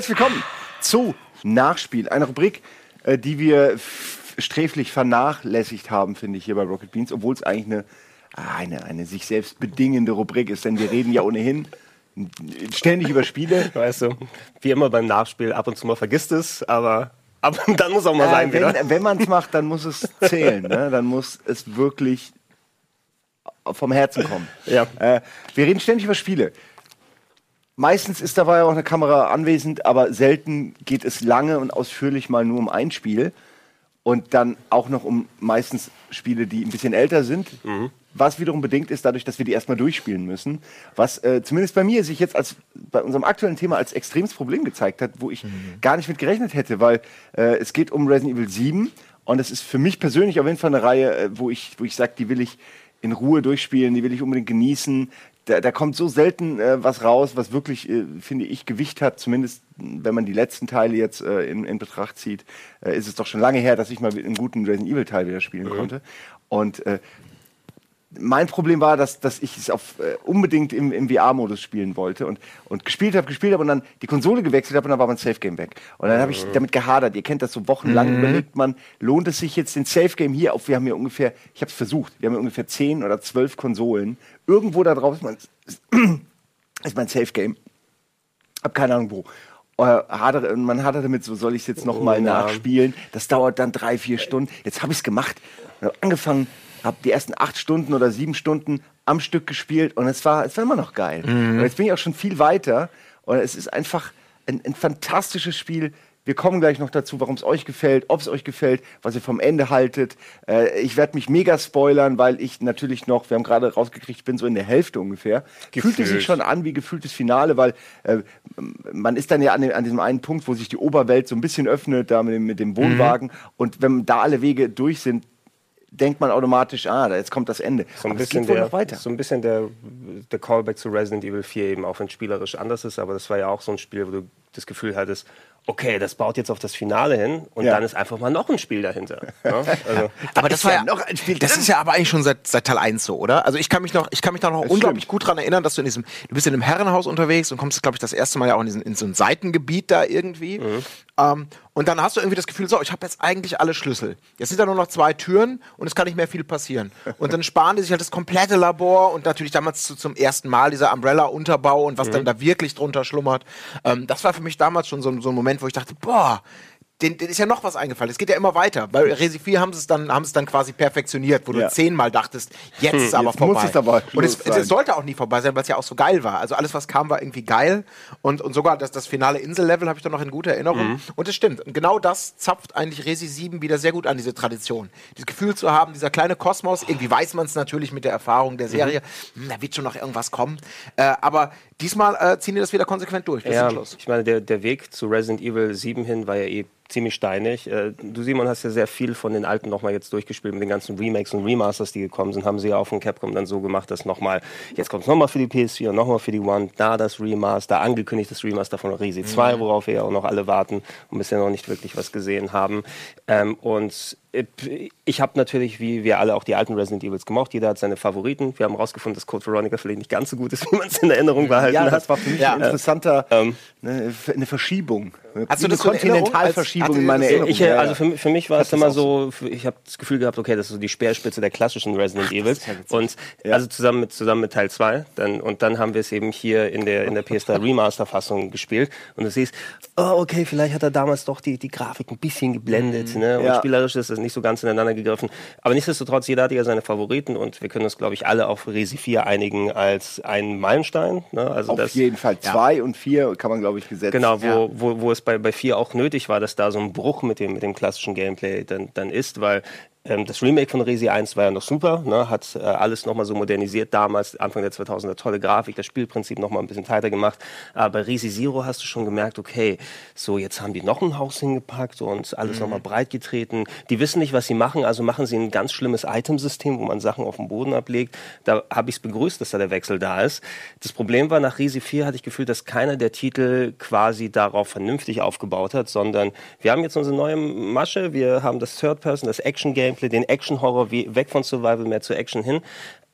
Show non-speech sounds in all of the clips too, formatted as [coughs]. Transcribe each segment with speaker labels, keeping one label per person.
Speaker 1: Herzlich willkommen zu Nachspiel, einer Rubrik, äh, die wir sträflich vernachlässigt haben, finde ich, hier bei Rocket Beans, obwohl es eigentlich eine, ah, eine, eine sich selbst bedingende Rubrik ist, denn wir reden ja ohnehin ständig über Spiele.
Speaker 2: Weißt du, wie immer beim Nachspiel, ab und zu mal vergisst es, aber aber dann muss auch mal äh, sein,
Speaker 1: wenn, wieder. wenn man es macht, dann muss es zählen. Ne? Dann muss es wirklich vom Herzen kommen. Ja. Äh, wir reden ständig über Spiele. Meistens ist dabei auch eine Kamera anwesend, aber selten geht es lange und ausführlich mal nur um ein Spiel. Und dann auch noch um meistens Spiele, die ein bisschen älter sind. Mhm. Was wiederum bedingt ist dadurch, dass wir die erstmal durchspielen müssen. Was äh, zumindest bei mir sich jetzt als bei unserem aktuellen Thema als extremes Problem gezeigt hat, wo ich mhm. gar nicht mit gerechnet hätte, weil äh, es geht um Resident Evil 7 und es ist für mich persönlich auf jeden Fall eine Reihe, äh, wo ich, wo ich sage, die will ich in Ruhe durchspielen, die will ich unbedingt genießen. Da, da kommt so selten äh, was raus, was wirklich, äh, finde ich, Gewicht hat. Zumindest, wenn man die letzten Teile jetzt äh, in, in, Betracht zieht, äh, ist es doch schon lange her, dass ich mal einen guten Resident Evil Teil wieder spielen mhm. konnte. Und äh, mein Problem war, dass, dass ich es auf, äh, unbedingt im, im VR-Modus spielen wollte und, und gespielt habe, gespielt habe und dann die Konsole gewechselt habe und dann war mein Safe-Game weg. Und dann habe ich mhm. damit gehadert. Ihr kennt das so wochenlang, mhm. überlegt man, lohnt es sich jetzt den Safe-Game hier auf, wir haben hier ungefähr, ich habe es versucht, wir haben hier ungefähr zehn oder zwölf Konsolen. Irgendwo da drauf ist mein, [clears throat] ist mein Safe-Game. Hab keine Ahnung wo. Äh, man hadert damit, so soll ich es jetzt nochmal oh, nachspielen. Das dauert dann drei, vier Stunden. Jetzt habe ich es gemacht. angefangen, habe die ersten acht Stunden oder sieben Stunden am Stück gespielt und es war, es war immer noch geil. Mhm. Und jetzt bin ich auch schon viel weiter und es ist einfach ein, ein fantastisches Spiel. Wir kommen gleich noch dazu, warum es euch gefällt, ob es euch gefällt, was ihr vom Ende haltet. Äh, ich werde mich mega spoilern, weil ich natürlich noch, wir haben gerade rausgekriegt, ich bin so in der Hälfte ungefähr. Gefühlt. Fühlte sich schon an wie gefühltes Finale, weil äh, man ist dann ja an, dem, an, diesem einen Punkt, wo sich die Oberwelt so ein bisschen öffnet, da mit dem, mit dem Wohnwagen. Mhm. Und wenn da alle Wege durch sind, denkt man automatisch, ah, jetzt kommt das Ende.
Speaker 2: So ein aber bisschen der, So ein bisschen der, der Callback zu Resident Evil 4 eben, auch wenn es spielerisch anders ist, aber das war ja auch so ein Spiel, wo du das Gefühl hattest, okay, das baut jetzt auf das Finale hin und ja. dann ist einfach mal noch ein Spiel dahinter. [laughs] Ja?
Speaker 3: Ne? Also, aber das war ja noch ein Spiel. Das ist ja aber eigentlich schon seit, seit Teil 1 so, oder? Also ich kann mich noch, ich kann mich da noch unglaublich stimmt. gut daran erinnern, dass du in diesem, du bist in einem Herrenhaus unterwegs und kommst, glaube ich, das erste Mal ja auch in, diesen, in so ein Seitengebiet da irgendwie. Mhm. Ähm, und dann hast du irgendwie das Gefühl, so, ich habe jetzt eigentlich alle Schlüssel. Jetzt sind da nur noch zwei Türen und es kann nicht mehr viel passieren. [laughs] Und dann sparen die sich halt das komplette Labor und natürlich damals zu, zum ersten Mal dieser Umbrella-Unterbau und was mhm. dann da wirklich drunter schlummert. Ähm, das war für mich damals schon so, so ein Moment, wo ich dachte, boah, den, den ist ja noch was eingefallen. Es geht ja immer weiter. Bei Resi 4 haben sie es dann, haben es dann quasi perfektioniert, wo ja. du zehnmal dachtest, jetzt hm, ist aber jetzt vorbei. Muss es aber und es, es, sollte auch nie vorbei sein, weil es ja auch so geil war. Also alles, was kam, war irgendwie geil. Und, und sogar das, das finale Insellevel habe ich dann noch in guter Erinnerung. Mhm. Und es stimmt. Und genau das zapft eigentlich Resi 7 wieder sehr gut an, diese Tradition. Dieses Gefühl zu haben, dieser kleine Kosmos, irgendwie weiß man es natürlich mit der Erfahrung der Serie, mhm. da wird schon noch irgendwas kommen. Äh, aber diesmal äh, ziehen die das wieder konsequent durch.
Speaker 2: Bis ja, Ich meine, der, der Weg zu Resident Evil 7 hin war ja eh ziemlich steinig. Äh, du, Simon, hast ja sehr viel von den alten nochmal jetzt durchgespielt mit den ganzen Remakes und Remasters, die gekommen sind. Haben sie ja auch von Capcom dann so gemacht, dass nochmal, jetzt kommt es nochmal für die PS4 und nochmal für die One, da das Remaster, angekündigt das Remaster von Resi 2, mhm. worauf wir ja auch noch alle warten und bisher noch nicht wirklich was gesehen haben. Ähm, und ich habe natürlich, wie wir alle, auch die alten Resident Evils gemocht. Jeder hat seine Favoriten. Wir haben herausgefunden, dass Code Veronica vielleicht nicht ganz so gut ist, [laughs] wie man es in Erinnerung behalten
Speaker 1: ja,
Speaker 2: hat.
Speaker 1: Ja, das war für mich ja. ein interessanter, ähm, eine, eine Verschiebung.
Speaker 2: Hast du das Kontinentalverschiebung in meiner Erinnerung? Ich, also für, für mich war es immer so, ich habe das Gefühl gehabt, okay, das ist so die Speerspitze der klassischen Resident Evils. und ja. also zusammen mit, zusammen mit Teil 2. Dann, und dann haben wir es eben hier in der, in der [laughs] PS3 Remaster-Fassung gespielt. Und du siehst, oh, okay, vielleicht hat er damals doch die, die Grafik ein bisschen geblendet. Mhm. Ne? Und ja. spielerisch ist das nicht so ganz ineinander gegriffen. Aber nichtsdestotrotz, jeder hat ja seine Favoriten und wir können uns, glaube ich, alle auf Resi 4 einigen als einen Meilenstein. Ne?
Speaker 1: Also auf das, jeden Fall. Zwei ja. und vier kann man, glaube ich, gesetzt.
Speaker 2: Genau, wo, wo, wo es bei, bei vier auch nötig war, dass da so ein Bruch mit dem, mit dem klassischen Gameplay dann, dann ist, weil ähm, das Remake von Resi 1 war ja noch super, ne? hat äh, alles nochmal so modernisiert damals, Anfang der 2000er, tolle Grafik, das Spielprinzip nochmal ein bisschen tighter gemacht. Aber Resi Zero hast du schon gemerkt, okay, so jetzt haben die noch ein Haus hingepackt und alles mhm. nochmal breit getreten. Die wissen nicht, was sie machen, also machen sie ein ganz schlimmes Itemsystem, wo man Sachen auf dem Boden ablegt. Da habe ich es begrüßt, dass da der Wechsel da ist. Das Problem war, nach Resi 4 hatte ich gefühlt, dass keiner der Titel quasi darauf vernünftig aufgebaut hat, sondern wir haben jetzt unsere neue Masche, wir haben das Third Person, das Action Game Gameplay, den Action-Horror weg von Survival mehr zu Action hin.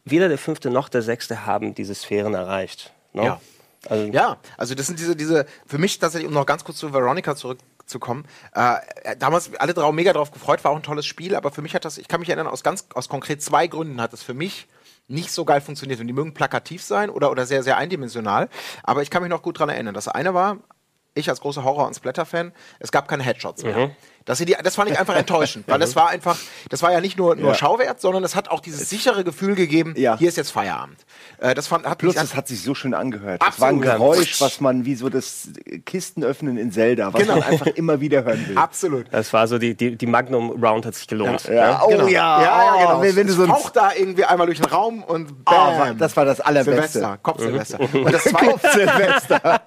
Speaker 2: Weder der fünfte noch der sechste haben diese Sphären erreicht.
Speaker 1: No? Ne? Ja.
Speaker 3: Also ja, also das sind diese, diese, für mich tatsächlich, um noch ganz kurz zu Veronica zurückzukommen, äh, damals alle drauf, mega drauf gefreut, war auch ein tolles Spiel, aber für mich hat das, ich kann mich erinnern, aus ganz, aus konkret zwei Gründen hat es für mich nicht so geil funktioniert. Und die mögen plakativ sein oder, oder sehr, sehr eindimensional. Aber ich kann mich noch gut daran erinnern. Das eine war, ich als großer Horror- und Splatter-Fan, es gab keine Headshots mehr. Mhm. Sie die, das fand ich einfach enttäuschend, weil das war einfach, das war ja nicht nur, nur ja. Schauwert, sondern es hat auch dieses sichere Gefühl gegeben, ja. hier ist jetzt Feierabend.
Speaker 1: Äh, das fand, hat Plus, es hat sich so schön angehört. Absolut. Das war ein Geräusch, was man wie so das Kistenöffnen in Zelda, was genau. man einfach immer wieder hören will.
Speaker 2: Absolut. Das war so, die, die, die Magnum Round hat sich gelohnt.
Speaker 1: Ja. ja. Oh genau. ja,
Speaker 3: ja, genau. Wenn, wenn du so ein da irgendwie einmal durch den Raum und
Speaker 1: ah, bam. Oh, das war das allerbeste.
Speaker 3: Silvester, Kopfsilvester.
Speaker 1: Mhm. Und das [laughs] zweite Kopfsilvester.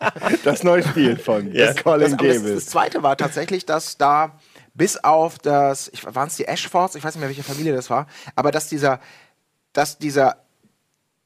Speaker 1: das neue Spiel von
Speaker 3: ja. Colin das, das, das zweite war tatsächlich, dass da bis auf das, waren es die Ashfords, ich weiß nicht mehr, welche Familie das war, aber dass dieser, dass dieser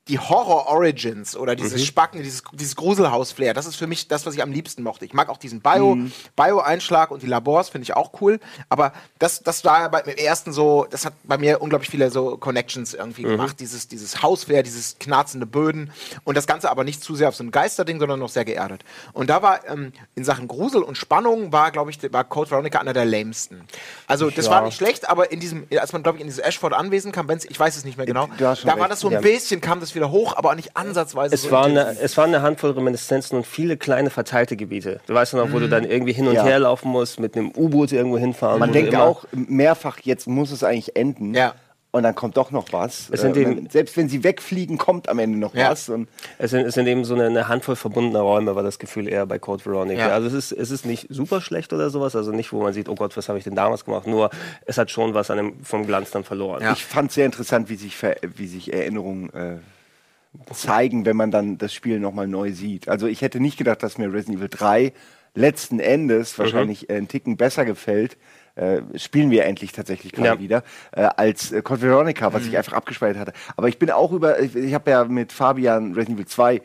Speaker 3: die Horror Origins oder dieses mhm. Spacken, dieses, dieses Gruselhaus-Flair, das ist für mich das, was ich am liebsten mochte. Ich mag auch diesen Bio, mhm. Bio-Einschlag und die Labors, finde ich auch cool. Aber das, das war beim ersten so, das hat bei mir unglaublich viele so Connections irgendwie mhm. gemacht. Dieses, dieses Hausflair, dieses knarzende Böden und das Ganze aber nicht zu sehr auf so ein Geisterding, sondern noch sehr geerdet. Und da war ähm, in Sachen Grusel und Spannung war, glaube ich, war Code Veronica einer der lamesten. Also das ja. war nicht schlecht, aber in diesem, als man, glaube ich, in dieses Ashford Anwesen kam, ich weiß es nicht mehr genau, da war recht. das so ein bisschen, kam das wieder hoch, aber auch nicht ansatzweise
Speaker 2: es so war eine, Es waren eine Handvoll Reminiszenzen und viele kleine verteilte Gebiete. Du weißt ja noch, wo du mhm. dann irgendwie hin und ja. her laufen musst, mit einem U-Boot irgendwo hinfahren.
Speaker 1: Man denkt auch mehrfach, jetzt muss es eigentlich enden. Ja und dann kommt doch noch was.
Speaker 2: Äh,
Speaker 1: eben, selbst wenn sie wegfliegen, kommt am Ende noch ja. was. Und
Speaker 2: es, sind, es sind eben so eine, eine, Handvoll verbundener Räume, war das Gefühl eher bei Code Veronica. Ja. Also es ist, es ist nicht super schlecht oder sowas, also nicht, wo man sieht, oh Gott, was habe ich denn damals gemacht, nur es hat schon was an dem, vom Glanz dann verloren.
Speaker 1: Ja. Ich fand es sehr interessant, wie sich, wie sich Erinnerungen äh, zeigen, wenn man dann das Spiel nochmal neu sieht. Also ich hätte nicht gedacht, dass mir Resident Evil 3 letzten Endes mhm. wahrscheinlich mhm. einen Ticken besser gefällt. Äh, spielen wir endlich tatsächlich gerade ja. wieder, äh, als äh, Code Veronica, was mhm. ich einfach abgespeichert hatte. Aber ich bin auch über, ich, ich habe ja mit Fabian Resident Evil 2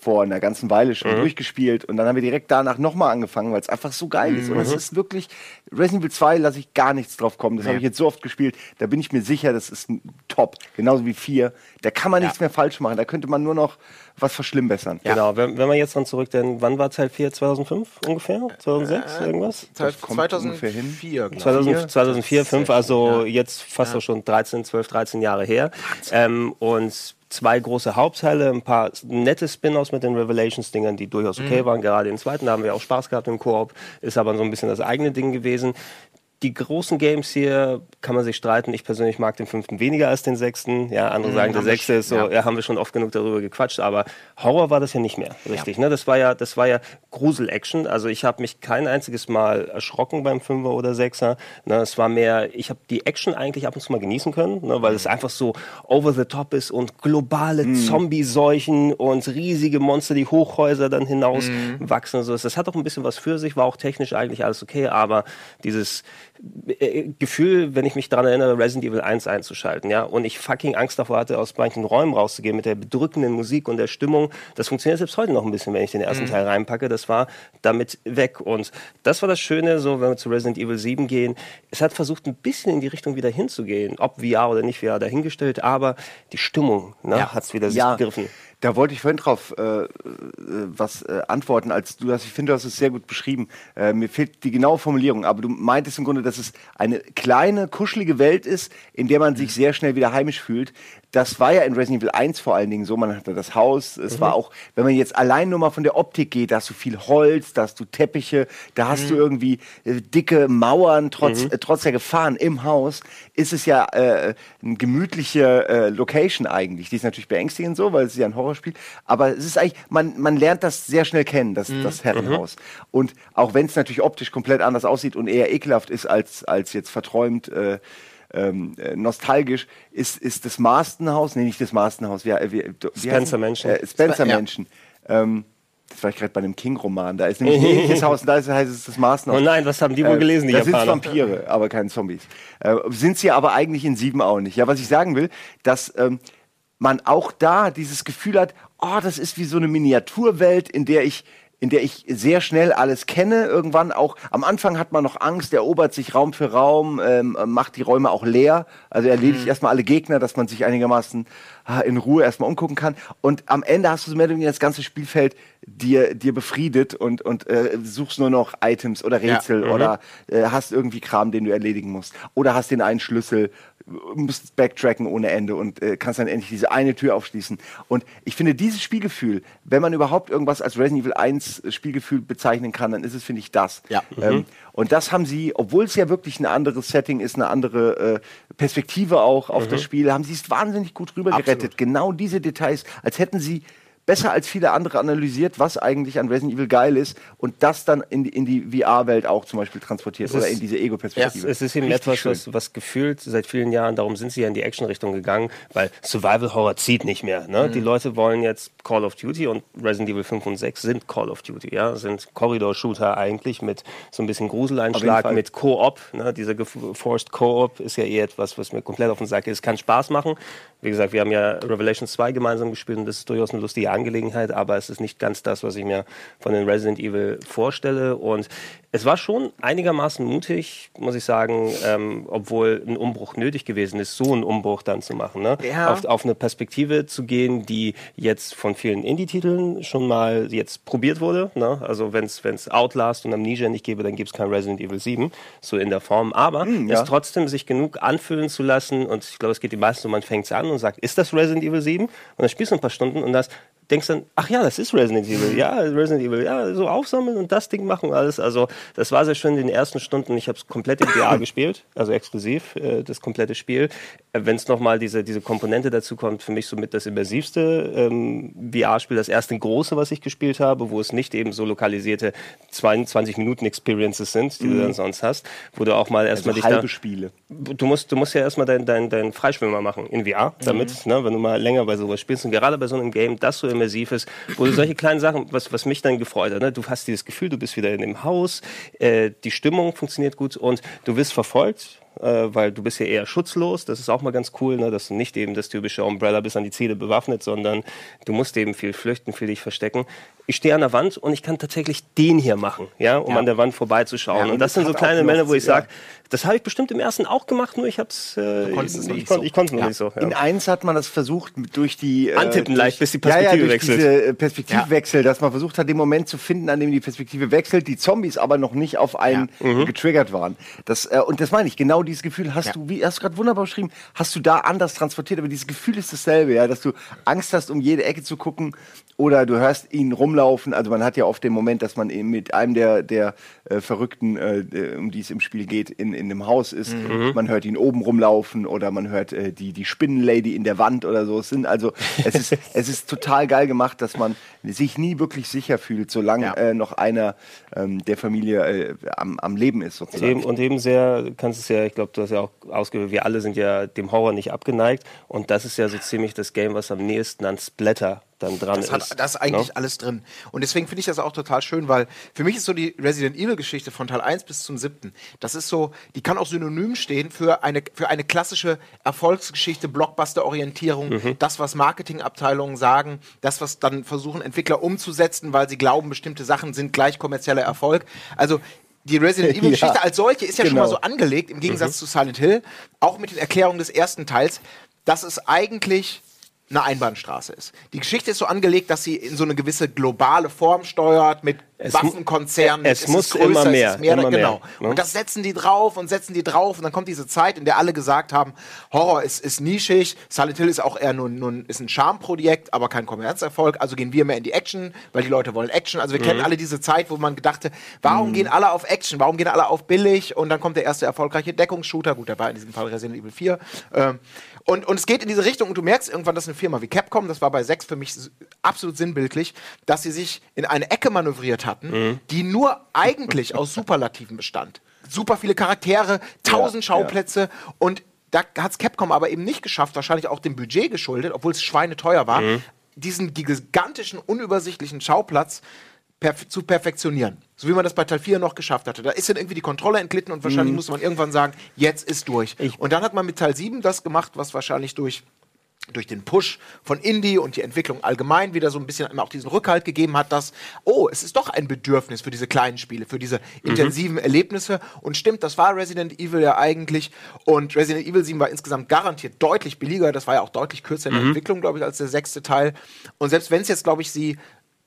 Speaker 1: vor einer ganzen Weile schon mhm. durchgespielt und dann haben wir direkt danach nochmal angefangen, weil es einfach so geil ist. Mhm. Und es ist wirklich, Resident Evil 2 lasse ich gar nichts drauf kommen. Das nee. habe ich jetzt so oft gespielt. Da bin ich mir sicher, das ist top. Genauso wie 4. Da kann man ja. nichts mehr falsch machen. Da könnte man nur noch was verschlimmbessern.
Speaker 2: Ja. Genau, wenn, wenn man jetzt dann zurück, denn wann war Teil 4? 2005 ungefähr? 2006? Äh, irgendwas?
Speaker 3: Teil 2004,
Speaker 2: 2004, 2004, 2004 5, also ja. jetzt fast ja. schon 13, 12, 13 Jahre her. Ähm, und zwei große Hauptteile, ein paar nette Spin-offs mit den Revelations-Dingern, die durchaus okay mhm. waren. Gerade den zweiten, da haben wir auch Spaß gehabt im Koop, ist aber so ein bisschen das eigene Ding gewesen die großen Games hier kann man sich streiten. Ich persönlich mag den fünften weniger als den sechsten. Ja, andere mhm, sagen, der sechste ist so, ja. ja. haben wir schon oft genug darüber gequatscht, aber Horror war das ja nicht mehr, richtig. Ja. Ne? Das war ja, das war ja Grusel-Action. Also ich habe mich kein einziges Mal erschrocken beim Fünfer oder Sechser. Ne? Es war mehr, ich habe die Action eigentlich ab und zu mal genießen können, ne? weil mhm. es einfach so over the top ist und globale mhm. Zombie-Seuchen und riesige Monster, die Hochhäuser dann hinaus mhm. wachsen. So. Das hat auch ein bisschen was für sich, war auch technisch eigentlich alles okay, aber dieses Gefühl, wenn ich mich daran erinnere, Resident Evil 1 einzuschalten, ja, und ich fucking Angst davor hatte, aus manchen Räumen rauszugehen mit der bedrückenden Musik und der Stimmung. Das funktioniert selbst heute noch ein bisschen, wenn ich den ersten mhm. Teil reinpacke. Das war damit weg. Und das war das Schöne, so, wenn wir zu Resident Evil 7 gehen. Es hat versucht, ein bisschen in die Richtung wieder hinzugehen. Ob VR oder nicht VR dahingestellt, aber die Stimmung ne, ja. hat es wieder ja. gegriffen.
Speaker 1: Da wollte ich vorhin drauf äh, äh, was äh, antworten, als du das, ich finde, du hast es sehr gut beschrieben. Äh, mir fehlt die genaue Formulierung, aber du meintest im Grunde, dass es eine kleine, kuschelige Welt ist, in der man sich sehr schnell wieder heimisch fühlt das war ja in Resident Evil 1 vor allen Dingen so, man hatte das Haus, es mhm. war auch, wenn man jetzt allein nur mal von der Optik geht, da hast du viel Holz, da hast du Teppiche, da hast mhm. du irgendwie äh, dicke Mauern, trotz, mhm. äh, trotz der Gefahren im Haus, ist es ja äh, eine gemütliche äh, Location eigentlich. Die ist natürlich beängstigend so, weil es ist ja ein Horrorspiel, aber es ist eigentlich, man, man lernt das sehr schnell kennen, das, mhm. das Herrenhaus. Und auch wenn es natürlich optisch komplett anders aussieht und eher ekelhaft ist als, als jetzt verträumt, äh, ähm, äh, nostalgisch, ist, ist das Marstonhaus, nee, nicht das Marstonhaus, wie, wie,
Speaker 2: wie Spencer Menschen.
Speaker 1: Äh, Spencer Menschen. Ja. Ähm, das war ich gerade bei einem King-Roman. Da ist nämlich ein ähnliches Haus und da ist, heißt es das Marstonhaus.
Speaker 2: Oh nein, was haben die wohl äh, gelesen, die
Speaker 1: äh, Da sind Vampire, aber keine Zombies. Äh, sind sie aber eigentlich in sieben auch nicht. Ja, was ich sagen will, dass ähm, man auch da dieses Gefühl hat, oh, das ist wie so eine Miniaturwelt, in der ich in der ich sehr schnell alles kenne. Irgendwann auch, am Anfang hat man noch Angst, erobert sich Raum für Raum, ähm, macht die Räume auch leer. Also erledigt mhm. erstmal alle Gegner, dass man sich einigermaßen ah, in Ruhe erstmal umgucken kann. Und am Ende hast du so mehr oder weniger das ganze Spielfeld dir, dir befriedet und, und äh, suchst nur noch Items oder Rätsel ja. mhm. oder äh, hast irgendwie Kram, den du erledigen musst. Oder hast den einen Schlüssel musst backtracken ohne Ende und äh, kannst dann endlich diese eine Tür aufschließen. Und ich finde, dieses Spielgefühl, wenn man überhaupt irgendwas als Resident Evil 1 Spielgefühl bezeichnen kann, dann ist es, finde ich, das.
Speaker 3: Ja.
Speaker 1: Ähm, mhm. Und das haben sie, obwohl es ja wirklich ein anderes Setting ist, eine andere äh, Perspektive auch auf mhm. das Spiel, haben sie es wahnsinnig gut rübergerettet. Genau diese Details, als hätten sie besser als viele andere analysiert, was eigentlich an Resident Evil geil ist und das dann in die, in die VR-Welt auch zum Beispiel transportiert es oder in diese Ego-Perspektive.
Speaker 2: Ja, es ist eben Richtig etwas, was, was, gefühlt seit vielen Jahren, darum sind sie ja in die Action-Richtung gegangen, weil Survival-Horror zieht nicht mehr. Ne? Mhm. Die Leute wollen jetzt Call of Duty und Resident Evil 5 und 6 sind Call of Duty, ja, sind Corridor-Shooter eigentlich mit so ein bisschen Gruseleinschlag, mit Co-op. Ne? Dieser Forced Co-op ist ja eh etwas, was mir komplett auf den Sack ist. Kann Spaß machen. Wie gesagt, wir haben ja Revelation 2 gemeinsam gespielt und das ist durchaus eine lustige Angelegenheit, aber es ist nicht ganz das, was ich mir von den Resident Evil vorstelle. Und es war schon einigermaßen mutig, muss ich sagen, ähm, obwohl ein Umbruch nötig gewesen ist, so einen Umbruch dann zu machen. Ne? Ja. Auf, auf eine Perspektive zu gehen, die jetzt von vielen Indie-Titeln schon mal jetzt probiert wurde. Ne? Also wenn es Outlast und Amnesia nicht gäbe, dann gibt es kein Resident Evil 7, so in der Form. Aber hm, ja. es trotzdem sich genug anfühlen zu lassen und ich glaube, es geht die meisten so, man fängt es an und sagt, ist das Resident Evil 7? Und dann spielst du ein paar Stunden und das denkst dann, ach ja, das ist Resident Evil, ja, Resident Evil, ja, so aufsammeln und das Ding machen alles. Also das war sehr schön in den ersten Stunden. Ich habe es komplett in VR [coughs] gespielt, also exklusiv äh, das komplette Spiel. Äh, Wenn es nochmal diese, diese Komponente dazu kommt, für mich somit das immersivste ähm, VR-Spiel, das erste große, was ich gespielt habe, wo es nicht eben so lokalisierte 22 Minuten Experiences sind, die mhm. du dann sonst hast, wo du auch mal erstmal
Speaker 1: also dich halbe da, Spiele.
Speaker 2: Du musst, du musst ja erstmal deinen dein, dein Freischwimmer machen in VR, damit, mhm. ne, wenn du mal länger bei sowas spielst und gerade bei so einem Game, das so immersiv ist, wo du solche kleinen Sachen, was, was mich dann gefreut hat, ne? du hast dieses Gefühl, du bist wieder in dem Haus, äh, die Stimmung funktioniert gut und du wirst verfolgt äh, weil du bist ja eher schutzlos. Das ist auch mal ganz cool, ne? dass du nicht eben das typische Umbrella bist an die Ziele bewaffnet, sondern du musst eben viel flüchten, viel dich verstecken. Ich stehe an der Wand und ich kann tatsächlich den hier machen, ja, um ja. an der Wand vorbeizuschauen. Ja, und, und das, das sind so kleine Momente, wo ich sage, das habe ich bestimmt im ersten auch gemacht, nur ich habe äh,
Speaker 1: es ich, kon ich konnte es noch nicht so. Ja. In eins hat man das versucht durch die
Speaker 2: äh, Antippen
Speaker 1: durch,
Speaker 2: leicht, bis die Perspektive ja, wechselt.
Speaker 1: Diese äh, Perspektivwechsel, dass man versucht hat, den Moment zu finden, an dem die Perspektive wechselt, die Zombies aber noch nicht auf einen mhm. getriggert waren. Das äh, und das meine ich. Genau dieses Gefühl hast du, wie hast du gerade wunderbar beschrieben, hast du da anders transportiert, aber dieses Gefühl ist dasselbe, ja, dass du Angst hast, um jede Ecke zu gucken oder du hörst ihn rumlaufen. Also man hat ja oft den Moment, dass man eben mit einem der, der äh, Verrückten, äh, um die es im Spiel geht, in, in dem Haus ist. Mhm. Man hört ihn oben rumlaufen oder man hört äh, die, die Spinnenlady in der Wand oder so. Es sind also, es ist, [laughs] es ist total geil gemacht, dass man sich nie wirklich sicher fühlt, solange ja. äh, noch einer ähm, der Familie äh, am, am Leben ist
Speaker 2: sozusagen. Eben, und eben sehr, kannst es ja, ich glaube, du hast ja auch ausgewählt, wir alle sind ja dem Horror nicht abgeneigt und das ist ja so ziemlich das Game, was am nächsten an Splatter dann dran
Speaker 3: das hat,
Speaker 2: ist.
Speaker 3: Das ist eigentlich no? alles drin. Und deswegen finde ich das auch total schön, weil für mich ist so die Resident Evil-Geschichte von Teil 1 bis zum 7. Das ist so, die kann auch synonym stehen für eine, für eine klassische Erfolgsgeschichte, Blockbuster-Orientierung, mhm. das, was Marketingabteilungen sagen, das, was dann versuchen, Entwickler umzusetzen, weil sie glauben, bestimmte Sachen sind gleich kommerzieller Erfolg. Also die Resident [laughs] Evil-Geschichte ja, als solche ist ja genau. schon mal so angelegt, im Gegensatz mhm. zu Silent Hill, auch mit den Erklärungen des ersten Teils, dass es eigentlich eine Einbahnstraße ist. Die Geschichte ist so angelegt, dass sie in so eine gewisse globale Form steuert mit es Waffenkonzernen.
Speaker 2: Es, es muss größer, immer mehr.
Speaker 3: Es mehr
Speaker 2: immer
Speaker 3: genau. Mehr, ne? Und das setzen die drauf und setzen die drauf und dann kommt diese Zeit, in der alle gesagt haben, Horror ist, ist nischig, Silent Hill ist auch eher nur, nur ist ein Charmprojekt, aber kein Kommerzerfolg. Also gehen wir mehr in die Action, weil die Leute wollen Action. Also wir mhm. kennen alle diese Zeit, wo man gedachte, warum mhm. gehen alle auf Action? Warum gehen alle auf billig? Und dann kommt der erste erfolgreiche Deckungsshooter. Gut, der war in diesem Fall Resident Evil 4. Ähm, und, und es geht in diese Richtung und du merkst irgendwann, dass eine Firma wie Capcom, das war bei 6 für mich absolut sinnbildlich, dass sie sich in eine Ecke manövriert hatten, mhm. die nur eigentlich aus Superlativen bestand. Super viele Charaktere, tausend ja, Schauplätze ja. und da hat es Capcom aber eben nicht geschafft, wahrscheinlich auch dem Budget geschuldet, obwohl es schweineteuer war, mhm. diesen gigantischen, unübersichtlichen Schauplatz perf zu perfektionieren. So wie man das bei Teil 4 noch geschafft hatte. Da ist dann irgendwie die Kontrolle entglitten und wahrscheinlich mhm. musste man irgendwann sagen, jetzt ist durch. Ich und dann hat man mit Teil 7 das gemacht, was wahrscheinlich durch durch den Push von Indie und die Entwicklung allgemein wieder so ein bisschen auch diesen Rückhalt gegeben hat, dass, oh, es ist doch ein Bedürfnis für diese kleinen Spiele, für diese mhm. intensiven mhm. Erlebnisse. Und stimmt, das war Resident Evil ja eigentlich. Und Resident Evil 7 war insgesamt garantiert deutlich billiger. Das war ja auch deutlich kürzer in der mhm. Entwicklung, glaube ich, als der sechste Teil. Und selbst wenn es jetzt, glaube ich, sie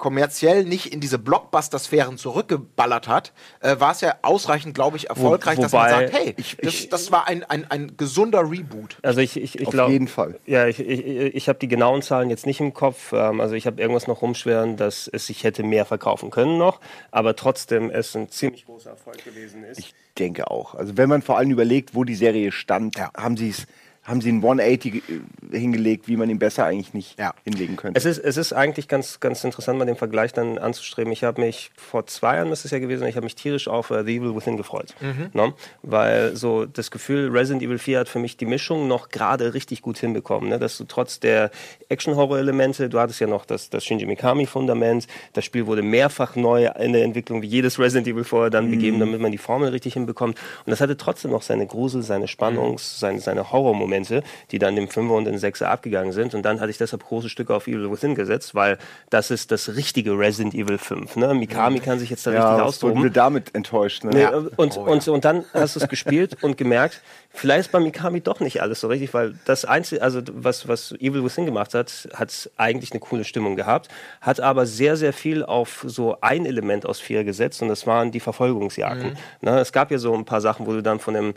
Speaker 3: kommerziell nicht in diese Blockbuster-Sphären zurückgeballert hat, äh, war es ja ausreichend, glaube ich, erfolgreich, Wo, dass man sagt, hey, ich, das, das, war ein, ein, ein gesunder Reboot.
Speaker 2: Also ich, ich, ich
Speaker 1: Auf jeden Fall.
Speaker 2: Ja, ich, ich, ich habe die genauen Zahlen jetzt nicht im Kopf. Ähm, also ich habe irgendwas noch rumschweren, dass es sich hätte mehr verkaufen können noch, aber trotzdem es ein ziemlich großer Erfolg gewesen ist.
Speaker 1: Ich denke auch. Also wenn man vor allem überlegt, wo die Serie stand, ja. haben sie es haben sie einen 180 hingelegt, wie man ihn besser eigentlich nicht ja. hinlegen könnte.
Speaker 2: Es ist, es ist eigentlich ganz, ganz interessant, mal den Vergleich dann anzustreben. Ich habe mich vor zwei Jahren, das ist ja gewesen, ich habe mich tierisch auf uh, The Evil Within gefreut. Mhm. Ne? Weil so das Gefühl, Resident Evil 4 hat für mich die Mischung noch gerade richtig gut hinbekommen. Ne? Dass du trotz der Action-Horror-Elemente, du hattest ja noch das, das Shinji Mikami-Fundament, das Spiel wurde mehrfach neu in der Entwicklung, wie jedes Resident Evil vorher dann mhm. begeben, damit man die Formel richtig hinbekommt. Und das hatte trotzdem noch seine Grusel, seine Spannungs-, mhm. seine, seine Horror-Momente. Momente, die dann dem Fünfer und den Sechser abgegangen sind. Und dann hatte ich deshalb große Stücke auf Evil Within gesetzt, weil das ist das richtige Resident Evil 5. Ne? Mikami kann sich jetzt da ja, richtig austoben.
Speaker 1: Wurden wir damit enttäuscht.
Speaker 2: Ne? Ja, und, oh, und, und dann hast du es gespielt und gemerkt, vielleicht bei Mikami doch nicht alles so richtig, weil das Einzige, also was, was Evil Within gemacht hat, hat eigentlich eine coole Stimmung gehabt, hat aber sehr, sehr viel auf so ein Element aus vier gesetzt und das waren die Verfolgungsjagden. Mhm. Ne? Es gab ja so ein paar Sachen, wo du dann von dem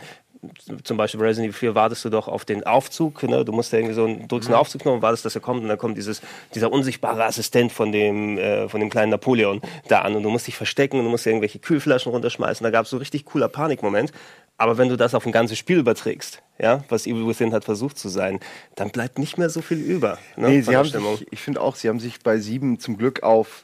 Speaker 2: zum Beispiel bei Resident Evil 4 wartest du doch auf den Aufzug, ne? du musst ja irgendwie so einen, drückst einen mhm. Aufzugknopf und wartest, dass er kommt und dann kommt dieses, dieser unsichtbare Assistent von dem, äh, von dem kleinen Napoleon da an und du musst dich verstecken und du musst irgendwelche Kühlflaschen runterschmeißen. Da gab es so richtig cooler Panikmoment. Aber wenn du das auf ein ganzes Spiel überträgst, ja, was Evil Within hat versucht zu sein, dann bleibt nicht mehr so viel über.
Speaker 1: Ne, nee, sie haben sich, ich finde auch, sie haben sich bei sieben zum Glück auf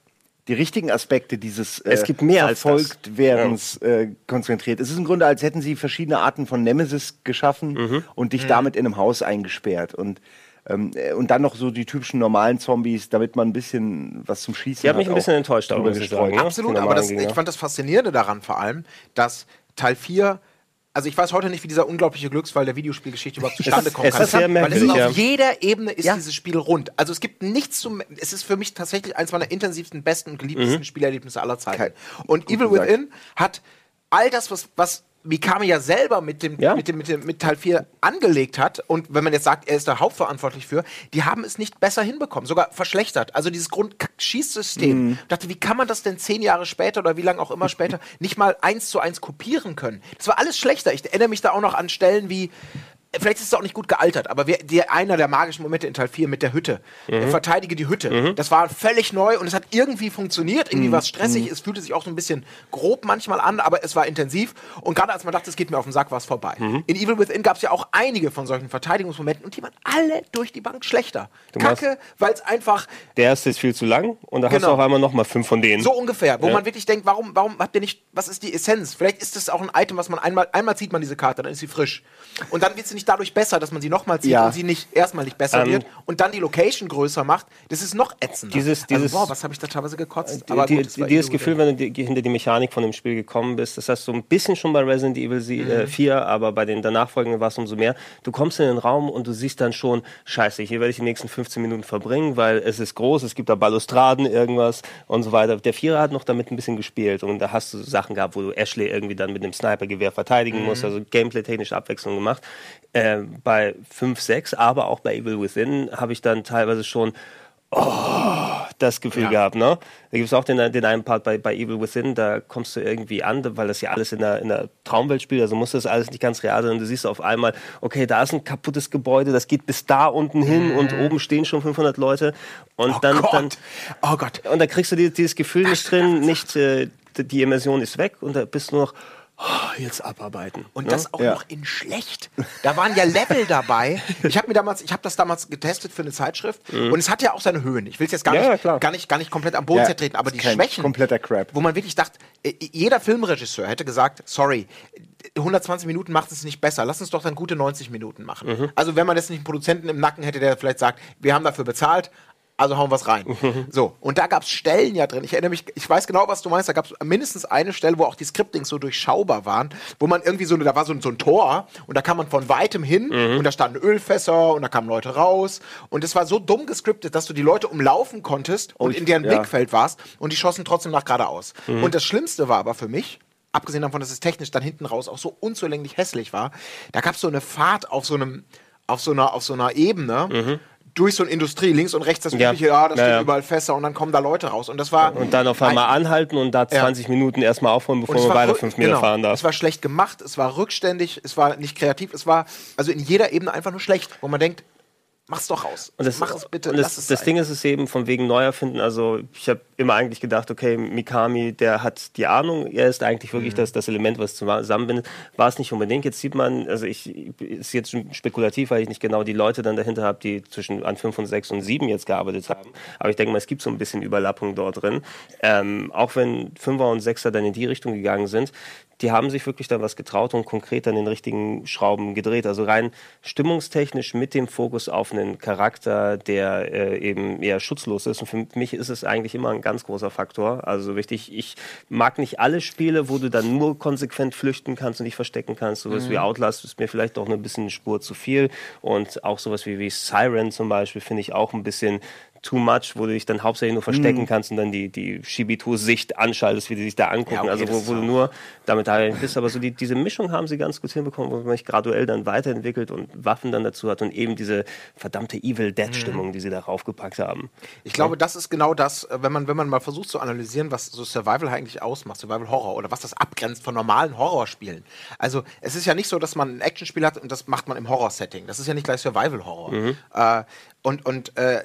Speaker 1: die richtigen Aspekte dieses
Speaker 2: äh, es gibt mehr
Speaker 1: Verfolgtwerdens ja. äh, konzentriert. Es ist im Grunde, als hätten sie verschiedene Arten von Nemesis geschaffen mhm. und dich mhm. damit in einem Haus eingesperrt. Und ähm, äh, und dann noch so die typischen normalen Zombies, damit man ein bisschen was zum Schießen
Speaker 2: hat. Ich habe mich ein bisschen enttäuscht darüber
Speaker 3: gestreut. Ne? Absolut, aber das, ich fand das Faszinierende daran vor allem, dass Teil 4 also ich weiß heute nicht, wie dieser unglaubliche Glücksfall der Videospielgeschichte überhaupt zustande kommen kann.
Speaker 2: Es ist sehr weil es ist
Speaker 3: auf jeder Ebene ist ja. dieses Spiel rund. Also es gibt nichts zum. Es ist für mich tatsächlich eines meiner intensivsten, besten und geliebtesten mhm. Spielerlebnisse aller Zeiten. Und Gut Evil gesagt. Within hat all das, was, was Mikami ja selber mit dem, ja. mit dem, mit dem mit Teil 4 angelegt hat und wenn man jetzt sagt, er ist da hauptverantwortlich für, die haben es nicht besser hinbekommen, sogar verschlechtert. Also dieses Grundschießsystem. Mhm. Ich dachte, wie kann man das denn zehn Jahre später oder wie lange auch immer später [laughs] nicht mal eins zu eins kopieren können? Das war alles schlechter. Ich erinnere mich da auch noch an Stellen wie vielleicht ist es auch nicht gut gealtert, aber wir, die, einer der magischen Momente in Teil 4 mit der Hütte. Mhm. Verteidige die Hütte. Mhm. Das war völlig neu und es hat irgendwie funktioniert. Irgendwie mhm. war es stressig. Mhm. Es fühlte sich auch so ein bisschen grob manchmal an, aber es war intensiv. Und gerade als man dachte, es geht mir auf den Sack, war es vorbei. Mhm. In Evil Within gab es ja auch einige von solchen Verteidigungsmomenten und die waren alle durch die Bank schlechter. Du Kacke, weil es einfach.
Speaker 2: Der erste ist viel zu lang und da genau. hast du genau. auf einmal nochmal fünf von denen.
Speaker 3: So ungefähr, wo ja. man wirklich denkt, warum, warum habt ihr nicht, was ist die Essenz? Vielleicht ist das auch ein Item, was man einmal, einmal zieht man diese Karte, dann ist sie frisch. Und dann wird sie nicht dadurch besser, dass man sie nochmal zieht ja. und sie nicht erstmal nicht besser ähm, wird und dann die Location größer macht, das ist noch ätzender.
Speaker 2: Dieses, also, dieses,
Speaker 3: also, boah, was habe ich da teilweise gekotzt?
Speaker 2: Die, Aber gut, die, dieses Gefühl, wenn du die, hinter die Mechanik von dem Spiel gekommen bist, das hast du ein bisschen schon bei Resident Evil mhm. 4, äh, aber bei den danach folgenden war es umso mehr. Du kommst in den Raum und du siehst dann schon, scheiße, hier werde ich die nächsten 15 Minuten verbringen, weil es ist groß, es gibt da Balustraden, irgendwas und so weiter. Der Vierer hat noch damit ein bisschen gespielt und da hast du Sachen gehabt, wo du Ashley irgendwie dann mit dem Snipergewehr verteidigen mhm. musst, also gameplay-technische Abwechslung gemacht. Äh, bei 5, 6, aber auch bei Evil Within habe ich dann teilweise schon oh, das Gefühl ja. gehabt. Ne? Da gibt es auch den, den einen Part bei, bei Evil Within, da kommst du irgendwie an, weil das ja alles in der, in der Traumwelt spielt, also muss das alles nicht ganz real sein. Und du siehst auf einmal, okay, da ist ein kaputtes Gebäude, das geht bis da unten hin mhm. und oben stehen schon 500 Leute. Und
Speaker 3: oh
Speaker 2: dann,
Speaker 3: Gott.
Speaker 2: dann,
Speaker 3: oh Gott.
Speaker 2: Und da kriegst du dieses Gefühl nicht drin, nicht äh, die Immersion ist weg und da bist du noch oh, jetzt abarbeiten.
Speaker 3: Und ja? das auch ja. noch in schlecht. Da waren ja Level dabei. Ich habe mir damals, ich habe das damals getestet für eine Zeitschrift mhm. und es hat ja auch seine Höhen. Ich will es jetzt gar
Speaker 1: ja,
Speaker 3: nicht, gar nicht, gar nicht komplett am Boden zertreten, aber die Schwächen,
Speaker 1: kompletter Crap.
Speaker 3: wo man wirklich dachte, äh, jeder Filmregisseur hätte gesagt, sorry, 120 Minuten macht es nicht besser. Lass uns doch dann gute 90 Minuten machen. Mhm. Also wenn man jetzt nicht einen Produzenten im Nacken hätte, der vielleicht sagt, wir haben dafür bezahlt, also hauen wir es rein. so, und da gab es Stellen ja drin. Ich erinnere mich, ich weiß genau, was du meinst. Da gab es mindestens eine Stelle, wo auch die Scriptings so durchschaubar waren, wo man irgendwie so, da war so, so ein Tor und da kam man von weitem hin mhm. und da standen Ölfässer und da kamen Leute raus. Und es war so dumm gescriptet, dass du die Leute umlaufen konntest und, und in deren ja. Blickfeld warst und die schossen trotzdem nach geradeaus. Mhm. Und das Schlimmste war aber für mich, abgesehen davon, dass es technisch dann hinten raus auch so unzulänglich hässlich war, da gab es so eine Fahrt auf so einem, auf so einer, auf so einer Ebene. Mhm durch so eine Industrie, links und rechts das übliche, ja, ja da stehen ja, überall Fässer und dann kommen da Leute raus. Und das war.
Speaker 2: Und dann auf einmal ein, anhalten und da 20 ja. Minuten erstmal aufholen, bevor man weiter fünf Meter genau, fahren darf.
Speaker 3: Es war schlecht gemacht, es war rückständig, es war nicht kreativ, es war also in jeder Ebene einfach nur schlecht, wo man denkt, Mach's doch raus.
Speaker 2: Und das,
Speaker 3: Mach
Speaker 2: es bitte. Und das, das Ding ist es eben von wegen Neuerfinden. Also ich habe immer eigentlich gedacht, okay, Mikami, der hat die Ahnung. Er ist eigentlich wirklich mhm. das, das Element, was zusammenbindet. War es nicht unbedingt. Jetzt sieht man, also ich ist jetzt spekulativ, weil ich nicht genau die Leute dann dahinter habe, die zwischen an 5 und 6 und 7 jetzt gearbeitet haben. Aber ich denke mal, es gibt so ein bisschen Überlappung dort drin. Ähm, auch wenn 5er und 6er dann in die Richtung gegangen sind, die haben sich wirklich dann was getraut und konkret an den richtigen Schrauben gedreht. Also rein stimmungstechnisch mit dem Fokus auf einen Charakter, der äh, eben eher schutzlos ist. Und für mich ist es eigentlich immer ein ganz großer Faktor. Also wichtig, ich mag nicht alle Spiele, wo du dann nur konsequent flüchten kannst und dich verstecken kannst. Sowas mhm. wie Outlast ist mir vielleicht auch ein bisschen eine Spur zu viel. Und auch sowas wie, wie Siren zum Beispiel finde ich auch ein bisschen too much, wo du dich dann hauptsächlich nur verstecken mhm. kannst und dann die, die Shibito-Sicht anschaltest, wie die sich da angucken. Ja, okay, also wo, wo du nur damit da bist. Aber so die, diese Mischung haben sie ganz gut hinbekommen, wo man sich graduell dann weiterentwickelt und Waffen dann dazu hat und eben diese verdammte Evil Dead-Stimmung, mhm. die sie da raufgepackt haben.
Speaker 3: Ich glaube, das ist genau das, äh, wenn man, wenn man mal versucht zu analysieren, was so Survival eigentlich ausmacht, Survival Horror oder was das abgrenzt von normalen Horrorspielen. Also es ist ja nicht so, dass man ein Actionspiel hat und das macht man im Horror-Setting. Das ist ja nicht gleich Survival Horror. Mhm. Äh, und und äh,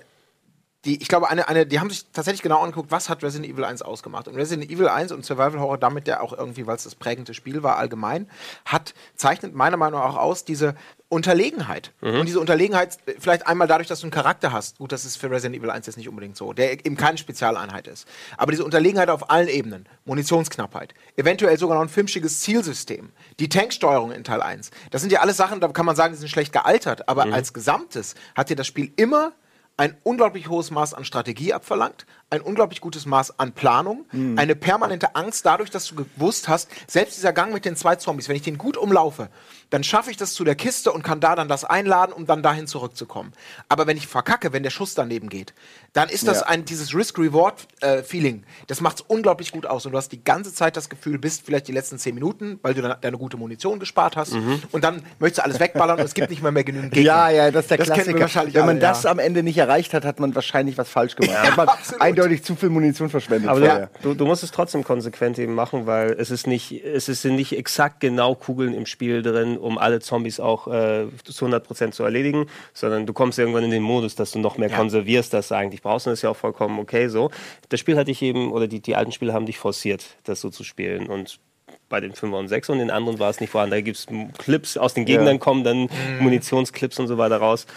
Speaker 3: die, ich glaube, eine, eine, die haben sich tatsächlich genau angeguckt, was hat Resident Evil 1 ausgemacht. Und Resident Evil 1 und Survival Horror, damit der auch irgendwie, weil es das prägende Spiel war, allgemein, hat, zeichnet meiner Meinung nach auch aus, diese Unterlegenheit. Mhm. Und diese Unterlegenheit, vielleicht einmal dadurch, dass du einen Charakter hast. Gut, das ist für Resident Evil 1 jetzt nicht unbedingt so, der eben keine Spezialeinheit ist. Aber diese Unterlegenheit auf allen Ebenen. Munitionsknappheit. Eventuell sogar noch ein filmschiges Zielsystem. Die Tanksteuerung in Teil 1. Das sind ja alles Sachen, da kann man sagen, die sind schlecht gealtert. Aber mhm. als Gesamtes hat dir das Spiel immer ein unglaublich hohes Maß an Strategie abverlangt, ein unglaublich gutes Maß an Planung, mhm. eine permanente Angst dadurch, dass du gewusst hast, selbst dieser Gang mit den zwei Zombies, wenn ich den gut umlaufe, dann schaffe ich das zu der Kiste und kann da dann das einladen, um dann dahin zurückzukommen. Aber wenn ich verkacke, wenn der Schuss daneben geht, dann ist das ja. ein dieses Risk-Reward-Feeling. Äh, das macht es unglaublich gut aus und du hast die ganze Zeit das Gefühl, bist vielleicht die letzten zehn Minuten, weil du dann deine gute Munition gespart hast mhm. und dann möchtest du alles wegballern und es gibt nicht mehr, mehr genügend
Speaker 1: Gegner. Ja, ja, das ist der das Klassiker. Wenn man alle, das ja. am Ende nicht erreicht hat, hat man wahrscheinlich was falsch gemacht. Ja, hat man eindeutig zu viel Munition verschwendet.
Speaker 2: Aber ja. du, du, musst es trotzdem konsequent eben machen, weil es ist nicht, es ist nicht exakt genau Kugeln im Spiel drin, um alle Zombies auch äh, zu 100% zu erledigen, sondern du kommst irgendwann in den Modus, dass du noch mehr ja. konservierst, das eigentlich brauchst und das ist ja auch vollkommen okay so. Das Spiel hatte ich eben, oder die, die alten Spiele haben dich forciert, das so zu spielen und bei den 5er und 6 und den anderen war es nicht vorhanden. Da gibt es Clips aus den Gegnern, ja. kommen dann mhm. Munitionsclips und so weiter raus.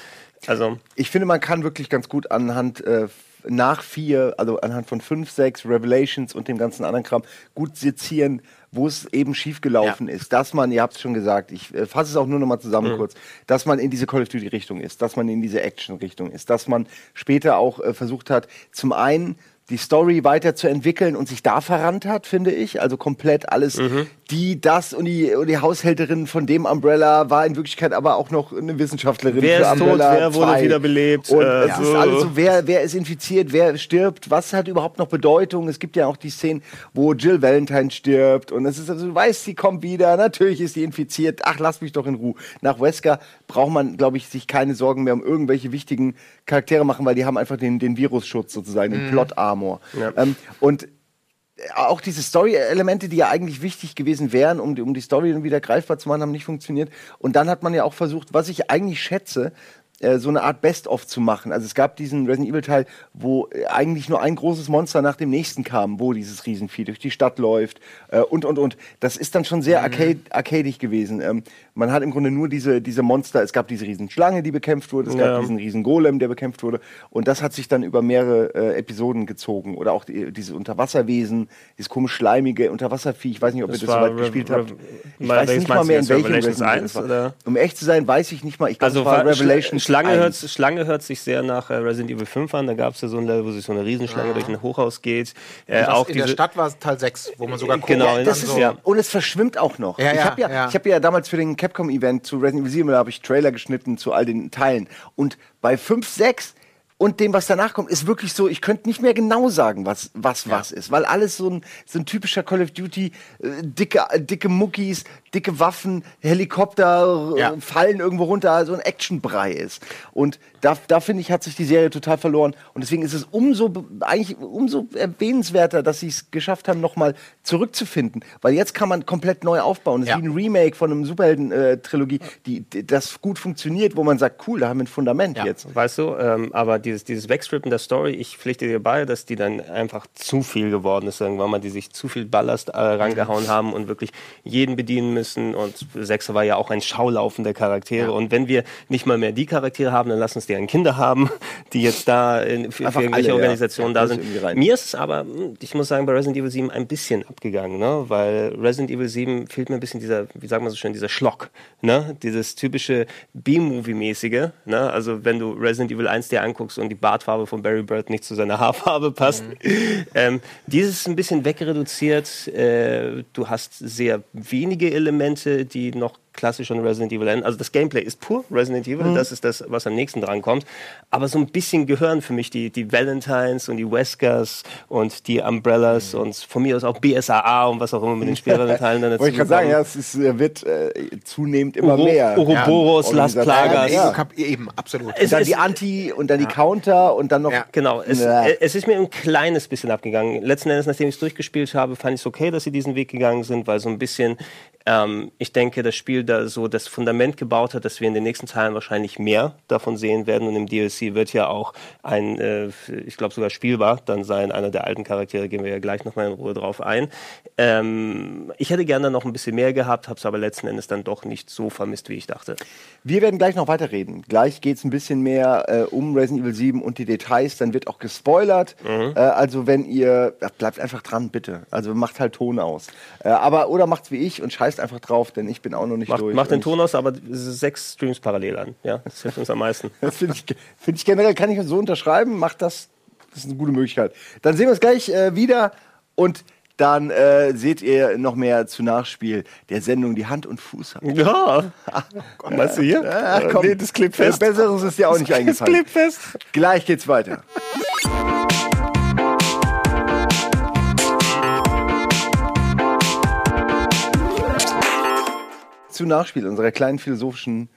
Speaker 1: Also ich finde, man kann wirklich ganz gut anhand äh, nach vier, also anhand von fünf, sechs Revelations und dem ganzen anderen Kram gut sezieren, wo es eben schiefgelaufen ja. ist. Dass man, ihr habt es schon gesagt, ich äh, fasse es auch nur noch mal zusammen mhm. kurz, dass man in diese Call of Duty Richtung ist, dass man in diese Action Richtung ist, dass man später auch äh, versucht hat, zum einen die Story weiterzuentwickeln und sich da verrannt hat, finde ich. Also komplett alles, mhm. die, das und die, und die Haushälterin von dem Umbrella war in Wirklichkeit aber auch noch eine Wissenschaftlerin.
Speaker 2: Wer ist Umbrella tot, wer wurde 2. wiederbelebt?
Speaker 1: Und äh, es so. ist alles so, wer, wer ist infiziert, wer stirbt, was hat überhaupt noch Bedeutung? Es gibt ja auch die Szenen, wo Jill Valentine stirbt und es ist also, du weißt, sie kommt wieder, natürlich ist sie infiziert, ach, lass mich doch in Ruhe. Nach Wesker braucht man, glaube ich, sich keine Sorgen mehr um irgendwelche wichtigen Charaktere machen, weil die haben einfach den, den Virusschutz sozusagen, den mhm. Plot-Armor. Ja. Ähm, und auch diese Story-Elemente, die ja eigentlich wichtig gewesen wären, um die, um die Story wieder greifbar zu machen, haben nicht funktioniert. Und dann hat man ja auch versucht, was ich eigentlich schätze, äh, so eine Art Best-of zu machen. Also es gab diesen Resident Evil Teil, wo äh, eigentlich nur ein großes Monster nach dem nächsten kam, wo dieses Riesenvieh durch die Stadt läuft äh, und und und. Das ist dann schon sehr mhm. arcade, arcadig gewesen. Ähm, man hat im Grunde nur diese diese Monster. Es gab diese Riesenschlange, die bekämpft wurde. Es ja. gab diesen Riesengolem, der bekämpft wurde. Und das hat sich dann über mehrere äh, Episoden gezogen. Oder auch die, diese Unterwasserwesen, dieses komisch schleimige Unterwasservieh. Ich weiß nicht, ob das ihr das soweit gespielt habt. Ich weiß nicht mal mehr in welchem Resident Evil Um echt zu sein, weiß ich nicht mal. Ich glaube, also es war Revelations
Speaker 2: Schlange, hört, Schlange hört sich sehr nach äh, Resident Evil 5 an. Da gab es ja so ein Level, wo sich so eine Riesenschlange ja. durch ein Hochhaus geht.
Speaker 3: Äh, auch in diese, der Stadt war es Teil 6, wo man sogar
Speaker 1: genau, ja, das ist, so. Und es verschwimmt auch noch. Ja, ich habe ja, ja. hab ja damals für den Capcom-Event zu Resident Evil 7, da habe ich Trailer geschnitten zu all den Teilen. Und bei 5, 6 und dem, was danach kommt, ist wirklich so, ich könnte nicht mehr genau sagen, was was, ja. was ist, weil alles so ein, so ein typischer Call of Duty, äh, dicke, dicke Muckis, dicke Waffen, Helikopter ja. fallen irgendwo runter, so ein Actionbrei ist. Und da, da finde ich, hat sich die Serie total verloren. Und deswegen ist es umso, eigentlich umso erwähnenswerter, dass sie es geschafft haben, nochmal zurückzufinden. Weil jetzt kann man komplett neu aufbauen. Das ja. ist wie ein Remake von einem Superhelden-Trilogie, die, die, das gut funktioniert, wo man sagt, cool, da haben wir ein Fundament ja. jetzt.
Speaker 2: Weißt du, ähm, aber dieses, dieses Wegstrippen der Story, ich pflichte dir bei, dass die dann einfach zu viel geworden ist irgendwann mal, die sich zu viel Ballast äh, rangehauen haben und wirklich jeden bedienen müssen. Und Sechser war ja auch ein Schaulaufen der Charaktere. Ja. Und wenn wir nicht mal mehr die Charaktere haben, dann lass uns deren Kinder haben, [laughs] die jetzt da in, für, für irgendwelche alle, Organisationen ja. da sind. Mir ist es aber, hm, ich muss sagen, bei Resident Evil 7 ein bisschen abgegangen, ne? weil Resident Evil 7 fehlt mir ein bisschen dieser, wie sagt man so schön, dieser Schlock, ne? dieses typische B-Movie-mäßige. Ne? Also wenn du Resident Evil 1 dir anguckst und die Bartfarbe von Barry Bird nicht zu seiner [laughs] Haarfarbe passt. Mhm. [laughs] Ähm, dieses ist ein bisschen wegreduziert. Äh, du hast sehr wenige Elemente, die noch klassisch an Resident Evil erinnern. Also das Gameplay ist pur Resident Evil, mhm. das ist das, was am nächsten dran kommt. Aber so ein bisschen gehören für mich die, die Valentines und die Weskers und die Umbrellas mhm. und von mir aus auch BSAA und was auch immer mit den [laughs] Spielvalentinen
Speaker 1: dann dazu Wollte ich gerade sagen, ja, es ist, wird äh, zunehmend immer Uro, mehr.
Speaker 2: Ouroboros, ja, Las Plagas.
Speaker 3: Ja. Eben, absolut.
Speaker 1: Es, dann die Anti und dann die Counter und dann noch... Ja.
Speaker 2: Genau, es, es ist mir ein kleines bisschen abgegangen. Letzten Endes, nachdem ich es durchgespielt habe, fand ich es okay, dass sie diesen Weg gegangen sind, weil so ein bisschen ähm, ich denke, das Spiel da so das Fundament gebaut hat, dass wir in den nächsten Teilen wahrscheinlich mehr davon sehen werden. Und im DLC wird ja auch ein, äh, ich glaube sogar spielbar dann sein, einer der alten Charaktere, gehen wir ja gleich nochmal in Ruhe drauf ein. Ähm, ich hätte gerne noch ein bisschen mehr gehabt, habe es aber letzten Endes dann doch nicht so vermisst, wie ich dachte.
Speaker 1: Wir werden gleich noch weiterreden. Gleich geht es ein bisschen mehr äh, um Resident Evil 7 und die Details. Dann wird auch gespoilert. Mhm. Äh, also wenn ihr, bleibt einfach dran, bitte. Also macht halt Ton aus. Äh, aber oder macht's wie ich und scheißt einfach drauf, denn ich bin auch noch nicht
Speaker 2: Mach,
Speaker 1: durch.
Speaker 2: Macht den Ton aus, aber sechs Streams parallel an. Ja, das hilft uns am meisten.
Speaker 1: das [laughs] finde ich, find ich generell, kann ich so unterschreiben. Macht das, das ist eine gute Möglichkeit. Dann sehen wir uns gleich äh, wieder und dann äh, seht ihr noch mehr zu Nachspiel der Sendung, die Hand und Fuß hat.
Speaker 2: Ja. Meinst du hier?
Speaker 1: Ja, komm, nee, das Clip fest. Besseres ist dir auch nicht eingefallen. Das Clip fest. Gleich geht's weiter. Zu Nachspiel unserer kleinen philosophischen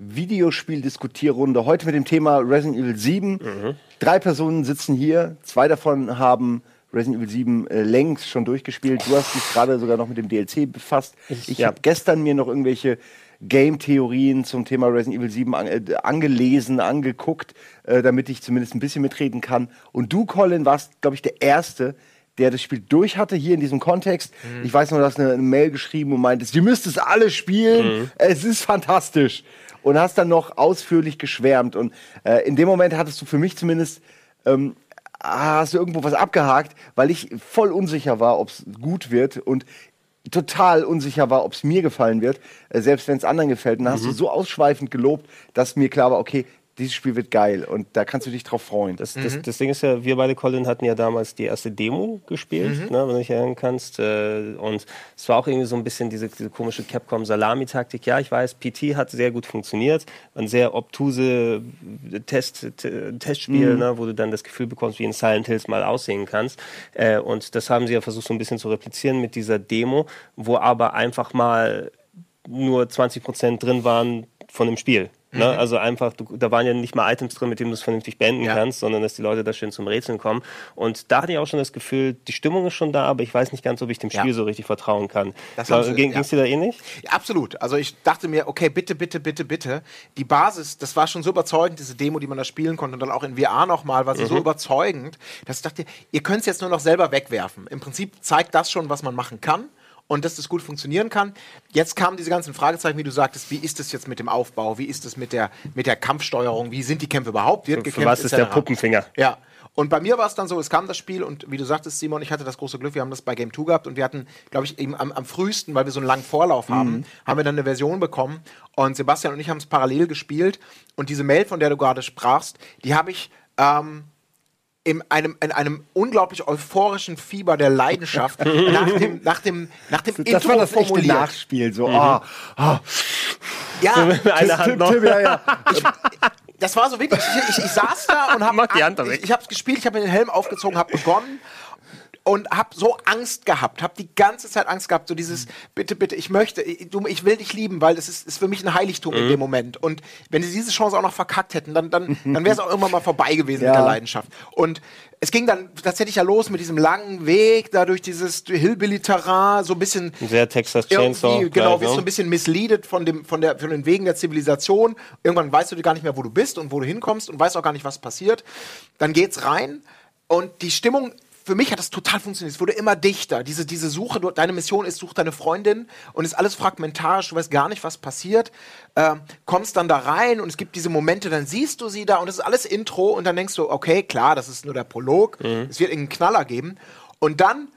Speaker 1: Videospiel-Diskutierrunde. Heute mit dem Thema Resident Evil 7. Mhm. Drei Personen sitzen hier. Zwei davon haben Resident Evil 7 äh, längst schon durchgespielt. Du hast dich gerade sogar noch mit dem DLC befasst. Ich, ich ja. habe gestern mir noch irgendwelche Game-Theorien zum Thema Resident Evil 7 an, äh, angelesen, angeguckt, äh, damit ich zumindest ein bisschen mitreden kann. Und du, Colin, warst, glaube ich, der Erste, der das Spiel durch hatte, hier in diesem Kontext. Mhm. Ich weiß noch, du hast eine, eine Mail geschrieben und meintest, ihr müsst es alle spielen, mhm. es ist fantastisch. Und hast dann noch ausführlich geschwärmt. Und äh, in dem Moment hattest du für mich zumindest, ähm, hast du irgendwo was abgehakt, weil ich voll unsicher war, ob es gut wird. Und total unsicher war, ob es mir gefallen wird, äh, selbst wenn es anderen gefällt. Und dann mhm. hast du so ausschweifend gelobt, dass mir klar war, okay, dieses Spiel wird geil und da kannst du dich drauf freuen.
Speaker 2: Das, das, mhm. das Ding ist ja, wir beide, Colin, hatten ja damals die erste Demo gespielt, mhm. ne, wenn du dich erinnern kannst. Äh, und es war auch irgendwie so ein bisschen diese, diese komische Capcom-Salami-Taktik. Ja, ich weiß, PT hat sehr gut funktioniert. Ein sehr obtuse Test, Testspiel, mhm. ne, wo du dann das Gefühl bekommst, wie in Silent Hills mal aussehen kannst. Äh, und das haben sie ja versucht, so ein bisschen zu replizieren mit dieser Demo, wo aber einfach mal nur 20 Prozent drin waren von dem Spiel. Ne? Mhm. Also einfach, du, da waren ja nicht mal Items drin, mit denen du es vernünftig beenden ja. kannst, sondern dass die Leute da schön zum Rätseln kommen. Und da hatte ich auch schon das Gefühl, die Stimmung ist schon da, aber ich weiß nicht ganz, ob ich dem Spiel ja. so richtig vertrauen kann. Das da, ging es dir da ähnlich?
Speaker 3: Ja, absolut. Also ich dachte mir, okay, bitte, bitte, bitte, bitte. Die Basis, das war schon so überzeugend, diese Demo, die man da spielen konnte und dann auch in VR nochmal, war sie mhm. so überzeugend, dass ich dachte, ihr könnt es jetzt nur noch selber wegwerfen. Im Prinzip zeigt das schon, was man machen kann und dass das gut funktionieren kann. Jetzt kamen diese ganzen Fragezeichen, wie du sagtest, wie ist es jetzt mit dem Aufbau, wie ist es mit der, mit der Kampfsteuerung, wie sind die Kämpfe überhaupt,
Speaker 2: wird gekämpft, Was ist der Puppenfinger?
Speaker 3: Ja, Und bei mir war es dann so, es kam das Spiel und wie du sagtest, Simon, ich hatte das große Glück, wir haben das bei Game 2 gehabt und wir hatten, glaube ich, eben am, am, frühesten, weil wir so einen langen Vorlauf haben, mhm. haben wir dann eine Version bekommen und Sebastian und ich haben es parallel gespielt und diese Mail, von der du gerade sprachst, die habe ich ähm, in einem, in einem unglaublich euphorischen Fieber der Leidenschaft nach dem, nach dem, nach dem
Speaker 1: das Intro war das formuliert. Nachspiel, so, mhm. oh, oh.
Speaker 3: Ja, so eine Hand noch. ja, ja. Ich, das war so wirklich, ich, ich, ich saß da und habe ich, ich habe es gespielt, ich habe mir den Helm aufgezogen, habe begonnen und habe so Angst gehabt, habe die ganze Zeit Angst gehabt, so dieses bitte bitte, ich möchte, ich, ich will dich lieben, weil das ist, ist für mich ein Heiligtum mhm. in dem Moment und wenn sie diese Chance auch noch verkackt hätten, dann dann [laughs] dann wäre es auch irgendwann mal vorbei gewesen ja. mit der Leidenschaft und es ging dann tatsächlich ja los mit diesem langen Weg da durch dieses Hillbilly-Terrain, so ein bisschen
Speaker 2: sehr Texas Chainsaw,
Speaker 3: genau, wirst so ein bisschen misleadet von dem von der von den Wegen der Zivilisation. Irgendwann weißt du gar nicht mehr, wo du bist und wo du hinkommst und weißt auch gar nicht, was passiert. Dann geht's rein und die Stimmung für mich hat das total funktioniert. Es wurde immer dichter. Diese, diese Suche, deine Mission ist, such deine Freundin und ist alles fragmentarisch, du weißt gar nicht, was passiert. Ähm, kommst dann da rein und es gibt diese Momente, dann siehst du sie da und es ist alles Intro und dann denkst du, okay, klar, das ist nur der Prolog, mhm. es wird irgendeinen Knaller geben. Und dann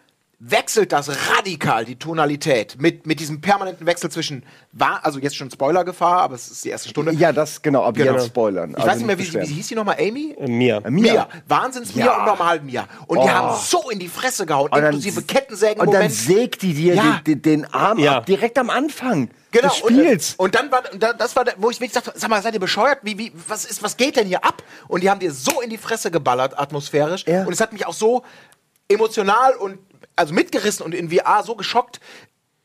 Speaker 3: wechselt das radikal die Tonalität mit, mit diesem permanenten Wechsel zwischen, war, also jetzt schon Spoilergefahr, aber es ist die erste Stunde.
Speaker 1: Ja, das genau, aber genau. jetzt spoilern.
Speaker 3: Ich also weiß nicht mehr, wie, wie, hieß die nochmal? Amy?
Speaker 2: Äh, Mia.
Speaker 3: Äh, Mia. Mia. Wahnsinns-Mia ja. und normal Mia. Und oh. die haben so in die Fresse gehauen, und inklusive Kettensägen.
Speaker 1: Und dann sägt die dir ja. den, den, Arm ja. ab, direkt am Anfang.
Speaker 3: Genau, des Spiels. Und, und dann war das war wo ich wirklich dachte, sag mal, seid ihr bescheuert? Wie, wie, was ist, was geht denn hier ab? Und die haben dir so in die Fresse geballert, atmosphärisch. Ja. Und es hat mich auch so emotional und also mitgerissen und in VR so geschockt,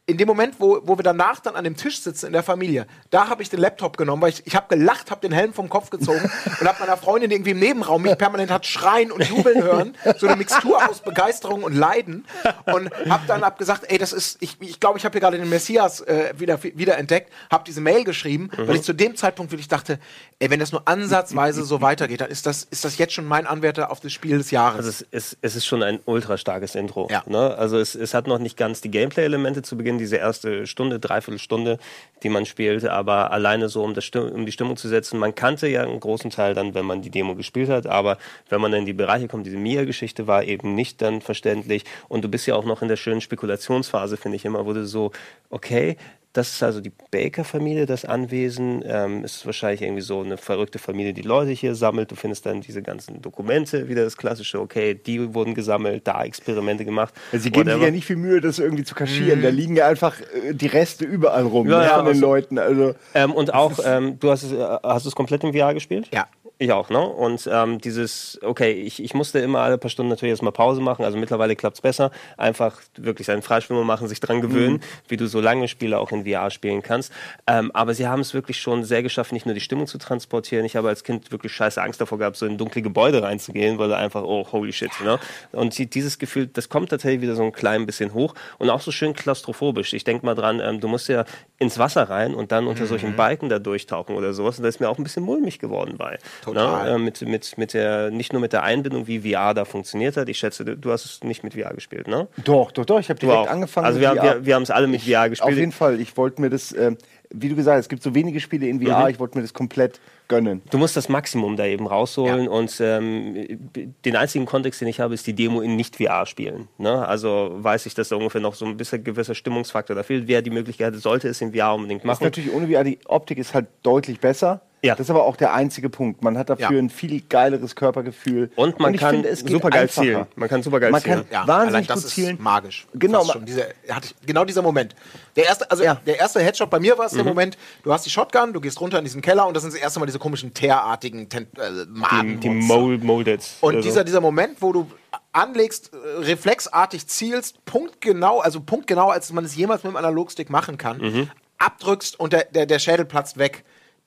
Speaker 3: in dem Moment, wo, wo wir danach dann an dem Tisch sitzen in der Familie, da habe ich den Laptop genommen, weil ich, ich habe gelacht, habe den Helm vom Kopf gezogen [laughs] und habe meiner Freundin irgendwie im Nebenraum mich permanent hat schreien und jubeln hören, so eine Mixtur aus Begeisterung und Leiden und habe dann hab gesagt, ey, das ist, ich glaube, ich, glaub, ich habe hier gerade den Messias äh, wieder, wieder entdeckt, habe diese Mail geschrieben, mhm. weil ich zu dem Zeitpunkt wirklich dachte, ey, wenn das nur ansatzweise so weitergeht, dann ist das, ist das jetzt schon mein Anwärter auf das Spiel des Jahres.
Speaker 2: Also es ist, es ist schon ein ultra starkes Intro. Ja. Ne? Also es, es hat noch nicht ganz die Gameplay-Elemente zu Beginn, diese erste Stunde, dreiviertel Stunde, die man spielt, aber alleine so, um, das, um die Stimmung zu setzen, man kannte ja einen großen Teil dann, wenn man die Demo gespielt hat, aber wenn man in die Bereiche kommt, diese Mia-Geschichte war eben nicht dann verständlich. Und du bist ja auch noch in der schönen Spekulationsphase, finde ich immer, wo du so, okay, das ist also die Baker-Familie, das Anwesen. Ähm, ist wahrscheinlich irgendwie so eine verrückte Familie, die Leute hier sammelt. Du findest dann diese ganzen Dokumente, wieder das klassische, okay, die wurden gesammelt, da Experimente gemacht.
Speaker 1: Ja, sie geben sich ja nicht viel Mühe, das irgendwie zu kaschieren. Mhm. Da liegen ja einfach äh, die Reste überall rum ja, ne, ja, von den also, Leuten. Also,
Speaker 2: ähm, und auch, ähm, du hast es, äh, hast es komplett im VR gespielt?
Speaker 3: Ja.
Speaker 2: Ich auch, ne? Und ähm, dieses, okay, ich, ich musste immer alle paar Stunden natürlich erstmal Pause machen, also mittlerweile klappt es besser. Einfach wirklich seinen Freischwimmer machen, sich dran gewöhnen, mhm. wie du so lange Spiele auch in VR spielen kannst. Ähm, aber sie haben es wirklich schon sehr geschafft, nicht nur die Stimmung zu transportieren. Ich habe als Kind wirklich scheiße Angst davor gehabt, so in dunkle Gebäude reinzugehen, weil da einfach, oh, holy shit, ne? Und dieses Gefühl, das kommt tatsächlich wieder so ein klein bisschen hoch und auch so schön klaustrophobisch. Ich denke mal dran, ähm, du musst ja ins Wasser rein und dann unter mhm. solchen Balken da durchtauchen oder sowas. Und da ist mir auch ein bisschen mulmig geworden bei. Total. Äh, mit, mit, mit der, nicht nur mit der Einbindung, wie VR da funktioniert hat. Ich schätze, du hast es nicht mit VR gespielt, ne?
Speaker 1: Doch, doch, doch. Ich habe direkt angefangen.
Speaker 2: Also wir, VR. wir, wir haben es alle mit VR gespielt.
Speaker 1: Auf jeden Fall. Ich wollte mir das, äh, wie du gesagt hast, es gibt so wenige Spiele in VR. Mhm. Ich wollte mir das komplett gönnen.
Speaker 2: Du musst das Maximum da eben rausholen ja. und ähm, den einzigen Kontext, den ich habe, ist die Demo in Nicht-VR-Spielen. Ne? Also weiß ich, dass da ungefähr noch so ein bisschen gewisser Stimmungsfaktor da fehlt. Wer die Möglichkeit sollte es in VR unbedingt machen.
Speaker 1: Das ist natürlich ohne VR, die Optik ist halt deutlich besser. Ja. Das ist aber auch der einzige Punkt. Man hat dafür ja. ein viel geileres Körpergefühl.
Speaker 2: Und man und kann finde, super geil zielen.
Speaker 1: Man kann super geil man zielen.
Speaker 3: Kann ja, wahnsinnig gut zielen. magisch. Genau. Diese, hatte ich, genau dieser Moment. Der erste, also ja. der erste Headshot bei mir war es mhm. der Moment, du hast die Shotgun, du gehst runter in diesen Keller und das sind das erste Mal diese komischen teerartigen Ten äh,
Speaker 2: Maden. Die, die Mold Molded.
Speaker 3: Und also. dieser, dieser Moment, wo du anlegst, äh, reflexartig zielst, punktgenau, also punktgenau, als man es jemals mit einem Analogstick machen kann, mhm. abdrückst und der, der, der Schädel platzt weg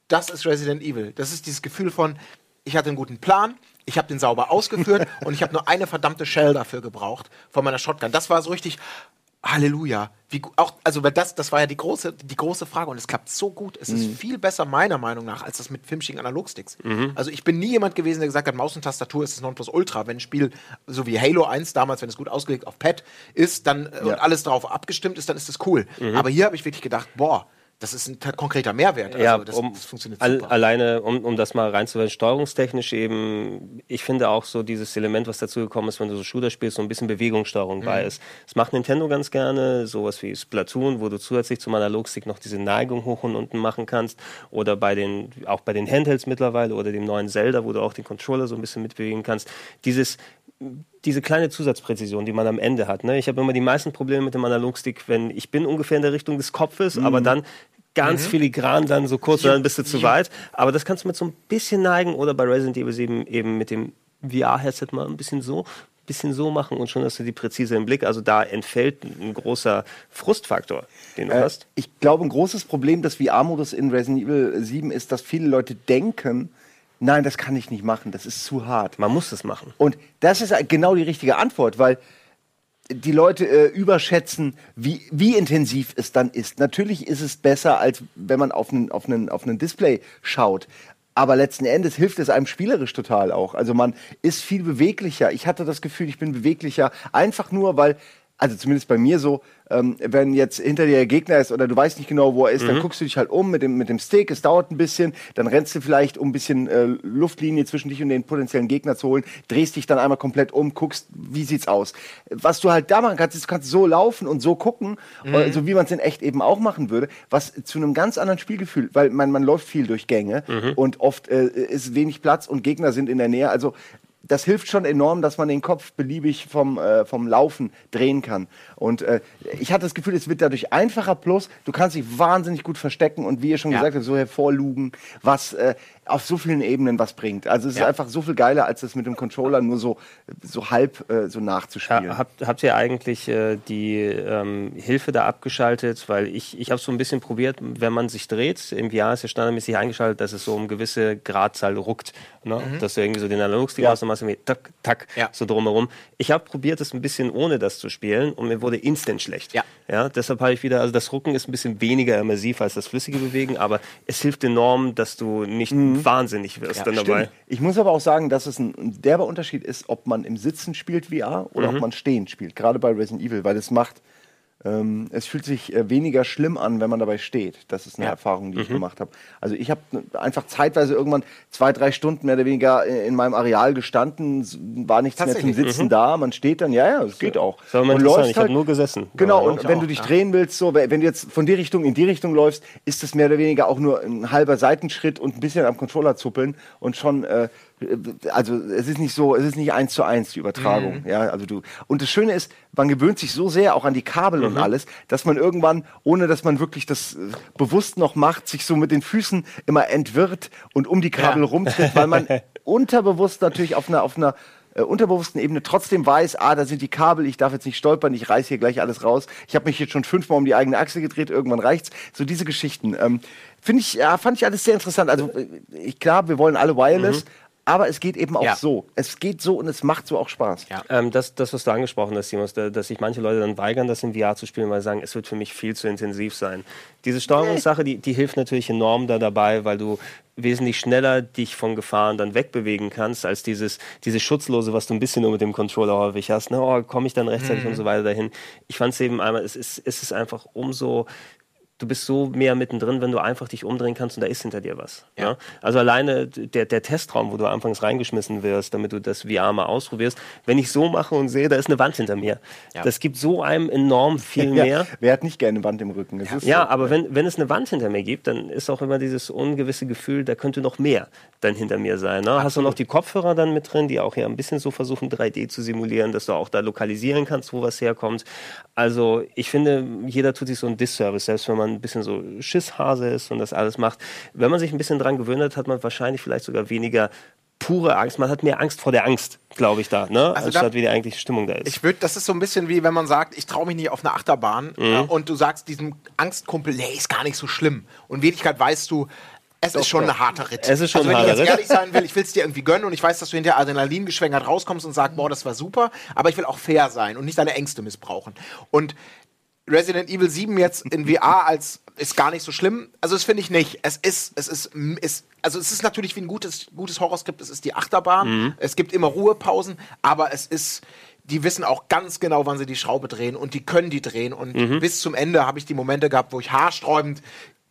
Speaker 3: das ist Resident Evil. Das ist dieses Gefühl von, ich hatte einen guten Plan, ich habe den sauber ausgeführt [laughs] und ich habe nur eine verdammte Shell dafür gebraucht von meiner Shotgun. Das war so richtig Halleluja. Wie, auch, also das, das war ja die große, die große Frage und es klappt so gut. Es mhm. ist viel besser meiner Meinung nach als das mit filmschicken Analogsticks. Mhm. Also ich bin nie jemand gewesen, der gesagt hat, Maus und Tastatur ist das Nonplusultra. Wenn ein Spiel so wie Halo 1 damals, wenn es gut ausgelegt auf Pad ist, dann ja. und alles darauf abgestimmt ist, dann ist das cool. Mhm. Aber hier habe ich wirklich gedacht, boah, das ist ein konkreter Mehrwert.
Speaker 2: Also ja, das, um, das funktioniert super. Alleine, um, um das mal reinzuwerfen, steuerungstechnisch eben, ich finde auch so dieses Element, was dazu gekommen ist, wenn du so Shooter spielst, so ein bisschen Bewegungssteuerung mhm. bei ist. Das macht Nintendo ganz gerne, sowas wie Splatoon, wo du zusätzlich zum Analogstick noch diese Neigung hoch und unten machen kannst. Oder bei den, auch bei den Handhelds mittlerweile oder dem neuen Zelda, wo du auch den Controller so ein bisschen mitbewegen kannst. Dieses diese kleine Zusatzpräzision, die man am Ende hat. Ne? Ich habe immer die meisten Probleme mit dem Analogstick, wenn ich bin ungefähr in der Richtung des Kopfes, mhm. aber dann ganz mhm. filigran dann so kurz, dann bist du zu weit. Aber das kannst du mit so ein bisschen neigen oder bei Resident Evil 7 eben mit dem VR-Headset mal ein bisschen so bisschen so machen und schon hast du die präzise im Blick. Also da entfällt ein großer Frustfaktor, den du äh, hast.
Speaker 1: Ich glaube, ein großes Problem des VR-Modus in Resident Evil 7 ist, dass viele Leute denken, nein, das kann ich nicht machen, das ist zu hart.
Speaker 2: Man muss das machen.
Speaker 1: Und das ist genau die richtige Antwort, weil die Leute äh, überschätzen, wie, wie intensiv es dann ist. Natürlich ist es besser, als wenn man auf einen, auf einen, auf einen Display schaut. Aber letzten Endes hilft es einem spielerisch total auch. Also man ist viel beweglicher. Ich hatte das Gefühl, ich bin beweglicher, einfach nur, weil also zumindest bei mir so, ähm, wenn jetzt hinter dir der Gegner ist oder du weißt nicht genau, wo er ist, mhm. dann guckst du dich halt um mit dem, mit dem Stick, es dauert ein bisschen, dann rennst du vielleicht, um ein bisschen äh, Luftlinie zwischen dich und den potenziellen Gegner zu holen, drehst dich dann einmal komplett um, guckst, wie sieht's aus. Was du halt da machen kannst, ist, du kannst so laufen und so gucken, mhm. äh, so wie man es in echt eben auch machen würde, was zu einem ganz anderen Spielgefühl, weil man, man läuft viel durch Gänge mhm. und oft äh, ist wenig Platz und Gegner sind in der Nähe, also das hilft schon enorm, dass man den Kopf beliebig vom, äh, vom Laufen drehen kann. Und äh, ich hatte das Gefühl, es wird dadurch einfacher. Plus, du kannst dich wahnsinnig gut verstecken und wie ihr schon ja. gesagt habt, so hervorlugen, was äh, auf so vielen Ebenen was bringt. Also es ja. ist einfach so viel geiler, als das mit dem Controller nur so, so halb äh, so nachzuspielen.
Speaker 2: Ja, habt, habt ihr eigentlich äh, die ähm, Hilfe da abgeschaltet? Weil ich, ich habe so ein bisschen probiert, wenn man sich dreht, im VR ist ja standardmäßig eingeschaltet, dass es so um gewisse Gradzahl ruckt. Ne? Mhm. Dass du irgendwie so den Analogstick ja. hast und machst irgendwie tak, tak, ja. so drumherum. Ich habe probiert, es ein bisschen ohne das zu spielen und mir wurde instant schlecht. Ja. Ja, deshalb habe ich wieder, also das Rucken ist ein bisschen weniger immersiv als das flüssige Bewegen, aber es hilft enorm, dass du nicht mhm. Wahnsinnig wirst ja, dann dabei. Stimmt.
Speaker 1: Ich muss aber auch sagen, dass es ein, derber Unterschied ist, ob man im Sitzen spielt VR oder mhm. ob man stehend spielt, gerade bei Resident Evil, weil es macht ähm, es fühlt sich äh, weniger schlimm an, wenn man dabei steht. Das ist eine ja. Erfahrung, die mhm. ich gemacht habe. Also ich habe einfach zeitweise irgendwann zwei, drei Stunden mehr oder weniger in meinem Areal gestanden, war nichts mehr zum Sitzen mhm. da. Man steht dann, ja, ja, es geht auch.
Speaker 2: Das und läufst ich halt, habe nur gesessen.
Speaker 1: Genau, und wenn auch. du dich drehen willst, so, wenn du jetzt von die Richtung in die Richtung läufst, ist es mehr oder weniger auch nur ein halber Seitenschritt und ein bisschen am Controller zuppeln und schon äh, also es ist nicht so, es ist nicht eins zu eins die Übertragung. Mhm. Ja, also du. Und das Schöne ist, man gewöhnt sich so sehr auch an die Kabel mhm. und alles, dass man irgendwann, ohne dass man wirklich das äh, bewusst noch macht, sich so mit den Füßen immer entwirrt und um die Kabel ja. rumtritt, weil man [laughs] unterbewusst natürlich auf einer, auf einer äh, unterbewussten Ebene trotzdem weiß, ah, da sind die Kabel, ich darf jetzt nicht stolpern, ich reiß hier gleich alles raus. Ich habe mich jetzt schon fünfmal um die eigene Achse gedreht, irgendwann reicht's. So diese Geschichten. Ähm, Finde ich, ja, fand ich alles sehr interessant. Also, äh, ich, klar, wir wollen alle Wireless, mhm aber es geht eben auch ja. so. Es geht so und es macht so auch Spaß.
Speaker 2: Ja. Ähm, das, das, was du angesprochen hast, Simon, dass sich manche Leute dann weigern, das in VR zu spielen, weil sie sagen, es wird für mich viel zu intensiv sein. Diese Steuerungssache, die, die hilft natürlich enorm da dabei, weil du wesentlich schneller dich von Gefahren dann wegbewegen kannst, als dieses, dieses Schutzlose, was du ein bisschen nur mit dem Controller häufig hast. Ne? Oh, komme ich dann rechtzeitig mhm. und so weiter dahin. Ich fand es eben einmal, es ist, es ist einfach umso du bist so mehr mittendrin, wenn du einfach dich umdrehen kannst und da ist hinter dir was. Ja. Ne? Also alleine der, der Testraum, wo du anfangs reingeschmissen wirst, damit du das VR mal ausprobierst, wenn ich so mache und sehe, da ist eine Wand hinter mir. Ja. Das gibt so einem enorm viel [laughs] mehr. Ja,
Speaker 1: wer hat nicht gerne eine Wand im Rücken?
Speaker 2: ja, so. aber wenn, wenn es eine Wand hinter mir gibt, dann ist auch immer dieses ungewisse Gefühl, da könnte noch mehr dann hinter mir sein. Ne? Hast du noch die Kopfhörer dann mit drin, die auch ja ein bisschen so versuchen, 3D zu simulieren, dass du auch da lokalisieren kannst, wo was herkommt. Also ich finde, jeder tut sich so einen Disservice, selbst wenn man man ein bisschen so Schisshase ist und das alles macht. Wenn man sich ein bisschen dran gewöhnt hat, hat man wahrscheinlich vielleicht sogar weniger pure Angst. Man hat mehr Angst vor der Angst, glaube ich, da, ne? Also Anstatt da, wie die eigentliche Stimmung da ist.
Speaker 3: Ich würde, das ist so ein bisschen wie wenn man sagt, ich traue mich nicht auf eine Achterbahn mhm. äh, und du sagst diesem Angstkumpel, nee, ist gar nicht so schlimm. Und in Wirklichkeit weißt du, es doch, ist schon doch. ein harter Ritt.
Speaker 2: Es ist schon also,
Speaker 3: wenn ich jetzt ehrlich sein will, ich will es dir irgendwie gönnen und ich weiß, dass du hinter Adrenalin geschwängert rauskommst und sagst, boah, das war super, aber ich will auch fair sein und nicht deine Ängste missbrauchen. Und Resident Evil 7 jetzt in VR als ist gar nicht so schlimm. Also das finde ich nicht. Es ist, es ist, ist, also es ist natürlich wie ein gutes, gutes Horrorskript. Es ist die Achterbahn. Mhm. Es gibt immer Ruhepausen, aber es ist, die wissen auch ganz genau, wann sie die Schraube drehen und die können die drehen. Und mhm. bis zum Ende habe ich die Momente gehabt, wo ich haarsträubend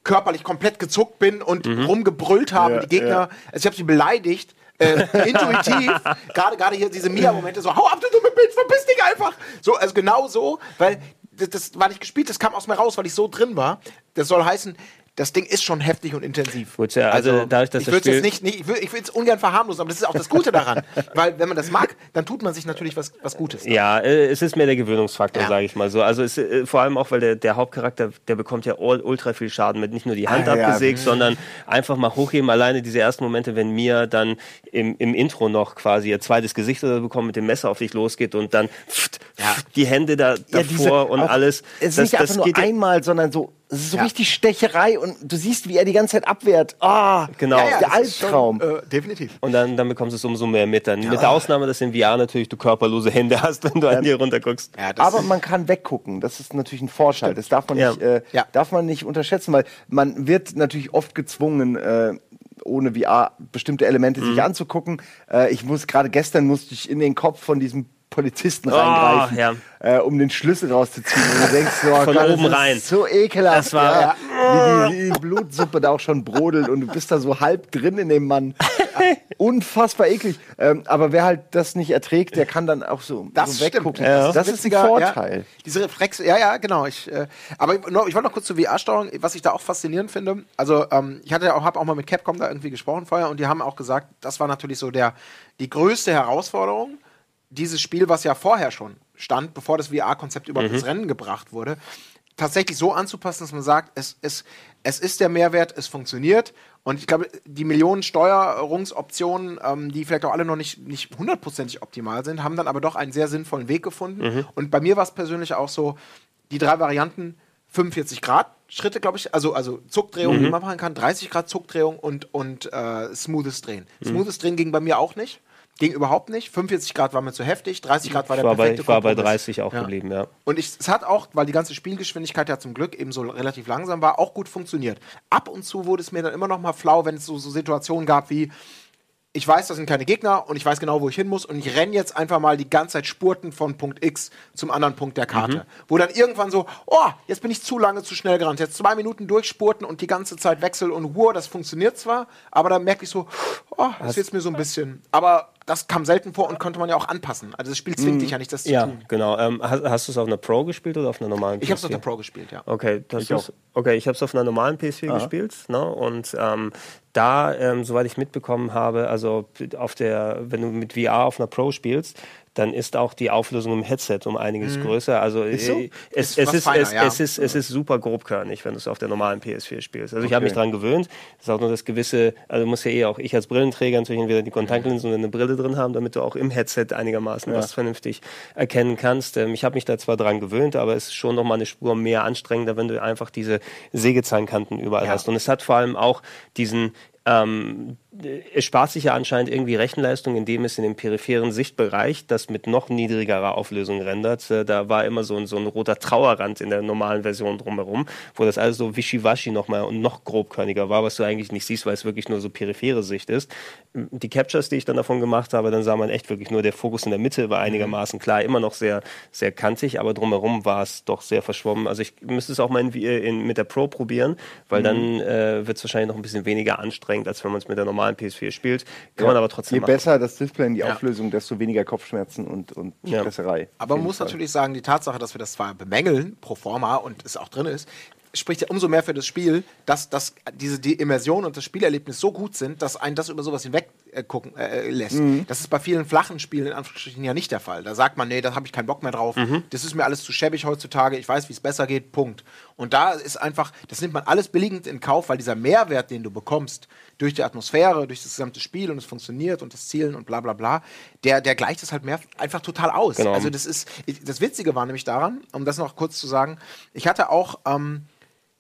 Speaker 3: körperlich komplett gezuckt bin und mhm. rumgebrüllt habe, ja, die Gegner, ja. also ich habe sie beleidigt, äh, intuitiv, [laughs] gerade gerade hier diese Mia-Momente, so, hau ab, du dumme Bild, verpiss dich einfach. So, also genau so, weil das, das war nicht gespielt, das kam aus mir raus, weil ich so drin war. Das soll heißen, das Ding ist schon heftig und intensiv.
Speaker 2: Gut, ja, also, also dadurch, dass
Speaker 3: ich würde es nicht, nicht, ich will es ungern verharmlosen, aber das ist auch das Gute daran, [laughs] weil wenn man das mag, dann tut man sich natürlich was, was Gutes.
Speaker 2: Dann. Ja, äh, es ist mehr der Gewöhnungsfaktor, ja. sage ich mal so. Also es, äh, vor allem auch, weil der, der Hauptcharakter, der bekommt ja ultra viel Schaden mit nicht nur die Hand ah, abgesägt, ja. sondern einfach mal hochheben. Alleine diese ersten Momente, wenn Mia dann im, im Intro noch quasi ihr zweites Gesicht oder bekommt mit dem Messer auf dich losgeht und dann pft, pft, die Hände da davor diese, und alles.
Speaker 1: Es ist das, nicht einfach nur einmal, sondern so es ist so ja. richtig Stecherei und du siehst, wie er die ganze Zeit abwehrt. Ah, oh, genau. Ja, ja, der Albtraum. Schon,
Speaker 3: äh, definitiv.
Speaker 2: Und dann, dann bekommst du es umso mehr mit. Dann. Mit der Ausnahme, dass in VR natürlich du körperlose Hände hast, wenn du an dir runterguckst.
Speaker 1: Aber man kann weggucken. Das ist natürlich ein Vorteil. Das darf man, nicht, äh, darf man nicht unterschätzen, weil man wird natürlich oft gezwungen, äh, ohne VR bestimmte Elemente mhm. sich anzugucken. Äh, ich muss gerade gestern musste ich in den Kopf von diesem Polizisten oh, reingreifen, ja. äh, um den Schlüssel rauszuziehen. Und du [laughs] denkst so, oh
Speaker 2: Von Gott, oben rein.
Speaker 1: so ekelhaft.
Speaker 2: Das war, ja,
Speaker 1: ja. Wie die, die, Blutsuppe da auch schon brodelt und du bist da so halb drin in dem Mann. [laughs] Unfassbar eklig. Ähm, aber wer halt das nicht erträgt, der kann dann auch so,
Speaker 3: das
Speaker 1: so weggucken.
Speaker 3: Das, das ist ein Vorteil. Diese Reflexe, ja, ja, genau. Ich, äh, aber ich, ich wollte noch kurz zur VR-Steuerung, was ich da auch faszinierend finde. Also ähm, ich hatte ja auch, habe auch mal mit Capcom da irgendwie gesprochen vorher und die haben auch gesagt, das war natürlich so der die größte Herausforderung dieses Spiel, was ja vorher schon stand, bevor das VR-Konzept überhaupt mhm. ins Rennen gebracht wurde, tatsächlich so anzupassen, dass man sagt, es, es, es ist der Mehrwert, es funktioniert. Und ich glaube, die Millionen Steuerungsoptionen, ähm, die vielleicht auch alle noch nicht, nicht hundertprozentig optimal sind, haben dann aber doch einen sehr sinnvollen Weg gefunden. Mhm. Und bei mir war es persönlich auch so, die drei Varianten, 45 Grad Schritte, glaube ich, also, also Zuckdrehung, mhm. die man machen kann, 30 Grad Zuckdrehung und, und äh, smoothes Drehen. Mhm. Smoothes Drehen ging bei mir auch nicht. Ging überhaupt nicht. 45 Grad war mir zu heftig, 30 Grad war der
Speaker 2: war perfekte bei, Ich war bei 30 auch ja. geblieben, ja.
Speaker 3: Und ich, es hat auch, weil die ganze Spielgeschwindigkeit ja zum Glück eben so relativ langsam war, auch gut funktioniert. Ab und zu wurde es mir dann immer noch mal flau, wenn es so, so Situationen gab wie, ich weiß, das sind keine Gegner und ich weiß genau, wo ich hin muss und ich renne jetzt einfach mal die ganze Zeit Spurten von Punkt X zum anderen Punkt der Karte. Mhm. Wo dann irgendwann so, oh, jetzt bin ich zu lange zu schnell gerannt. Jetzt zwei Minuten durchspurten und die ganze Zeit wechseln und wow, das funktioniert zwar, aber dann merke ich so, oh, das jetzt mir so ein bisschen. Aber das kam selten vor und konnte man ja auch anpassen. Also das Spiel zwingt mhm. dich ja nicht, das zu
Speaker 2: ja,
Speaker 3: tun.
Speaker 2: genau. Ähm, hast, hast du es auf einer Pro gespielt oder auf einer normalen
Speaker 3: PS4? Ich habe es auf der Pro gespielt, ja.
Speaker 2: Okay, ich auch. okay ich habe es auf einer normalen PS4 Aha. gespielt. Ne? Und ähm, da, ähm, soweit ich mitbekommen habe, also auf der, wenn du mit VR auf einer Pro spielst, dann ist auch die Auflösung im Headset um einiges mhm. größer. Also ist so? Es, ist es, ist, feiner, es, ja. es, ist, es ist super grobkörnig, wenn du es auf der normalen PS4 spielst. Also okay. ich habe mich daran gewöhnt. Es ist auch nur das gewisse, also muss ja eh auch ich als Brillenträger natürlich entweder die Kontaktlinsen oder eine Brille drin haben, damit du auch im Headset einigermaßen ja. was vernünftig erkennen kannst. Ähm, ich habe mich da zwar dran gewöhnt, aber es ist schon noch mal eine Spur mehr anstrengender, wenn du einfach diese Sägezahnkanten überall ja. hast. Und es hat vor allem auch diesen ähm, es spart sich ja anscheinend irgendwie Rechenleistung, indem es in dem peripheren Sichtbereich das mit noch niedrigerer Auflösung rendert. Äh, da war immer so ein, so ein roter Trauerrand in der normalen Version drumherum, wo das alles so wischiwaschi nochmal und noch grobkörniger war, was du eigentlich nicht siehst, weil es wirklich nur so periphere Sicht ist. Die Captures, die ich dann davon gemacht habe, dann sah man echt wirklich nur der Fokus in der Mitte war einigermaßen klar, immer noch sehr, sehr kantig, aber drumherum war es doch sehr verschwommen. Also ich müsste es auch mal in, in, mit der Pro probieren, weil mhm. dann äh, wird es wahrscheinlich noch ein bisschen weniger anstrengend, als wenn man es mit der normalen normalen PS4 spielt. Kann ja. man aber trotzdem
Speaker 1: Je machen. besser das Display in die ja. Auflösung, desto weniger Kopfschmerzen und, und Stresserei.
Speaker 3: Aber man muss Fall. natürlich sagen, die Tatsache, dass wir das zwar bemängeln, pro forma, und es auch drin ist, spricht ja umso mehr für das Spiel, dass, dass diese die Immersion und das Spielerlebnis so gut sind, dass einen das über sowas hinweg äh, gucken äh, lässt. Mhm. Das ist bei vielen flachen Spielen in Anführungsstrichen ja nicht der Fall. Da sagt man, nee, da habe ich keinen Bock mehr drauf. Mhm. Das ist mir alles zu schäbig heutzutage. Ich weiß, wie es besser geht. Punkt. Und da ist einfach, das nimmt man alles billigend in Kauf, weil dieser Mehrwert, den du bekommst durch die Atmosphäre, durch das gesamte Spiel und es funktioniert und das Zielen und bla bla bla, der, der gleicht es halt mehr einfach total aus. Genau. Also das ist, das Witzige war nämlich daran, um das noch kurz zu sagen, ich hatte auch ähm,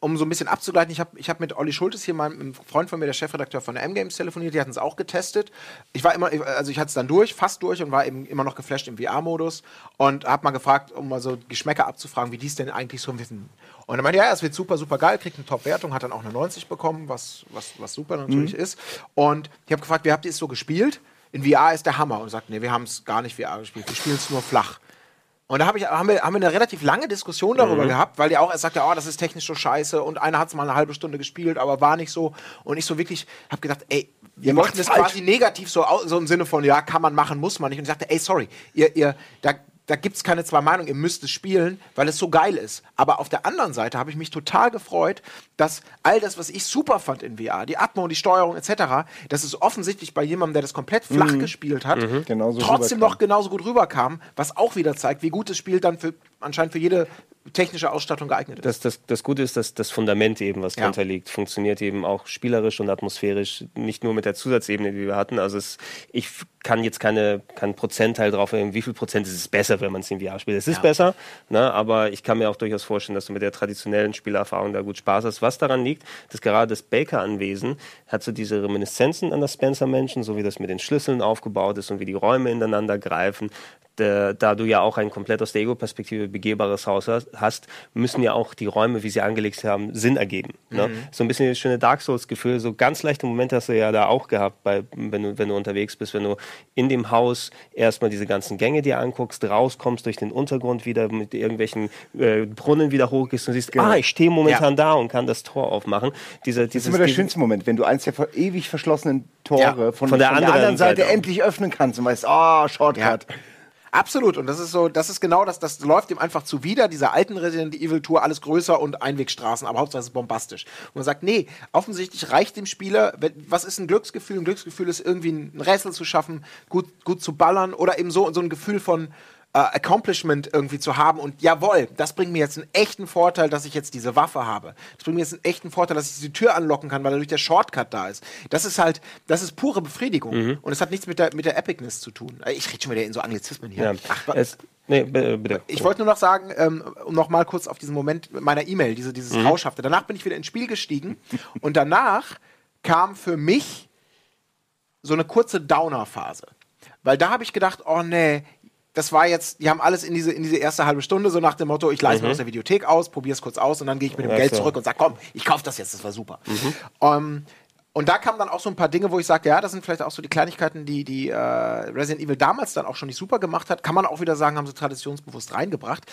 Speaker 3: um so ein bisschen abzugleichen, ich habe ich hab mit Olli Schultes hier, mal, einem Freund von mir, der Chefredakteur von der M-Games, telefoniert, die hatten es auch getestet. Ich war immer, also ich hatte es dann durch, fast durch und war eben immer noch geflasht im VR-Modus und habe mal gefragt, um mal so Geschmäcker abzufragen, wie die es denn eigentlich so wissen. Und er meinte, ja, es wird super, super geil, kriegt eine Top-Wertung, hat dann auch eine 90 bekommen, was, was, was super natürlich mhm. ist. Und ich habe gefragt, wie habt ihr es so gespielt? In VR ist der Hammer. Und er sagt, nee, wir haben es gar nicht VR gespielt, wir spielen es nur flach. Und da hab ich, haben, wir, haben wir eine relativ lange Diskussion darüber mhm. gehabt, weil der auch erst sagte, oh, das ist technisch so scheiße und einer hat es mal eine halbe Stunde gespielt, aber war nicht so. Und ich so wirklich habe gedacht, ey, wir wollten das quasi negativ so, so im Sinne von, ja, kann man machen, muss man nicht. Und ich sagte, ey, sorry, ihr, ihr, da, da gibt es keine zwei Meinungen, ihr müsst es spielen, weil es so geil ist. Aber auf der anderen Seite habe ich mich total gefreut, dass all das, was ich super fand in VR, die Atmo, die Steuerung etc., dass es offensichtlich bei jemandem, der das komplett flach mhm. gespielt hat, mhm. trotzdem noch genauso gut rüberkam, was auch wieder zeigt, wie gut das Spiel dann für, anscheinend für jede technische Ausstattung geeignet ist.
Speaker 2: Das, das, das Gute ist, dass das Fundament eben, was ja. drunter liegt, funktioniert eben auch spielerisch und atmosphärisch, nicht nur mit der Zusatzebene, die wir hatten. Also es, ich kann jetzt keine, keinen Prozentteil drauf nehmen, wie viel Prozent ist es besser, wenn man es in VR spielt. Es ist ja. besser, ne, aber ich kann mir auch durchaus vorstellen, dass du mit der traditionellen Spielerfahrung da gut Spaß hast. Was daran liegt, dass gerade das Baker-Anwesen hat so diese Reminiszenzen an das Spencer-Menschen, so wie das mit den Schlüsseln aufgebaut ist und wie die Räume ineinander greifen äh, da du ja auch ein komplett aus der Ego-Perspektive begehbares Haus hast, müssen ja auch die Räume, wie sie angelegt haben, Sinn ergeben. Ne? Mhm. So ein bisschen das schöne Dark Souls-Gefühl, so ganz leichte Momente hast du ja da auch gehabt, bei, wenn, du, wenn du unterwegs bist, wenn du in dem Haus erstmal diese ganzen Gänge dir anguckst, rauskommst durch den Untergrund wieder mit irgendwelchen äh, Brunnen wieder hochgehst und siehst, genau. ah, ich stehe momentan ja. da und kann das Tor aufmachen.
Speaker 1: Diese, dieses, das ist immer der schönste Moment, wenn du eins der ewig verschlossenen Tore ja, von, von, der, von anderen der, anderen Seite, Seite endlich öffnen kannst und weißt, oh, Shortcut. Ja.
Speaker 3: Absolut. Und das ist so, das ist genau das, das läuft ihm einfach zuwider, dieser alten Resident Evil Tour, alles größer und Einwegstraßen, aber ist bombastisch. Und man sagt, nee, offensichtlich reicht dem Spieler, was ist ein Glücksgefühl? Ein Glücksgefühl ist irgendwie ein Rätsel zu schaffen, gut, gut zu ballern oder eben so, so ein Gefühl von, äh, Accomplishment irgendwie zu haben und jawohl, das bringt mir jetzt einen echten Vorteil, dass ich jetzt diese Waffe habe. Das bringt mir jetzt einen echten Vorteil, dass ich diese Tür anlocken kann, weil dadurch der Shortcut da ist. Das ist halt, das ist pure Befriedigung mhm. und es hat nichts mit der, mit der Epicness zu tun. Äh, ich rede schon wieder in so Anglizismen hier. Ja. Ach, es, nee, bitte. Ich wollte nur noch sagen, ähm, um noch mal kurz auf diesen Moment meiner E-Mail, diese, dieses mhm. Rauschhafte. Danach bin ich wieder ins Spiel gestiegen [laughs] und danach kam für mich so eine kurze Downer-Phase. Weil da habe ich gedacht, oh nee, das war jetzt, die haben alles in diese, in diese erste halbe Stunde, so nach dem Motto, ich leiste mhm. mir aus der Videothek aus, probiere es kurz aus und dann gehe ich mit dem ja, Geld klar. zurück und sage, komm, ich kaufe das jetzt, das war super. Mhm. Um, ähm, und da kamen dann auch so ein paar Dinge, wo ich sage, ja, das sind vielleicht auch so die Kleinigkeiten, die, die äh, Resident Evil damals dann auch schon nicht super gemacht hat. Kann man auch wieder sagen, haben sie traditionsbewusst reingebracht.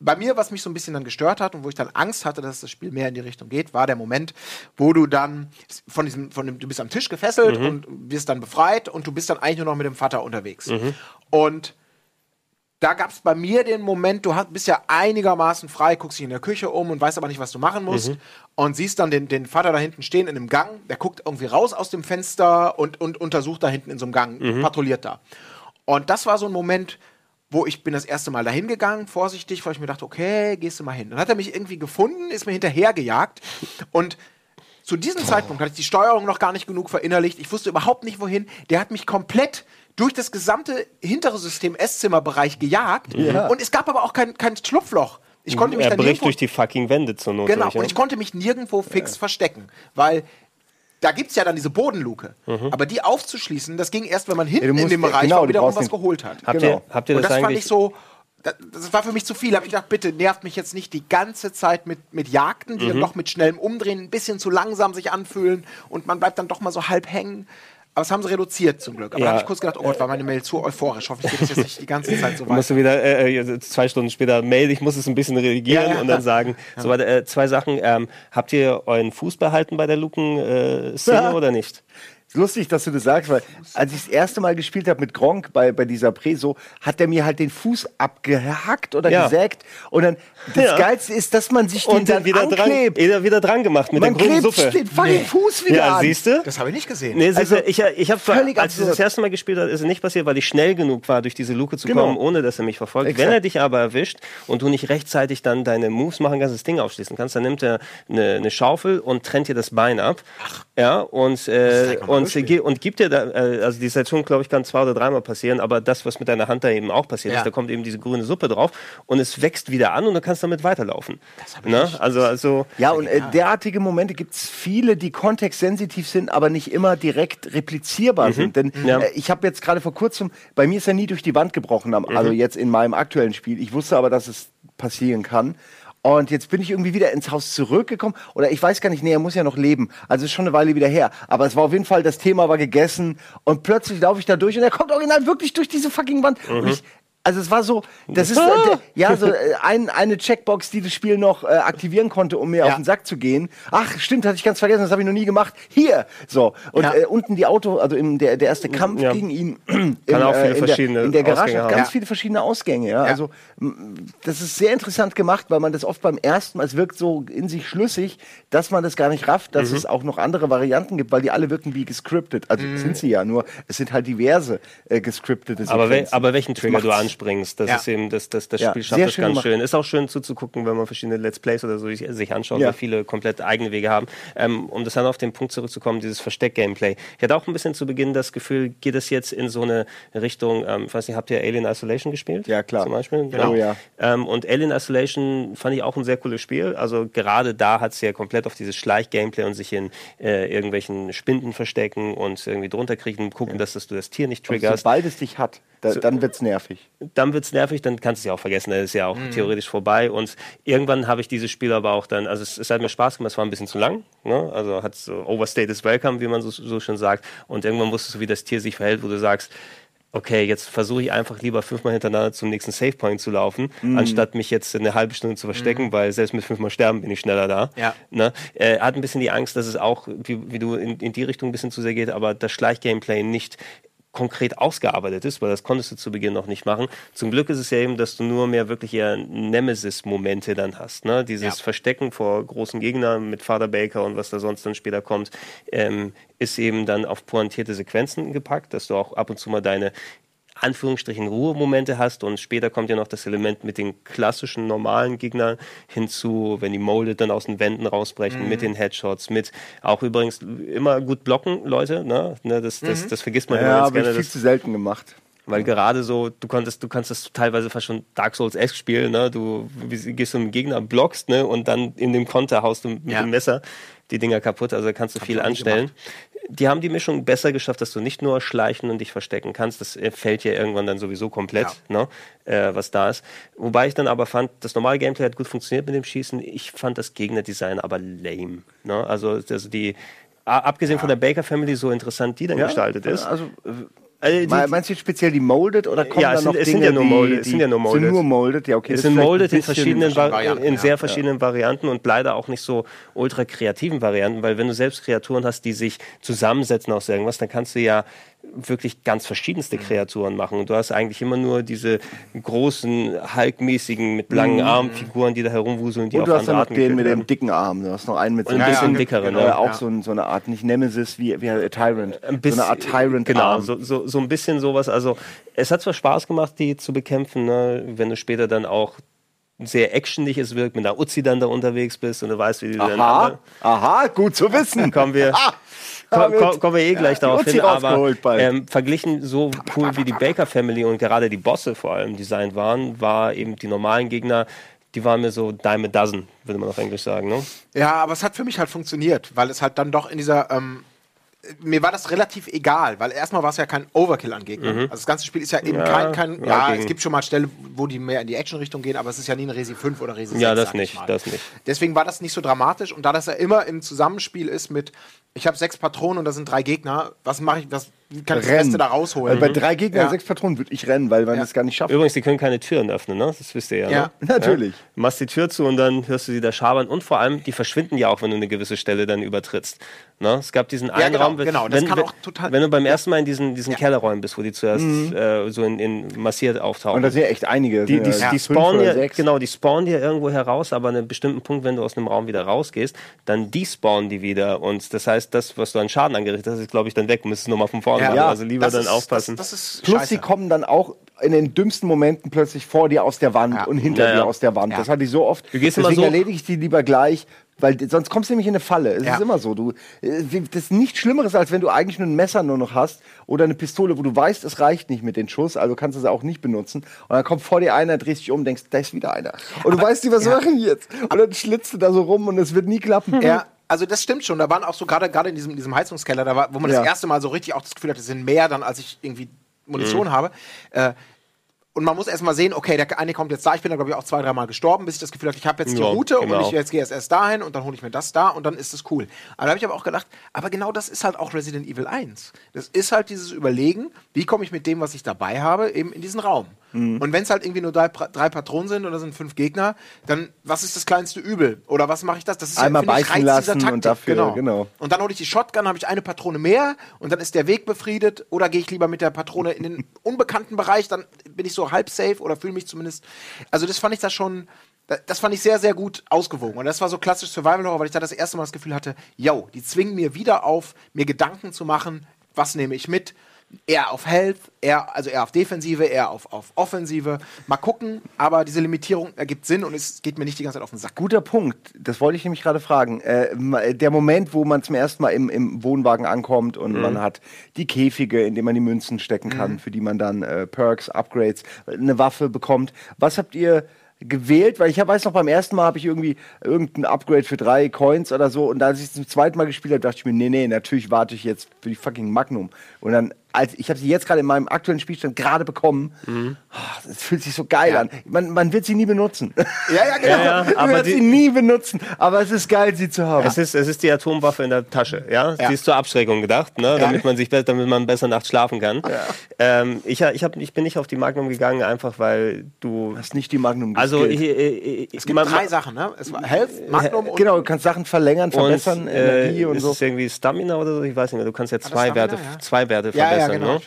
Speaker 3: Bei mir, was mich so ein bisschen dann gestört hat und wo ich dann Angst hatte, dass das Spiel mehr in die Richtung geht, war der Moment, wo du dann von diesem, von dem, du bist am Tisch gefesselt mhm. und wirst dann befreit und du bist dann eigentlich nur noch mit dem Vater unterwegs. Mhm. Und da gab es bei mir den Moment, du bist ja einigermaßen frei, guckst dich in der Küche um und weißt aber nicht, was du machen musst. Mhm. Und siehst dann den, den Vater da hinten stehen in einem Gang, der guckt irgendwie raus aus dem Fenster und, und untersucht da hinten in so einem Gang, mhm. patrouilliert da. Und das war so ein Moment, wo ich bin das erste Mal dahin gegangen, vorsichtig, weil ich mir dachte, okay, gehst du mal hin. Dann hat er mich irgendwie gefunden, ist mir hinterhergejagt und zu diesem Zeitpunkt hatte ich die Steuerung noch gar nicht genug verinnerlicht. Ich wusste überhaupt nicht wohin. Der hat mich komplett durch das gesamte hintere System Esszimmerbereich gejagt ja. und es gab aber auch kein, kein Schlupfloch. Ich konnte mich
Speaker 2: er dann bricht durch die fucking Wände zur Not.
Speaker 3: Genau, durch, und ich konnte mich nirgendwo fix ja. verstecken, weil da gibt es ja dann diese Bodenluke. Mhm. Aber die aufzuschließen, das ging erst, wenn man hinten ja, in dem Bereich genau, wiederum was geholt hat.
Speaker 2: Habt, genau. ihr, habt ihr das, und das
Speaker 3: fand ich so, das, das, war für mich zu viel. Da habe ich gedacht, bitte nervt mich jetzt nicht die ganze Zeit mit, mit Jagden, die mhm. dann doch mit schnellem Umdrehen ein bisschen zu langsam sich anfühlen und man bleibt dann doch mal so halb hängen. Aber das haben sie reduziert zum Glück. Aber ja. da habe ich kurz gedacht, oh Gott, war meine Mail zu euphorisch. Hoffentlich geht das jetzt nicht die ganze [laughs] Zeit so
Speaker 2: weiter. Musst du wieder äh, äh zwei Stunden später Mail, ich muss es ein bisschen reagieren ja, ja. und dann sagen. [laughs] So, äh, zwei Sachen. Ähm, habt ihr euren Fuß behalten bei der Luken-Szene äh, oder nicht?
Speaker 1: Lustig, dass du das sagst, weil als ich das erste Mal gespielt habe mit Gronk bei, bei dieser Preso, hat der mir halt den Fuß abgehackt oder ja. gesägt. Und dann, das ja. Geilste ist, dass man sich den und dann wieder anklebt.
Speaker 2: Dran, wieder dran gemacht mit man der grünen Suppe.
Speaker 1: den fucking nee. Fuß wieder ja, an.
Speaker 2: siehst du?
Speaker 3: Das habe ich nicht gesehen.
Speaker 2: Nee, also, ich, ich habe als ich das erste Mal gespielt habe, ist es nicht passiert, weil ich schnell genug war, durch diese Luke zu genau. kommen, ohne dass er mich verfolgt. Exakt. Wenn er dich aber erwischt und du nicht rechtzeitig dann deine Moves machen kannst, das Ding aufschließen kannst, dann nimmt er eine, eine Schaufel und trennt dir das Bein ab. Ach. Ja, und, äh, und, und gibt dir ja da, äh, also die Station, glaube ich, kann zwei oder dreimal passieren, aber das, was mit deiner Hand da eben auch passiert ja. ist, da kommt eben diese grüne Suppe drauf und es wächst wieder an und du kannst damit weiterlaufen. Das ich ne? also, also
Speaker 1: Ja, und äh, derartige Momente gibt es viele, die kontextsensitiv sind, aber nicht immer direkt replizierbar mhm. sind. Denn ja. äh, ich habe jetzt gerade vor kurzem, bei mir ist er nie durch die Wand gebrochen, also mhm. also jetzt in meinem aktuellen Spiel. Ich wusste aber, dass es passieren kann. Und jetzt bin ich irgendwie wieder ins Haus zurückgekommen. Oder ich weiß gar nicht, nee, er muss ja noch leben. Also ist schon eine Weile wieder her. Aber es war auf jeden Fall, das Thema war gegessen. Und plötzlich laufe ich da durch und er kommt original wirklich durch diese fucking Wand. Mhm. Und ich, Also es war so, das ist äh, ja so äh, ein, eine Checkbox, die das Spiel noch äh, aktivieren konnte, um mir ja. auf den Sack zu gehen. Ach, stimmt, hatte ich ganz vergessen, das habe ich noch nie gemacht. Hier, so und ja. äh, unten die Auto, also im, der, der erste Kampf ja. gegen ihn [clears throat]
Speaker 2: im, Kann auch viele
Speaker 1: äh, in
Speaker 2: verschiedene
Speaker 1: der, in der Garage hat ganz viele verschiedene Ausgänge. Ja? Also das ist sehr interessant gemacht, weil man das oft beim ersten Mal, es wirkt so in sich schlüssig, dass man das gar nicht rafft, dass mhm. es auch noch andere Varianten gibt, weil die alle wirken wie gescriptet. Also mhm. sind sie ja nur, es sind halt diverse äh, gescriptete
Speaker 2: aber, we aber welchen Trigger du anspringst, das ist eben, das, das, das Spiel schafft das ganz schön. Ist auch schön zuzugucken, wenn man verschiedene Let's Plays oder so sich anschaut, weil viele komplett eigene Wege haben. Ähm, um das dann auf den Punkt zurückzukommen, dieses Versteck-Gameplay. Ich hatte auch ein bisschen zu Beginn das Gefühl, geht es jetzt in so eine Richtung, ähm, ich weiß nicht, habt ihr Alien Isolation gespielt?
Speaker 1: Ja, klar.
Speaker 2: Zum Beispiel? Genau, oh, ja. Ähm, und Alien Isolation fand ich auch ein sehr cooles Spiel. Also gerade da hat es ja komplett auf dieses Schleich-Gameplay und sich in äh, irgendwelchen Spinden verstecken und irgendwie drunter kriechen, gucken, ja. dass, dass du das Tier nicht triggerst. Und
Speaker 1: sobald es dich hat, da, so, dann es nervig.
Speaker 2: Dann wird es nervig, dann kannst du es ja auch vergessen, dann ist ja auch mhm. theoretisch vorbei. Und irgendwann habe ich dieses Spiel aber auch dann, also es, es, hat mir Spaß gemacht, es war ein bisschen zu lang, ne? also hat so Overstate is welcome, wie man so, so schon sagt. Und irgendwann wusstest du, wie das Tier sich verhält, wo du sagst, okay, jetzt versuche ich einfach lieber fünfmal hintereinander zum nächsten Savepoint zu laufen, mhm. anstatt mich jetzt eine halbe Stunde zu verstecken, mhm. weil selbst mit fünfmal sterben bin ich schneller da.
Speaker 3: Ja.
Speaker 2: Ne? Er hat ein bisschen die Angst, dass es auch, wie, wie du in, in die Richtung ein bisschen zu sehr geht, aber das Schleichgameplay nicht konkret ausgearbeitet ist, weil das konntest du zu Beginn noch nicht machen. Zum Glück ist es ja eben, dass du nur mehr wirklich eher Nemesis-Momente dann hast. Ne? Dieses ja. Verstecken vor großen Gegnern mit Father Baker und was da sonst dann später kommt, ähm, ist eben dann auf pointierte Sequenzen gepackt, dass du auch ab und zu mal deine Anführungsstrichen Ruhemomente hast und später kommt ja noch das Element mit den klassischen normalen Gegnern hinzu, wenn die Molded dann aus den Wänden rausbrechen, mhm. mit den Headshots, mit auch übrigens immer gut blocken, Leute, ne? ne das, das, mhm. das vergisst man
Speaker 1: ja, immer ganz gerne. viel zu selten gemacht.
Speaker 2: Weil gerade so, du konntest, du kannst das teilweise fast schon Dark Souls esque spielen, ne? Du gehst zum Gegner, blockst, ne? Und dann in dem Konter haust du mit ja. dem Messer die Dinger kaputt, also kannst du Hab viel anstellen. Die haben die Mischung besser geschafft, dass du nicht nur schleichen und dich verstecken kannst. Das äh, fällt ja irgendwann dann sowieso komplett, ja. ne, äh, was da ist. Wobei ich dann aber fand, das normale Gameplay hat gut funktioniert mit dem Schießen. Ich fand das Gegnerdesign aber lame. Ne? Also, also die, abgesehen ja. von der Baker Family, so interessant die dann gestaltet ist.
Speaker 1: Also, also Meinst du jetzt speziell die Molded oder kommen
Speaker 2: ja,
Speaker 1: da noch
Speaker 2: es
Speaker 1: sind
Speaker 2: Dinge, ja nur Molded, die, die sind ja nur
Speaker 1: Molded. Sind nur Molded, ja okay.
Speaker 2: Es sind Molded in verschiedenen Varianten, in sehr ja, verschiedenen ja. Varianten und leider auch nicht so ultra kreativen Varianten, weil wenn du selbst Kreaturen hast, die sich zusammensetzen aus irgendwas, dann kannst du ja wirklich ganz verschiedenste mhm. Kreaturen machen. Und du hast eigentlich immer nur diese großen, Hulk-mäßigen, mit langen mhm. Armfiguren, die da herumwuseln, die
Speaker 1: Und du hast dann noch den mit dem dicken Arm. Du hast noch einen mit
Speaker 2: so ein bisschen dickeren.
Speaker 1: Genau. Ne? Auch so, so, eine Art, nicht Nemesis, wie, wie ein Tyrant.
Speaker 2: Ein bisschen, so eine Art Tyrant.
Speaker 1: Genau,
Speaker 2: so, so, so ein bisschen sowas. Also es hat zwar Spaß gemacht, die zu bekämpfen, ne? wenn du später dann auch sehr actionig es wirkt, mit einer Uzi dann da unterwegs bist und du weißt, wie die
Speaker 1: aha, dann... Aha, gut zu wissen. [laughs]
Speaker 2: Kommen wir... Ah Komm, kommen wir eh gleich ja, darauf hin, aber ähm, verglichen so cool wie die Baker Family und gerade die Bosse vor allem designt waren, war eben die normalen Gegner, die waren mir so dime a dozen, würde man auf Englisch sagen, ne?
Speaker 3: Ja, aber es hat für mich halt funktioniert, weil es halt dann doch in dieser ähm mir war das relativ egal, weil erstmal war es ja kein Overkill an Gegnern. Mhm. Also das ganze Spiel ist ja eben ja, kein, kein ja, ja es gibt schon mal Stellen, wo die mehr in die Action-Richtung gehen, aber es ist ja nie ein Resi 5 oder Resi 6.
Speaker 2: Ja, das nicht, das nicht.
Speaker 3: Deswegen war das nicht so dramatisch und da das ja immer im Zusammenspiel ist mit, ich habe sechs Patronen und da sind drei Gegner, was mache ich, was kann ich das Beste da rausholen?
Speaker 1: Also bei drei Gegnern, ja. sechs Patronen würde ich rennen, weil man ja. das gar nicht schafft.
Speaker 2: Übrigens, die können keine Türen öffnen, ne? Das wisst ihr ja. Ja,
Speaker 1: ne? natürlich. Ja?
Speaker 2: Du machst die Tür zu und dann hörst du sie da schabern und vor allem, die verschwinden ja auch, wenn du eine gewisse Stelle dann übertrittst. Ne? Es gab diesen einen
Speaker 3: genau,
Speaker 2: Raum,
Speaker 3: genau.
Speaker 2: Wenn, wenn, wenn, du beim ersten Mal in diesen, diesen Kellerräumen bist, wo die zuerst mhm. äh, so in, in, massiert auftauchen.
Speaker 1: Und da sind ja echt einige.
Speaker 2: Die, die, die, die spawnen ja, genau, die spawnen dir irgendwo heraus, aber an einem bestimmten Punkt, wenn du aus einem Raum wieder rausgehst, dann despawnen die wieder und das heißt, das, was du an Schaden angerichtet hast, ist, glaube ich, dann weg. Du müsstest nochmal von vorne machen. Also lieber dann aufpassen.
Speaker 1: Das, das ist Plus scheiße. sie kommen dann auch in den dümmsten Momenten plötzlich vor dir aus der Wand ja. und hinter ja, dir aus der Wand. Ja. Das hatte ich so oft.
Speaker 2: Du gehst Deswegen
Speaker 1: so erledige ich die lieber gleich, weil sonst kommst du nämlich in eine Falle. Es ist immer so. Du, äh, das ist nichts Schlimmeres, als wenn du eigentlich nur ein Messer nur noch hast oder eine Pistole, wo du weißt, es reicht nicht mit den Schuss, also kannst du es auch nicht benutzen. Und dann kommt vor dir einer, drehst dich um, denkst, da ist wieder einer. Und Aber, du weißt nicht, was machen jetzt? Und dann schlitzt du da so rum und es wird nie klappen.
Speaker 3: Ja, also das stimmt schon. Da waren auch so gerade gerade in diesem, diesem Heizungskeller, da war, wo man ja. das erste Mal so richtig auch das Gefühl hatte, es sind mehr dann, als ich irgendwie Munition mhm. habe. Äh, und man muss erstmal sehen, okay, der eine kommt jetzt da, ich bin da, glaube ich, auch zwei, dreimal gestorben, bis ich das Gefühl hatte, ich habe jetzt die Route genau. und ich jetzt gehe jetzt erst dahin und dann hole ich mir das da und dann ist das cool. Aber da habe ich aber auch gedacht, aber genau das ist halt auch Resident Evil 1. Das ist halt dieses Überlegen, wie komme ich mit dem, was ich dabei habe, eben in diesen Raum. Mhm. Und wenn es halt irgendwie nur drei, drei Patronen sind oder sind fünf Gegner, dann was ist das kleinste Übel? Oder was mache ich das? Das ist
Speaker 1: Einmal ja, beißen ich, lassen und dafür,
Speaker 3: genau. genau. Und dann hole ich die Shotgun, habe ich eine Patrone mehr und dann ist der Weg befriedet. Oder gehe ich lieber mit der Patrone in den unbekannten Bereich, dann bin ich so halb safe oder fühle mich zumindest. Also das fand ich da schon das fand ich sehr, sehr gut ausgewogen. Und das war so klassisch Survival Horror, weil ich da das erste Mal das Gefühl hatte, yo, die zwingen mir wieder auf, mir Gedanken zu machen, was nehme ich mit, eher auf Health, eher, also eher auf Defensive, eher auf, auf Offensive. Mal gucken, aber diese Limitierung ergibt Sinn und es geht mir nicht die ganze Zeit auf den Sack.
Speaker 1: Guter Punkt, das wollte ich nämlich gerade fragen. Äh, der Moment, wo man zum ersten Mal im, im Wohnwagen ankommt und mhm. man hat die Käfige, in denen man die Münzen stecken kann, mhm. für die man dann äh, Perks, Upgrades, eine Waffe bekommt. Was habt ihr gewählt, weil ich hab, weiß noch, beim ersten Mal habe ich irgendwie irgendein Upgrade für drei Coins oder so und als ich es zum zweiten Mal gespielt habe, dachte ich mir, nee, nee, natürlich warte ich jetzt für die fucking Magnum. Und dann als ich habe sie jetzt gerade in meinem aktuellen Spielstand gerade bekommen. Mhm. Oh, das fühlt sich so geil ja. an. Man, man wird sie nie benutzen.
Speaker 3: Ja, ja, [laughs] genau. Ja,
Speaker 1: ja, man wird sie nie benutzen. Aber es ist geil, sie zu haben.
Speaker 2: Es ist, es ist die Atomwaffe in der Tasche. Ja, sie ist zur Abschreckung gedacht, ne? damit man sich, damit man besser nachts schlafen kann. Ähm, ich, ich, hab, ich bin nicht auf die Magnum gegangen, einfach weil du
Speaker 1: hast nicht die Magnum.
Speaker 2: Also ich, ich,
Speaker 3: es gibt man, drei Sachen, ne? Es war Health,
Speaker 1: Magnum und genau. Du kannst Sachen verlängern, verbessern,
Speaker 2: und, äh, Energie und ist so. Ist es irgendwie Stamina oder so? Ich weiß nicht mehr. Du kannst ja zwei Stamina, Werte, zwei Werte verbessern ja, genau.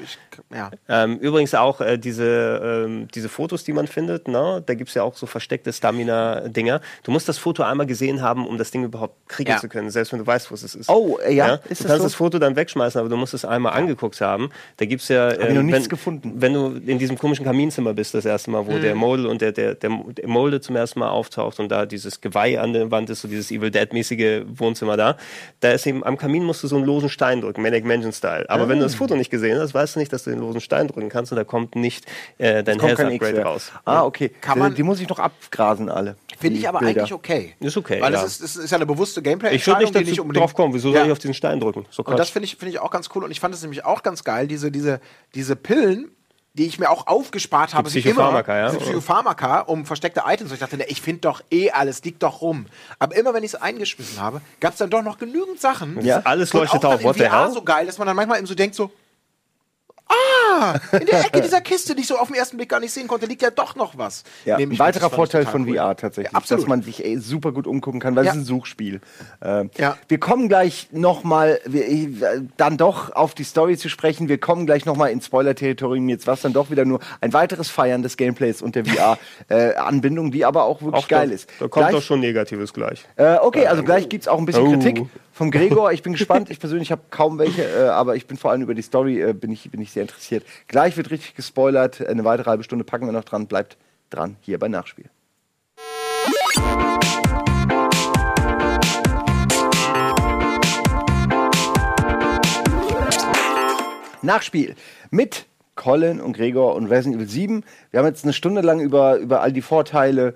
Speaker 2: Ja. Ähm, übrigens auch äh, diese, ähm, diese Fotos, die man findet, ne? da gibt es ja auch so versteckte Stamina-Dinger. Du musst das Foto einmal gesehen haben, um das Ding überhaupt kriegen ja. zu können, selbst wenn du weißt, wo es ist.
Speaker 1: Oh, äh, ja. ja?
Speaker 2: Ist du kannst so? das Foto dann wegschmeißen, aber du musst es einmal angeguckt haben. Da gibt es ja.
Speaker 1: Äh, Hab ich noch nichts wenn, gefunden.
Speaker 2: Wenn du in diesem komischen Kaminzimmer bist, das erste Mal, wo mhm. der Model und der, der, der, der Molde zum ersten Mal auftaucht und da dieses Geweih an der Wand ist, so dieses Evil Dead-mäßige Wohnzimmer da, da ist eben am Kamin musst du so einen losen Stein drücken, Manic Mansion-Style. Aber mhm. wenn du das Foto nicht gesehen hast, weißt du nicht, dass du den losen Stein drücken kannst und da kommt nicht äh, dein Health Upgrade raus.
Speaker 1: Ah, okay. Kann man, die muss ich noch abgrasen alle.
Speaker 3: Finde ich aber Bilder. eigentlich okay.
Speaker 2: Ist okay.
Speaker 3: Weil ja. es, ist, es ist ja eine bewusste gameplay
Speaker 2: Ich würde nicht, dazu nicht unbedingt drauf kommen. Wieso ja. soll ich auf diesen Stein drücken?
Speaker 3: So und das finde ich, find ich auch ganz cool. Und ich fand es nämlich auch ganz geil, diese, diese, diese Pillen, die ich mir auch aufgespart habe,
Speaker 2: die Psychopharmaka,
Speaker 3: immer, ja? Psychopharmaka, um versteckte Items. Und ich dachte, ne, ich finde doch eh alles, liegt doch rum. Aber immer, wenn ich es eingeschmissen habe, gab es dann doch noch genügend Sachen.
Speaker 2: Ja, alles leuchtet auf.
Speaker 3: What the hell? so geil, dass man dann manchmal eben so denkt, so, Ah, in der Ecke [laughs] dieser Kiste, die ich so auf den ersten Blick gar nicht sehen konnte, liegt ja doch noch was.
Speaker 1: Ja, ein weiterer Vorteil von cool. VR tatsächlich, ja, dass man sich ey, super gut umgucken kann, weil ja. es ist ein Suchspiel. Ähm, ja. Wir kommen gleich nochmal, dann doch auf die Story zu sprechen. Wir kommen gleich nochmal ins Spoiler-Territorium. Jetzt war es dann doch wieder nur ein weiteres Feiern des Gameplays und der VR-Anbindung, [laughs] äh, die aber auch wirklich auch geil
Speaker 2: da,
Speaker 1: ist.
Speaker 2: Da kommt gleich, doch schon Negatives gleich.
Speaker 1: Äh, okay, also gleich gibt es auch ein bisschen oh. Kritik vom Gregor. Ich bin gespannt. Ich persönlich habe kaum welche, äh, aber ich bin vor allem über die Story äh, bin, ich, bin ich sehr interessiert. Gleich wird richtig gespoilert. Eine weitere halbe Stunde packen wir noch dran. Bleibt dran hier bei Nachspiel. Nachspiel mit Colin und Gregor und Resident Evil 7. Wir haben jetzt eine Stunde lang über, über all die Vorteile,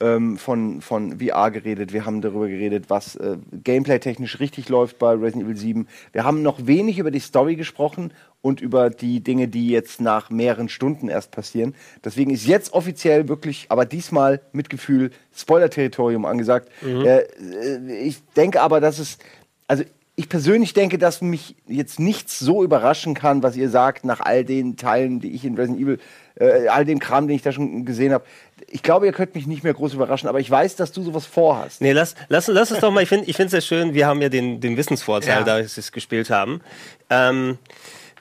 Speaker 1: ähm, von, von VR geredet, wir haben darüber geredet, was äh, gameplay-technisch richtig läuft bei Resident Evil 7. Wir haben noch wenig über die Story gesprochen und über die Dinge, die jetzt nach mehreren Stunden erst passieren. Deswegen ist jetzt offiziell wirklich, aber diesmal mit Gefühl, Spoiler-Territorium angesagt. Mhm. Äh, äh ich denke aber, dass es, also ich persönlich denke, dass mich jetzt nichts so überraschen kann, was ihr sagt, nach all den Teilen, die ich in Resident Evil, äh, all dem Kram, den ich da schon gesehen habe ich glaube, ihr könnt mich nicht mehr groß überraschen, aber ich weiß, dass du sowas vorhast.
Speaker 2: Nee, lass, lass, lass es doch mal. Ich finde es sehr schön, wir haben ja den, den Wissensvorteil, ja. da wir es gespielt haben. Ähm,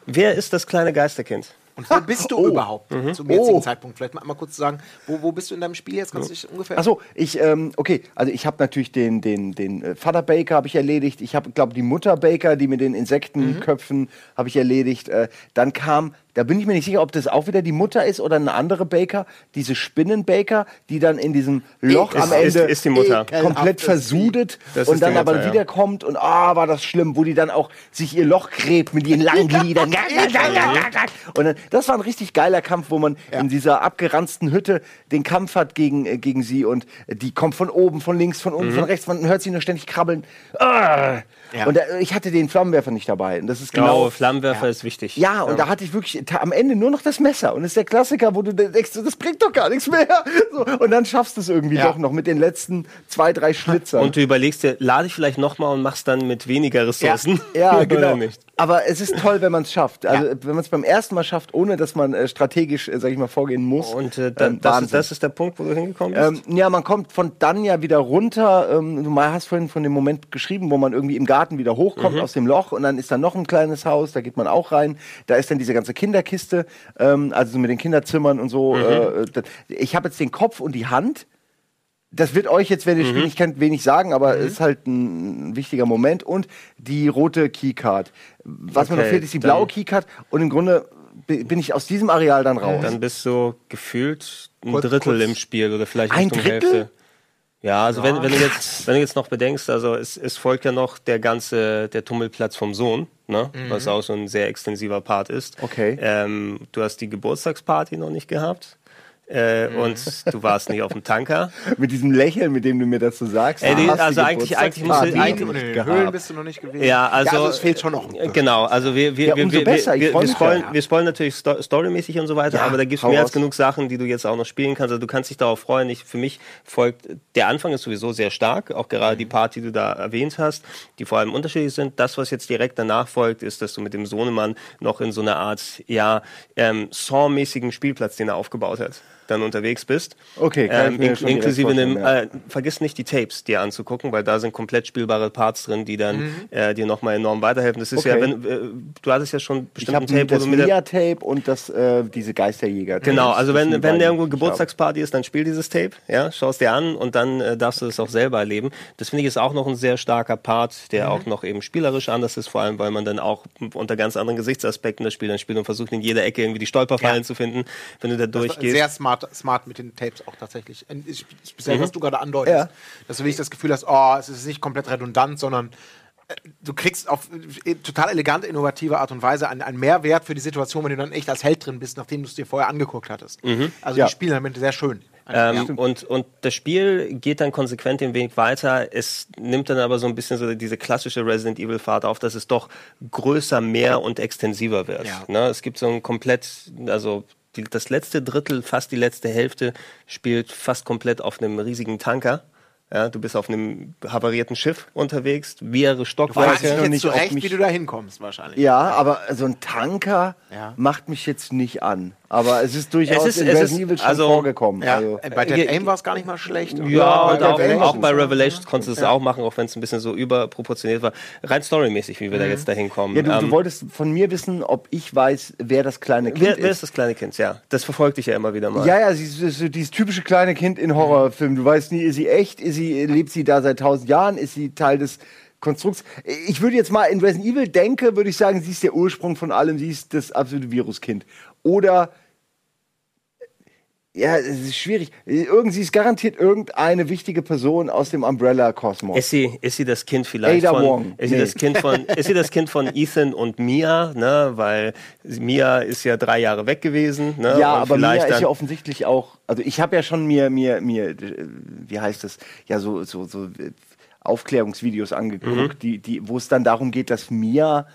Speaker 2: wer ist das kleine Geisterkind?
Speaker 3: Und wo bist du [laughs] oh. überhaupt mhm. zum jetzigen oh. Zeitpunkt? Vielleicht mal, mal kurz sagen, wo, wo bist du in deinem Spiel jetzt? Kannst du dich ungefähr.
Speaker 1: Achso, ich, ähm, okay, also ich habe natürlich den, den, den äh, Vater Baker habe ich erledigt. Ich habe, glaube die Mutter Baker, die mit den Insektenköpfen mhm. habe ich erledigt. Äh, dann kam da bin ich mir nicht sicher, ob das auch wieder die Mutter ist oder eine andere Baker, diese Spinnenbaker, die dann in diesem Loch ist, am Ende
Speaker 2: ist, ist die Mutter.
Speaker 1: komplett versudet und dann aber Mutter, wiederkommt und ah, war das schlimm, wo die dann auch sich ihr Loch gräbt mit ihren langen Gliedern. und dann, das war ein richtig geiler Kampf, wo man ja. in dieser abgeranzten Hütte den Kampf hat gegen, äh, gegen sie und die kommt von oben, von links, von unten, mhm. von rechts, man hört sie nur ständig krabbeln. Ah. Ja. Und da, ich hatte den Flammenwerfer nicht dabei. Und das ist
Speaker 2: genau. genau Flammenwerfer ja. ist wichtig.
Speaker 1: Ja, und da hatte ich wirklich am Ende nur noch das Messer. Und das ist der Klassiker, wo du denkst, das bringt doch gar nichts mehr. [laughs] So, und dann schaffst du es irgendwie doch noch mit den letzten zwei, drei Schlitzern.
Speaker 2: Und du überlegst dir, lade ich vielleicht nochmal und machst dann mit weniger Ressourcen.
Speaker 1: Ja, [laughs] genau. Aber es ist toll, wenn man es schafft. Also wenn man es beim ersten Mal schafft, ohne dass man äh, strategisch, äh, sag ich mal, vorgehen muss.
Speaker 2: Und äh, dann, ähm, das, das, ist der Punkt, wo du hingekommen bist?
Speaker 1: Ähm, ja, man kommt von dann ja wieder runter. Ähm, du hast vorhin von dem Moment geschrieben, wo man irgendwie im Garten wieder hochkommt mhm. aus dem Loch und dann ist da noch ein kleines Haus, da geht man auch rein. Da ist dann diese ganze Kinderkiste, ähm, also mit den Kinderzimmern und so. Mhm. Äh, ich habe jetzt den Kopf und die Hand das wird euch jetzt, wenn ihr mhm. nicht kennt, wenig sagen, aber mhm. ist halt ein wichtiger Moment. Und die rote Keycard. Was okay, mir noch fehlt, ist die blaue Keycard. Und im Grunde bin ich aus diesem Areal dann raus.
Speaker 2: Dann bist du gefühlt ein kurz, Drittel kurz. im Spiel oder vielleicht
Speaker 1: ein Drittel? Hälfte.
Speaker 2: Ja, also ja, wenn, wenn, du jetzt, wenn du jetzt noch bedenkst, also es, es folgt ja noch der ganze, der Tummelplatz vom Sohn, ne? Mhm. was auch so ein sehr extensiver Part ist.
Speaker 1: Okay.
Speaker 2: Ähm, du hast die Geburtstagsparty noch nicht gehabt. Äh, mhm. und du warst nicht auf dem Tanker. [laughs]
Speaker 1: mit diesem Lächeln, mit dem du mir das so sagst.
Speaker 2: Äh, die, also eigentlich, eigentlich musst du
Speaker 3: eigentlich in den Höhlen bist du noch nicht gewesen.
Speaker 2: Ja, also, ja, also es fehlt schon noch. Genau, also wir wir ja, wir, wir, besser, wir, wir, spoilen, wir spoilen natürlich sto storymäßig und so weiter, ja, aber da gibt es mehr als genug Sachen, die du jetzt auch noch spielen kannst. Also du kannst dich darauf freuen. Ich, für mich folgt der Anfang ist sowieso sehr stark, auch gerade die Part, die du da erwähnt hast, die vor allem unterschiedlich sind. Das, was jetzt direkt danach folgt, ist, dass du mit dem Sohnemann noch in so einer Art ja ähm, Saw-mäßigen Spielplatz, den er aufgebaut hat dann unterwegs bist.
Speaker 1: Okay,
Speaker 2: ähm, in, inklusive einem, ja. äh, vergiss nicht die Tapes dir anzugucken, weil da sind komplett spielbare Parts drin, die dann mhm. äh, dir nochmal enorm weiterhelfen. Das ist okay. ja, wenn äh, du hattest ja schon bestimmt
Speaker 1: ein Tape, das wo du mit der Tape und das äh, diese Geisterjäger. -Tapes.
Speaker 2: Genau, also wenn wenn irgendwo Geburtstagsparty ist, dann spiel dieses Tape, ja, schau es dir an und dann äh, darfst du es auch selber erleben. Das finde ich ist auch noch ein sehr starker Part, der mhm. auch noch eben spielerisch anders ist, vor allem weil man dann auch unter ganz anderen Gesichtsaspekten das Spiel dann spielt und versucht in jeder Ecke irgendwie die Stolperfallen ja. zu finden, wenn du da durchgehst.
Speaker 3: Sehr smart, smart mit den Tapes auch tatsächlich. Speziell, mhm. was du gerade andeutest, ja. dass du wirklich das Gefühl hast, oh, es ist nicht komplett redundant, sondern äh, du kriegst auf äh, total elegante, innovative Art und Weise einen, einen, Mehrwert für die Situation, wenn du dann echt als Held drin bist, nachdem du es dir vorher angeguckt hattest. Mhm. Also ja. die Spielelemente sehr schön.
Speaker 2: Ähm, und, und das Spiel geht dann konsequent den Weg weiter. Es nimmt dann aber so ein bisschen so diese klassische Resident Evil Fahrt auf, dass es doch größer, mehr und extensiver wird. Ja. Ne? Es gibt so ein komplett, also die, das letzte Drittel, fast die letzte Hälfte, spielt fast komplett auf einem riesigen Tanker. Ja, du bist auf einem havarierten Schiff unterwegs, mehrere Stockwerke.
Speaker 3: Du weißt jetzt nicht zurecht, wie du da hinkommst wahrscheinlich.
Speaker 1: Ja, aber so ein Tanker ja. macht mich jetzt nicht an. Aber es ist durchaus
Speaker 2: es ist, in Resident
Speaker 1: Evil schon also, vorgekommen.
Speaker 3: Ja, also. Bei Dead Aim war es gar nicht mal schlecht.
Speaker 2: Ja, und auch, auch, bei Revelations konntest du es ja. auch machen, auch wenn es ein bisschen so überproportioniert war. Rein storymäßig, wie wir mhm. da jetzt dahin kommen.
Speaker 1: Ja, du, ähm, du, wolltest von mir wissen, ob ich weiß, wer das kleine Kind
Speaker 2: wer, ist. Wer ist das kleine Kind, ja. Das verfolgt dich ja immer wieder mal.
Speaker 1: Ja, ja, sie ist so dieses typische kleine Kind in Horrorfilmen. Du weißt nie, ist sie echt, ist sie, lebt sie da seit tausend Jahren, ist sie Teil des Konstrukts. Ich würde jetzt mal in Resident Evil denke, würde ich sagen, sie ist der Ursprung von allem, sie ist das absolute Viruskind. Oder ja, es ist schwierig. Irgendwie ist garantiert irgendeine wichtige Person aus dem Umbrella-Kosmos.
Speaker 2: Ist sie, ist sie das Kind vielleicht
Speaker 1: Ada
Speaker 2: von,
Speaker 1: Wong.
Speaker 2: Ist, nee. sie das kind von, ist sie das Kind von Ethan und Mia, ne? Weil Mia ist ja drei Jahre weg gewesen. Ne?
Speaker 1: Ja, aber Mia ist ja offensichtlich auch. Also ich habe ja schon mir, mir, mir, wie heißt das? Ja, so, so, so Aufklärungsvideos angeguckt, mhm. die, die, wo es dann darum geht, dass Mia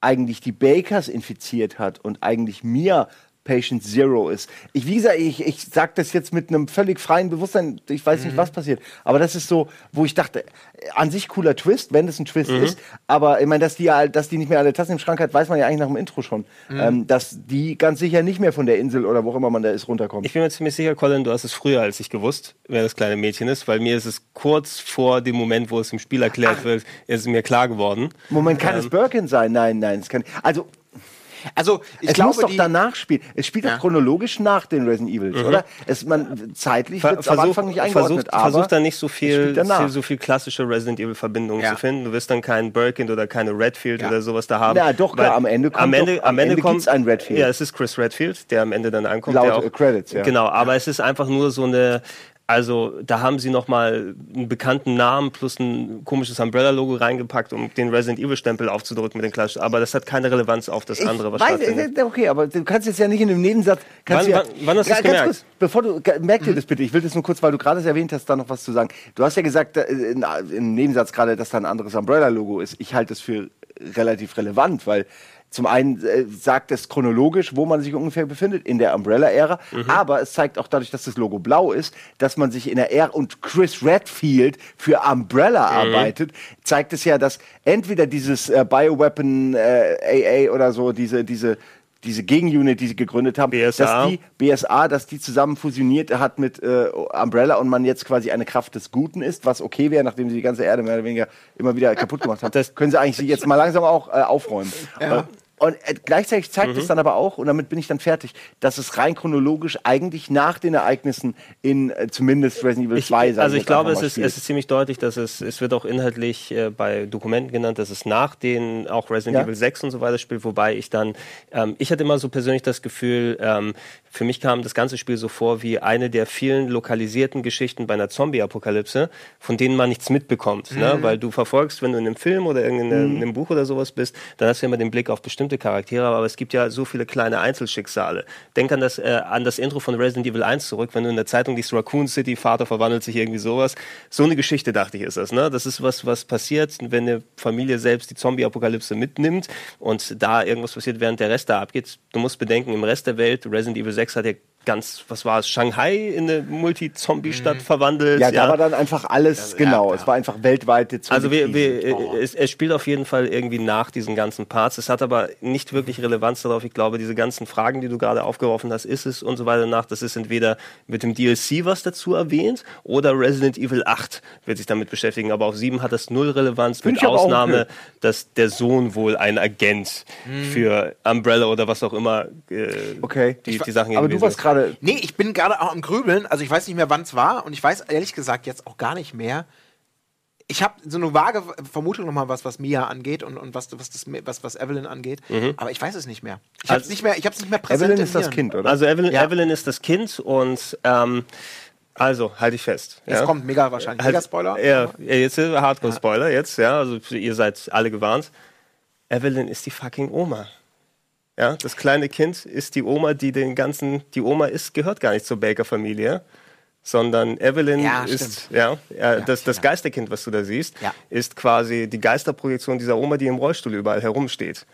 Speaker 1: eigentlich die Bakers infiziert hat und eigentlich Mia Patient Zero ist. Ich, wie gesagt, ich, ich sage das jetzt mit einem völlig freien Bewusstsein, ich weiß nicht, mhm. was passiert. Aber das ist so, wo ich dachte, an sich cooler Twist, wenn das ein Twist mhm. ist. Aber ich meine, dass die, dass die nicht mehr alle Tassen im Schrank hat, weiß man ja eigentlich nach dem Intro schon. Mhm. Ähm, dass die ganz sicher nicht mehr von der Insel oder wo auch immer man da ist, runterkommt.
Speaker 2: Ich bin mir ziemlich sicher, Colin, du hast es früher als ich gewusst, wer das kleine Mädchen ist, weil mir ist es kurz vor dem Moment, wo es im Spiel erklärt Ach. wird, ist es mir klar geworden.
Speaker 1: Moment, kann ähm, es Birkin sein? Nein, nein, es kann. Also also ich es glaube, muss doch danach spielen. Es spielt ja. doch chronologisch nach den Resident Evils, mhm. oder? Es, man, zeitlich wird am Anfang nicht eingeordnet.
Speaker 2: Versucht, aber versucht da nicht so viel, so viel klassische Resident Evil Verbindungen ja. zu finden. Du wirst dann keinen Birkin oder keine Redfield ja. oder sowas da haben.
Speaker 1: Ja, doch, klar, am Ende kommt
Speaker 2: am Ende,
Speaker 1: doch, am Ende,
Speaker 2: Ende kommt
Speaker 1: ein Redfield.
Speaker 2: Ja, es ist Chris Redfield, der am Ende dann ankommt.
Speaker 1: Laut
Speaker 2: auch,
Speaker 1: Credits, ja.
Speaker 2: Genau, aber es ist einfach nur so eine Also da haben sie nochmal einen bekannten Namen plus ein komisches Umbrella-Logo reingepackt, um den Resident Evil-Stempel aufzudrücken mit den Klatsch. Aber das hat keine Relevanz auf das andere,
Speaker 1: was weiß, stattfindet. Okay, aber du kannst jetzt ja nicht in dem Nebensatz...
Speaker 2: Wann,
Speaker 1: ja,
Speaker 2: wann, wann, hast du das gemerkt? Kurz,
Speaker 1: bevor du, merk dir mhm. das bitte, ich will das nur kurz, weil du gerade erwähnt hast, da noch was zu sagen. Du hast ja gesagt, in, im Nebensatz gerade, dass da ein anderes Umbrella-Logo ist. Ich halte das für relativ relevant, weil zum einen äh, sagt es chronologisch, wo man sich ungefähr befindet, in der Umbrella-Ära, mhm. aber es zeigt auch dadurch, dass das Logo blau ist, dass man sich in der Ära und Chris Redfield für Umbrella mhm. arbeitet, zeigt es ja, dass entweder dieses äh, Bioweapon äh, AA oder so, diese, diese diese Gegenunit, die sie gegründet haben, BSA. dass die BSA, dass die zusammen fusioniert hat mit äh, Umbrella und man jetzt quasi eine Kraft des Guten ist, was okay wäre, nachdem sie die ganze Erde mehr oder weniger immer wieder kaputt gemacht haben. Das können sie eigentlich jetzt mal langsam auch äh, aufräumen. Ja. Und äh, gleichzeitig zeigt mhm. es dann aber auch, und damit bin ich dann fertig, dass es rein chronologisch eigentlich nach den Ereignissen in äh, zumindest Resident Evil 2
Speaker 2: sein Also ich glaube, es ist, es ist ziemlich deutlich, dass es, es wird auch inhaltlich äh, bei Dokumenten genannt, dass es nach den auch Resident ja. Evil 6 und so weiter spielt, wobei ich dann, ähm, ich hatte immer so persönlich das Gefühl, ähm, für mich kam das ganze Spiel so vor wie eine der vielen lokalisierten Geschichten bei einer Zombie-Apokalypse, von denen man nichts mitbekommt. Ne? Mhm. Ne? Weil du verfolgst, wenn du in einem Film oder in einem, mhm. Buch oder sowas bist, dann hast du immer den Blick auf bestimmte Charaktere, aber es gibt ja so viele kleine Einzelschicksale. Denk an das, äh, an das Intro von Resident Evil 1 zurück, wenn du in der Zeitung liest, Raccoon City, Vater verwandelt sich irgendwie sowas. So eine Geschichte, dachte ich, ist das. Ne? Das ist was, was passiert, wenn eine Familie selbst die Zombie-Apokalypse mitnimmt und da irgendwas passiert, während der Rest da abgeht. Du musst bedenken, im Rest der Welt, Resident Evil 6 hat ja ganz, was war es, Shanghai in eine Multi-Zombie-Stadt mhm. verwandelt.
Speaker 1: Ja, da war dann einfach alles, ja, genau, ja, es war einfach weltweite
Speaker 2: Zombie Also wir, wir, oh. es, es, spielt auf jeden Fall irgendwie nach diesen ganzen Parts. Es hat aber nicht wirklich Relevanz darauf. Ich glaube, diese ganzen Fragen, die du gerade aufgeworfen hast, ist es und so weiter nach, das ist entweder mit dem DLC was dazu erwähnt oder Resident Evil 8 wird sich damit beschäftigen. Aber auf 7 hat das null Relevanz, Find mit Ausnahme, dass der Sohn wohl ein Agent hm. für Umbrella oder was auch immer äh,
Speaker 1: okay.
Speaker 2: die, die Sachen
Speaker 3: Aber du warst gerade gerade. Nee, ich bin gerade auch am Grübeln. Also ich weiß nicht mehr, wann es war und ich weiß ehrlich gesagt jetzt auch gar nicht mehr. Ich habe so eine vage Vermutung nochmal, was, was Mia angeht und, und was, was, das, was, was Evelyn angeht. Mhm. Aber ich weiß es nicht mehr. Ich habe es nicht mehr, ich nicht mehr
Speaker 1: präsent. Evelyn ist das Kind, oder?
Speaker 2: Also Evelyn, ja. Evelyn ist das Kind und ähm, also, halte ich fest.
Speaker 3: Jetzt ja? kommt mega wahrscheinlich. Halt, mega Spoiler.
Speaker 2: Ja, jetzt Hardcore-Spoiler, ja. jetzt, ja. Also ihr seid alle gewarnt. Evelyn ist die fucking Oma. Ja, das kleine Kind ist die Oma, die den ganzen, die Oma ist, gehört gar nicht zur Baker-Familie, sondern Evelyn ja, ist, ja, ja, das, das Geisterkind, was du da siehst, ja. ist quasi die Geisterprojektion dieser Oma, die im Rollstuhl überall herumsteht.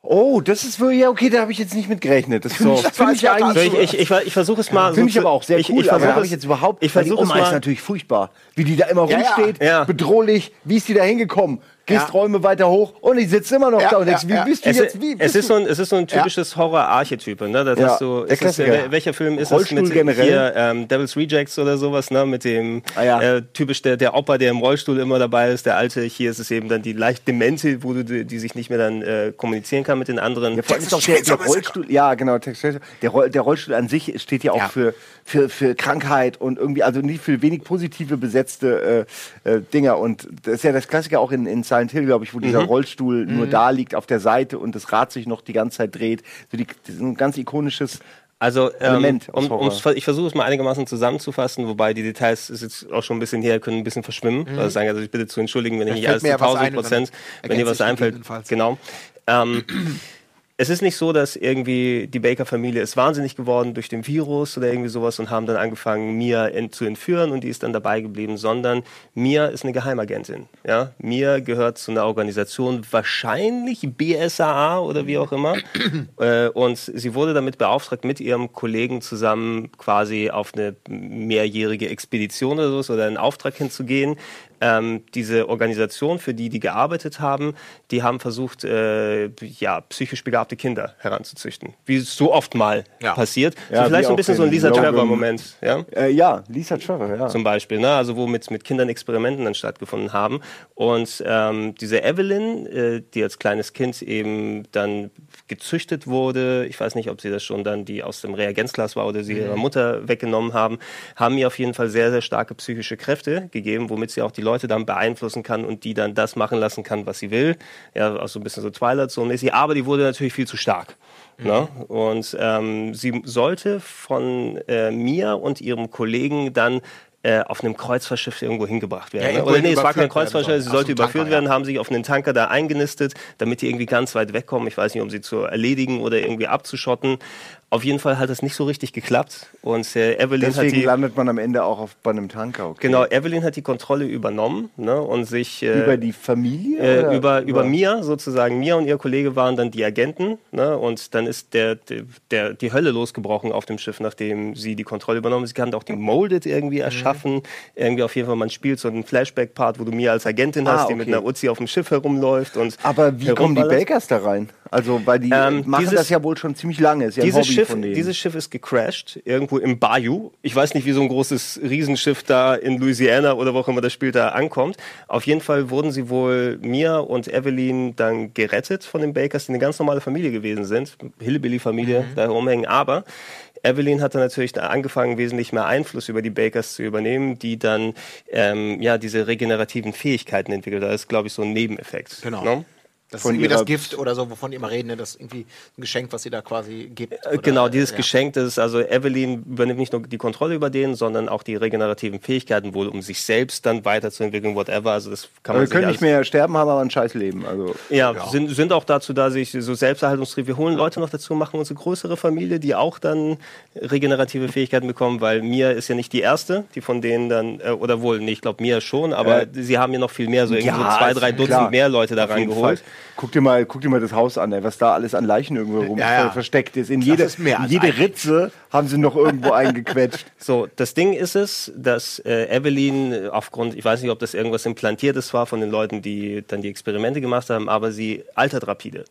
Speaker 1: Oh, das ist wohl, ja, okay, da habe ich jetzt nicht mit gerechnet. Das, [laughs] so.
Speaker 2: das find ich eigentlich. Ich, ich, ich, ich versuche es mal.
Speaker 1: Finde so ich aber auch sehr cool. Ich, versuche es jetzt überhaupt.
Speaker 2: Ich versuche es mal.
Speaker 1: ist natürlich furchtbar, wie die da immer rumsteht, ja, bedrohlich. Wie ist die da hingekommen? Gehst ja. Räume weiter hoch und ich sitze immer noch ja, da und denkst, wie bist du
Speaker 2: es
Speaker 1: jetzt? Wie
Speaker 2: es, ist so ein, es ist so ein typisches Horror-Archetyp. Ne? Das ja. ist, äh, welcher Film ist es mit generell? hier ähm, Devil's Rejects oder sowas, ne? mit dem ah, ja. äh, typisch der, der Opa, der im Rollstuhl immer dabei ist, der alte. Hier ist es eben dann die leicht Demente, wo du die, die sich nicht mehr dann äh, kommunizieren kann mit den anderen.
Speaker 1: Ja, ist doch der, der Rollstuhl, ja genau, der, Roll, der Rollstuhl an sich steht ja auch für, für, für Krankheit und irgendwie, also nicht für wenig positive besetzte äh, äh, Dinger. Und das ist ja das Klassiker auch in, in Silent Hill, glaube ich, wo dieser mhm. Rollstuhl mhm. nur da liegt auf der Seite und das Rad sich noch die ganze Zeit dreht. So die, ein ganz ikonisches
Speaker 2: also ähm, um, um, ich versuche es mal einigermaßen zusammenzufassen, wobei die Details ist jetzt auch schon ein bisschen her, können ein bisschen verschwimmen. Mhm. Also sagen, also ich bitte zu entschuldigen, wenn ich nicht alles zu 1000 Prozent, wenn dir was einfällt. Genau. Ähm, [clears throat] es ist nicht so, dass irgendwie die Baker-Familie ist wahnsinnig geworden durch den Virus oder irgendwie sowas und haben dann angefangen, Mia ent zu entführen und die ist dann dabei geblieben, sondern Mia ist eine Geheimagentin. Ja? Mia gehört zu einer Organisation, wahrscheinlich BSAA oder wie auch immer. [clears throat] äh, und sie wurde damit beauftragt, mit ihrem Kollegen zusammen quasi auf eine mehrjährige Expedition oder so oder einen Auftrag hinzugehen, ähm, diese Organisation, für die die gearbeitet haben, die haben versucht, äh, ja, psychisch begabte Kinder heranzuzüchten. Wie es so oft mal ja. passiert. Ja, so vielleicht so ein bisschen so ein Lisa Trevor-Moment.
Speaker 1: Ja? Äh, ja, Lisa Trevor, ja.
Speaker 2: Zum Beispiel, ne? also wo mit, mit Kindern Experimenten dann stattgefunden haben. Und ähm, diese Evelyn, äh, die als kleines Kind eben dann gezüchtet wurde, ich weiß nicht, ob sie das schon dann die aus dem Reagenzglas war oder sie mhm. ihrer Mutter weggenommen haben, haben ihr auf jeden Fall sehr, sehr starke psychische Kräfte gegeben, womit sie auch die Leute dann beeinflussen kann und die dann das machen lassen kann, was sie will. Ja, auch so ein bisschen so Twilight Zone-mäßig. Aber die wurde natürlich viel zu stark. Mhm. Ne? Und ähm, sie sollte von äh, mir und ihrem Kollegen dann äh, auf einem Kreuzfahrtschiff irgendwo hingebracht werden. Ja, ne? Oder nee, es war kein Kreuzfahrtschiff, sie sollte überführt Tanker, werden, ja. haben sich auf einen Tanker da eingenistet, damit die irgendwie ganz weit wegkommen. Ich weiß nicht, um sie zu erledigen oder irgendwie abzuschotten. Auf jeden Fall hat es nicht so richtig geklappt. Und äh, Evelyn
Speaker 1: Deswegen
Speaker 2: hat die,
Speaker 1: landet man am Ende auch auf, bei einem Tanker.
Speaker 2: Okay. Genau, Evelyn hat die Kontrolle übernommen ne, und sich
Speaker 1: äh, über die Familie
Speaker 2: äh, über, über über Mia sozusagen. Mia und ihr Kollege waren dann die Agenten ne, und dann ist der, der, der die Hölle losgebrochen auf dem Schiff, nachdem sie die Kontrolle übernommen. Sie haben auch die Molded irgendwie mhm. erschaffen. Mhm. Irgendwie auf jeden Fall, man spielt so einen Flashback-Part, wo du Mia als Agentin hast, ah, okay. die mit einer Uzi auf dem Schiff herumläuft und.
Speaker 1: Aber wie kommen die Bakers da rein? Also, weil die ähm, machen dieses, das ja wohl schon ziemlich lange. Ist ja
Speaker 2: dieses, Schiff, dieses Schiff ist gecrashed, irgendwo im Bayou. Ich weiß nicht, wie so ein großes Riesenschiff da in Louisiana oder wo auch immer das Spiel da ankommt. Auf jeden Fall wurden sie wohl, Mia und Evelyn, dann gerettet von den Bakers, die eine ganz normale Familie gewesen sind. Hillbilly-Familie mhm. da herumhängen. Aber Evelyn hatte natürlich angefangen, wesentlich mehr Einfluss über die Bakers zu übernehmen, die dann ähm, ja diese regenerativen Fähigkeiten entwickelt. Das ist, glaube ich, so ein Nebeneffekt.
Speaker 3: Genau. No? Das ist irgendwie das Gift oder so, wovon die immer reden, ne? das ist irgendwie ein Geschenk, was sie da quasi gibt. Äh,
Speaker 2: oder, genau, dieses ja. Geschenk, das ist also Evelyn übernimmt nicht nur die Kontrolle über den, sondern auch die regenerativen Fähigkeiten wohl, um sich selbst dann weiterzuentwickeln, whatever. Also das kann man.
Speaker 1: Wir können nicht mehr sterben, haben aber ein scheiß Leben. Also
Speaker 2: ja, ja, Sind, sind auch dazu da, sich so Selbsterhaltungstrieb. Wir holen Leute noch dazu, machen unsere größere Familie, die auch dann regenerative Fähigkeiten bekommen, weil Mia ist ja nicht die erste, die von denen dann äh, oder wohl, nee, ich glaube Mia schon, aber äh, sie haben ja noch viel mehr, so irgendwie ja, so zwei, drei Dutzend klar. mehr Leute da reingeholt.
Speaker 1: Guck dir mal, guck dir mal das Haus an, ey, was da alles an Leichen irgendwo rum ja, ja. versteckt ist. In jede, ist in jede Ritze haben sie noch irgendwo eingequetscht. [laughs]
Speaker 2: So, das Ding ist es, dass äh, Evelyn aufgrund, ich weiß nicht, ob das irgendwas implantiertes war von den Leuten, die dann die Experimente gemacht haben, aber sie altert rapide.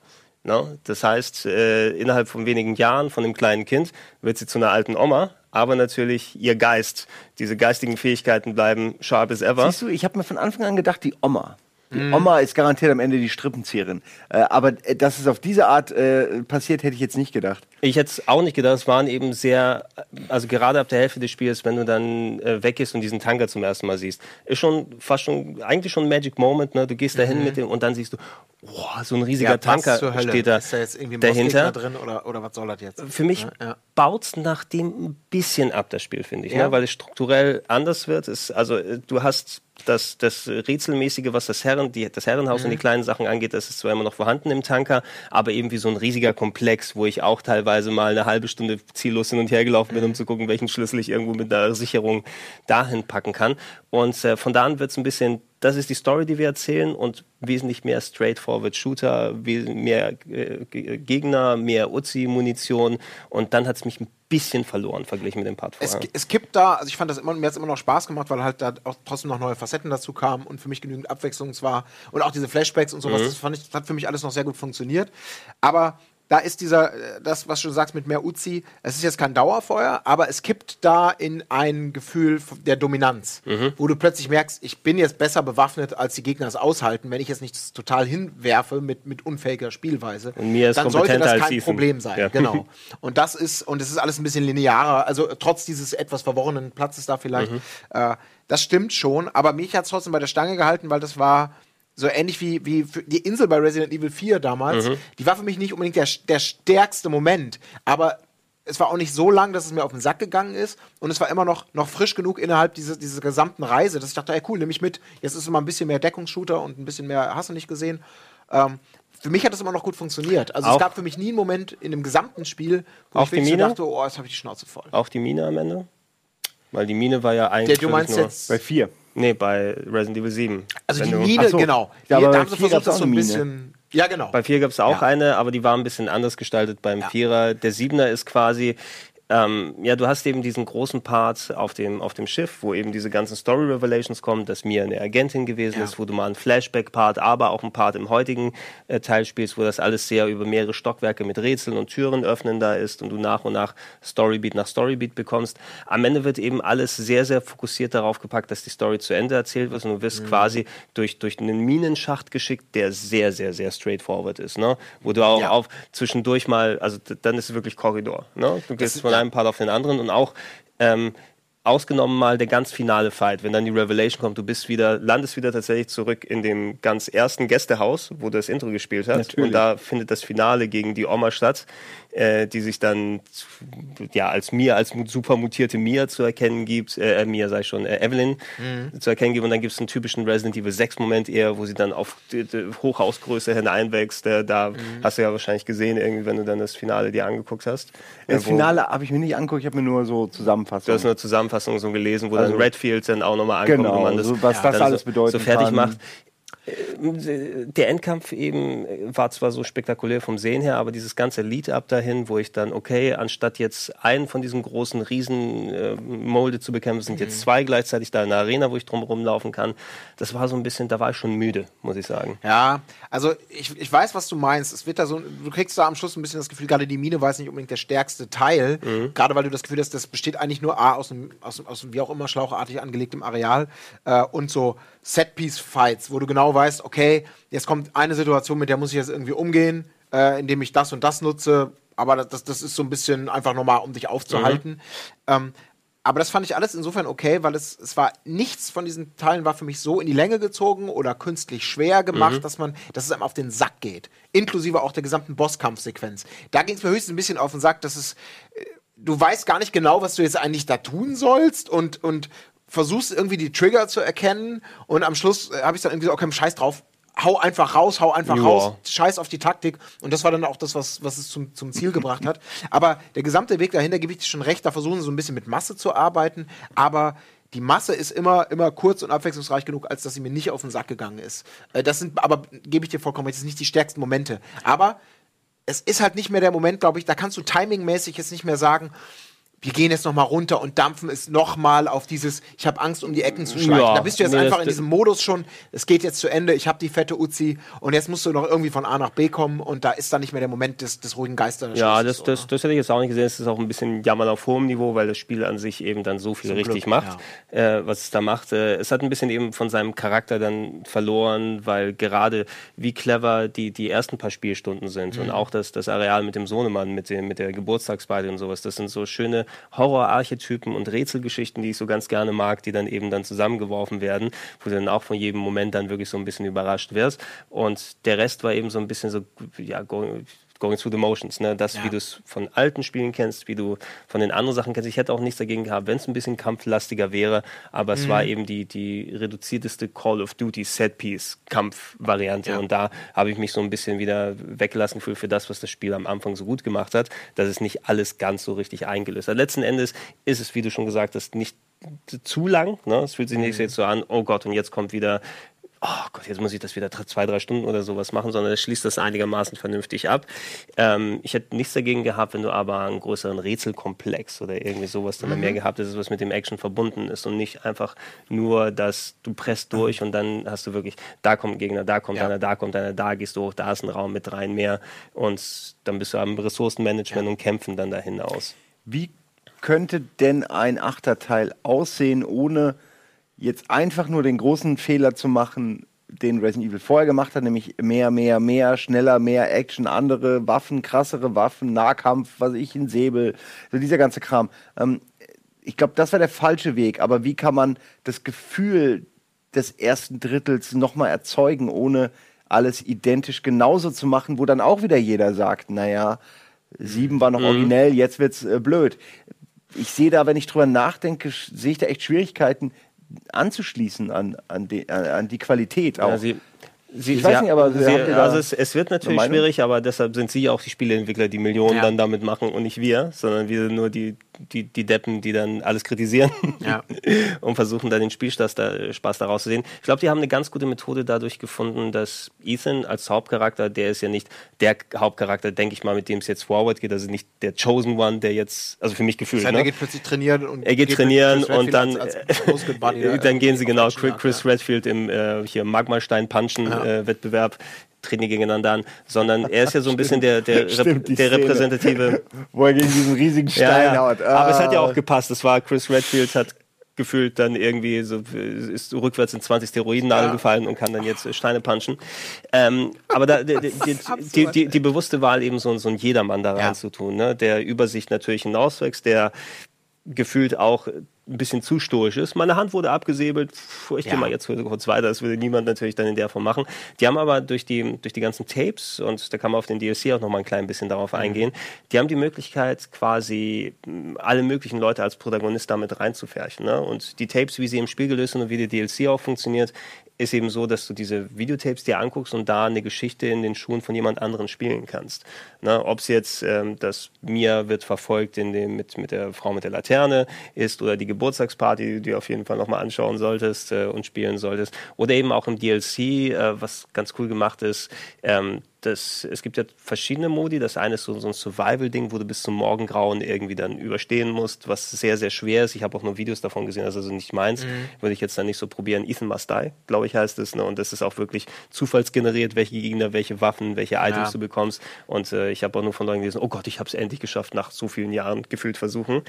Speaker 2: No? Ne? Das heißt, äh, innerhalb von wenigen Jahren von dem kleinen Kind wird sie zu einer alten Oma, aber natürlich ihr Geist, diese geistigen Fähigkeiten bleiben sharp as ever.
Speaker 1: Siehst du, ich habe mir von Anfang an gedacht, die Oma. Die mhm. Oma ist garantiert am Ende die Strippenzieherin. Äh, aber äh, dass es auf diese Art äh, passiert, hätte ich jetzt nicht gedacht.
Speaker 2: Ich hätte es auch nicht gedacht. Es waren eben sehr, also gerade ab der Hälfte des Spiels, wenn du dann äh, weggehst und diesen Tanker zum ersten Mal siehst, ist schon fast schon, eigentlich schon ein Magic Moment. Ne? Du gehst dahin mhm. mit dem und dann siehst du, boah, so ein riesiger ja, Tanker steht da, ist da jetzt irgendwie ein dahinter.
Speaker 3: drin oder, oder was soll das jetzt?
Speaker 2: Für mich ja. baut es nach dem ein bisschen ab, das Spiel, finde ich. Ne? Ja. Ne? Weil es strukturell anders wird. Es, also äh, du hast das, das Rätselmäßige, was das, Herren, die, das Herrenhaus mhm. und die kleinen Sachen angeht, das ist zwar immer noch vorhanden im Tanker, aber eben wie so ein riesiger Komplex, wo ich auch teilweise mal eine halbe Stunde ziellos hin und her gelaufen bin, um mhm. zu gucken, welchen Schlüssel ich irgendwo mit einer Sicherung dahin packen kann. Und äh, von da an wird es ein bisschen das ist die Story, die wir erzählen und wesentlich mehr straightforward Shooter, mehr äh, Gegner, mehr Uzi-Munition und dann hat es mich ein bisschen verloren verglichen mit dem Part
Speaker 3: vorher. Es, es gibt da, also ich fand das immer, mir hat es immer noch Spaß gemacht, weil halt da auch trotzdem noch neue Facetten dazu kamen und für mich genügend Abwechslung war und auch diese Flashbacks und sowas, mhm. das fand ich, das hat für mich alles noch sehr gut funktioniert. Aber da ist dieser, äh, das, was du sagst mit mehr Uzi, es ist jetzt kein Dauerfeuer, aber es kippt da in ein Gefühl der Dominanz, mhm. wo du plötzlich merkst, ich bin jetzt besser bewaffnet, als die Gegner es aushalten. Wenn ich jetzt nicht total hinwerfe mit, mit unfähiger Spielweise, dann sollte das kein Problem sein. Ja. Genau. [laughs] Und das ist, und es ist alles ein bisschen linearer, also trotz dieses etwas verworrenen Platzes da vielleicht, mhm. äh, das stimmt schon, aber mich hat es trotzdem bei der Stange gehalten, weil das war so ähnlich wie, wie die Insel bei Resident Evil 4 damals. Mhm. Die war für mich nicht unbedingt der, der stärkste Moment, aber es war auch nicht so lang, dass es mir auf den Sack gegangen ist. Und es war immer noch, noch frisch genug innerhalb dieser, dieser gesamten Reise, dass ich dachte, ey, cool, nehme ich mit. Jetzt ist es mal ein bisschen mehr Deckungsshooter und ein bisschen mehr, hast du nicht gesehen. Ähm, für mich hat das immer noch gut funktioniert. Also auch es gab für mich nie einen Moment in dem gesamten Spiel,
Speaker 2: wo ich wirklich dachte,
Speaker 3: oh, jetzt habe ich die Schnauze voll.
Speaker 2: Auch die Mine am Ende? Weil die Mine war ja eigentlich.
Speaker 3: Der, du meinst jetzt
Speaker 1: bei vier.
Speaker 2: Nee, bei Resident Evil 7.
Speaker 3: Also die Mine, so. genau.
Speaker 1: Ja, aber da haben sie versucht, das so ein bisschen.
Speaker 2: Ja, genau. Bei 4 gab es auch ja. eine, aber die war ein bisschen anders gestaltet beim ja. Vierer. Der Siebener ist quasi, ähm, ja, du hast eben diesen großen Part auf dem, auf dem Schiff, wo eben diese ganzen Story Revelations kommen, dass Mia eine Agentin gewesen ja. ist, wo du mal einen Flashback-Part, aber auch einen Part im heutigen äh, Teil spielst, wo das alles sehr über mehrere Stockwerke mit Rätseln und Türen öffnen da ist und du nach und nach Storybeat nach Storybeat bekommst. Am Ende wird eben alles sehr, sehr fokussiert darauf gepackt, dass die Story zu Ende erzählt wird und du wirst mhm. quasi durch, durch einen Minenschacht geschickt, der sehr, sehr, sehr straightforward ist, ne? Wo du auch ja. auf zwischendurch mal, also dann ist es wirklich Korridor, ne? Du gehst von einem Part auf den anderen und auch ähm, ausgenommen mal der ganz finale Fight, wenn dann die Revelation kommt, du bist wieder, landest wieder tatsächlich zurück in dem ganz ersten Gästehaus, wo du das Intro gespielt hast. Natürlich. Und da findet das Finale gegen die Oma statt, äh, die sich dann ja als Mia, als super mutierte Mia zu erkennen gibt, äh, äh Mia sei schon, äh, Evelyn mhm. zu erkennen gibt. Und dann gibt es einen typischen Resident Evil 6 Moment eher, wo sie dann auf die, die Hochhausgröße hineinwächst. Äh, da mhm. hast du ja wahrscheinlich gesehen, irgendwie, wenn du dann das Finale dir angeguckt hast.
Speaker 1: Das Finale habe ich mir nicht angeguckt, ich habe mir nur so Zusammenfassungen.
Speaker 2: Du hast nur Zusammenfassungen Zusammenfassung so gelesen, wo also, dann Redfield dann auch nochmal ankommt,
Speaker 1: genau,
Speaker 2: wo man
Speaker 1: das, so, was das alles bedeutet
Speaker 2: so fertig kann. macht. Der Endkampf eben war zwar so spektakulär vom Sehen her, aber dieses ganze Lead-Up dahin, wo ich dann, okay, anstatt jetzt einen von diesen großen Riesen-Molde zu bekämpfen, sind jetzt mhm. zwei gleichzeitig da in der Arena, wo ich drumherum laufen kann. Das war so ein bisschen, da war ich schon müde, muss ich sagen.
Speaker 3: Ja, also ich, ich weiß, was du meinst. Es wird da so, du kriegst da am Schluss ein bisschen das Gefühl, gerade die Mine war jetzt nicht unbedingt der stärkste Teil, mhm. gerade weil du das Gefühl hast, das besteht eigentlich nur A aus einem, aus, aus wie auch immer schlauchartig angelegtem Areal äh, und so Set-Piece-Fights, wo du genau weißt, okay, jetzt kommt eine Situation, mit der muss ich jetzt irgendwie umgehen, äh, indem ich das und das nutze. Aber das, das ist so ein bisschen einfach nochmal, um dich aufzuhalten. Mhm. Ähm, aber das fand ich alles insofern okay, weil es, es war nichts von diesen Teilen war für mich so in die Länge gezogen oder künstlich schwer gemacht, mhm. dass man, dass es einem auf den Sack geht. Inklusive auch der gesamten Bosskampfsequenz. Da ging es mir höchstens ein bisschen auf den Sack, dass es äh, du weißt gar nicht genau, was du jetzt eigentlich da tun sollst und, und versuchst irgendwie die Trigger zu erkennen und am Schluss äh, habe ich dann irgendwie so, okay, scheiß drauf, hau einfach raus, hau einfach ja. raus, scheiß auf die Taktik. Und das war dann auch das, was, was es zum, zum Ziel gebracht hat. Aber der gesamte Weg dahinter, gebe ich dir schon recht, da versuchen sie so ein bisschen mit Masse zu arbeiten, aber die Masse ist immer, immer kurz und abwechslungsreich genug, als dass sie mir nicht auf den Sack gegangen ist. Äh, das sind, aber gebe ich dir vollkommen recht, das sind nicht die stärksten Momente. Aber es ist halt nicht mehr der Moment, glaube ich, da kannst du timingmäßig jetzt nicht mehr sagen, wir gehen jetzt noch mal runter und dampfen es noch mal auf dieses, ich habe Angst, um die Ecken zu schleichen. Ja, da bist du jetzt nee, einfach in diesem Modus schon, es geht jetzt zu Ende, ich habe die fette Uzi und jetzt musst du noch irgendwie von A nach B kommen und da ist dann nicht mehr der Moment des, des ruhigen Geistes.
Speaker 2: Ja, das, das, das hätte ich jetzt auch nicht gesehen. Es ist auch ein bisschen Jammern auf hohem Niveau, weil das Spiel an sich eben dann so viel Zum richtig Glück, macht, ja. äh, was es da macht. Äh, es hat ein bisschen eben von seinem Charakter dann verloren, weil gerade wie clever die, die ersten paar Spielstunden sind mhm. und auch das, das Areal mit dem Sohnemann, mit, dem, mit der Geburtstagsbeide und sowas, das sind so schöne Horror-Archetypen und Rätselgeschichten, die ich so ganz gerne mag, die dann eben dann zusammengeworfen werden, wo du dann auch von jedem Moment dann wirklich so ein bisschen überrascht wirst. Und der Rest war eben so ein bisschen so, ja, going through the motions. Ne? Das, ja. wie du es von alten Spielen kennst, wie du von den anderen Sachen kennst. Ich hätte auch nichts dagegen gehabt, wenn es ein bisschen kampflastiger wäre, aber es mhm. war eben die, die reduzierteste Call of Duty Setpiece Kampfvariante ja. und da habe ich mich so ein bisschen wieder weggelassen für, für das, was das Spiel am Anfang so gut gemacht hat, dass es nicht alles ganz so richtig eingelöst hat. Letzten Endes ist es, wie du schon gesagt hast, nicht zu lang. Ne? Es fühlt sich nicht mhm. jetzt so an, oh Gott, und jetzt kommt wieder oh Gott, jetzt muss ich das wieder zwei, drei Stunden oder sowas machen, sondern es schließt das einigermaßen vernünftig ab. Ähm, ich hätte nichts dagegen gehabt, wenn du aber einen größeren Rätselkomplex oder irgendwie sowas dann mhm. mehr gehabt hättest, was mit dem Action verbunden ist und nicht einfach nur, dass du presst durch und dann hast du wirklich, da kommt ein Gegner, da kommt ja. einer, da kommt einer, da gehst du hoch, da ist ein Raum mit dreien mehr und dann bist du am Ressourcenmanagement ja. und Kämpfen dann dahin aus.
Speaker 1: Wie könnte denn ein Achterteil aussehen, ohne jetzt einfach nur den großen Fehler zu machen, den Resident Evil vorher gemacht hat, nämlich mehr, mehr, mehr, schneller, mehr Action, andere Waffen, krassere Waffen, Nahkampf, was ich, ein Säbel, so dieser ganze Kram. Ähm, ich glaube, das war der falsche Weg, aber wie kann man das Gefühl des ersten Drittels nochmal erzeugen, ohne alles identisch genauso zu machen, wo dann auch wieder jeder sagt, naja, sieben war noch mhm. originell, jetzt wird's äh, blöd. Ich sehe da, wenn ich drüber nachdenke, sehe ich da echt Schwierigkeiten, anzuschließen an, an, die, an die Qualität auch. Ja,
Speaker 2: sie, Sie, ich weiß nicht, aber Sie, also es, es, wird natürlich schwierig, aber deshalb sind Sie auch die Spieleentwickler, die Millionen ja. dann damit machen und nicht wir, sondern wir sind nur die, die, die Deppen, die dann alles kritisieren ja. [laughs] und versuchen dann den Spielspaß da, Spaß daraus zu sehen. Ich glaube, die haben eine ganz gute Methode dadurch gefunden, dass Ethan als Hauptcharakter, der ist ja nicht der Hauptcharakter, denke ich mal, mit dem es jetzt forward geht, also nicht der Chosen One, der jetzt, also für mich gefühlt. Das heißt,
Speaker 3: ne? Er geht plötzlich trainieren und
Speaker 2: er geht, geht trainieren und dann, als, [laughs] als dann gehen sie genau Chris Redfield im äh, hier Magmastein punchen. Ja äh, treten die gegeneinander an, sondern er ist ja so ein bisschen der, der, [laughs] Stimmt, der repräsentative.
Speaker 1: Wo er gegen diesen riesigen Stein ja, ja. haut.
Speaker 2: Ah. Aber es hat ja auch gepasst. Es war Chris Redfield hat gefühlt dann irgendwie so ist rückwärts in 20 Steroidennadel ja. gefallen und kann dann jetzt Steine punchen. Ähm, aber da, die, die, die, die, bewusste Wahl eben so, so ein Jedermann da reinzutun, ne? der über sich natürlich hinauswächst, der gefühlt auch ein bisschen zu stoisch ist. Meine Hand wurde abgesäbelt, ich ja. gehe mal jetzt kurz weiter, das würde niemand natürlich dann in der Form machen. Die haben aber durch die, durch die ganzen Tapes, und da kann man auf den DLC auch noch mal ein klein bisschen darauf mhm. eingehen, die haben die Möglichkeit, quasi hm, alle möglichen Leute als Protagonist damit reinzufärchen. Ne? Und die Tapes, wie sie im Spiel gelöst sind und wie die DLC auch funktioniert, ist eben so, dass du diese Videotapes dir anguckst und da eine Geschichte in den Schuhen von jemand anderen spielen kannst. Ne, Ob es jetzt ähm, das Mia wird verfolgt in dem, mit, mit der Frau mit der Laterne ist oder die Geburtstagsparty, die du dir auf jeden Fall nochmal anschauen solltest äh, und spielen solltest. Oder eben auch im DLC, äh, was ganz cool gemacht ist, ähm, das, es gibt ja verschiedene Modi. Das eine ist so, so ein Survival-Ding, wo du bis zum Morgengrauen irgendwie dann überstehen musst, was sehr, sehr schwer ist. Ich habe auch nur Videos davon gesehen, das ist also nicht meins. Mhm. Würde ich jetzt dann nicht so probieren. Ethan Must Die, glaube ich, heißt es. Ne? Und das ist auch wirklich zufallsgeneriert, welche Gegner, welche Waffen, welche Items ja. du bekommst. Und äh, ich habe auch nur von Leuten gelesen, oh Gott, ich habe es endlich geschafft, nach so vielen Jahren gefühlt versuchen.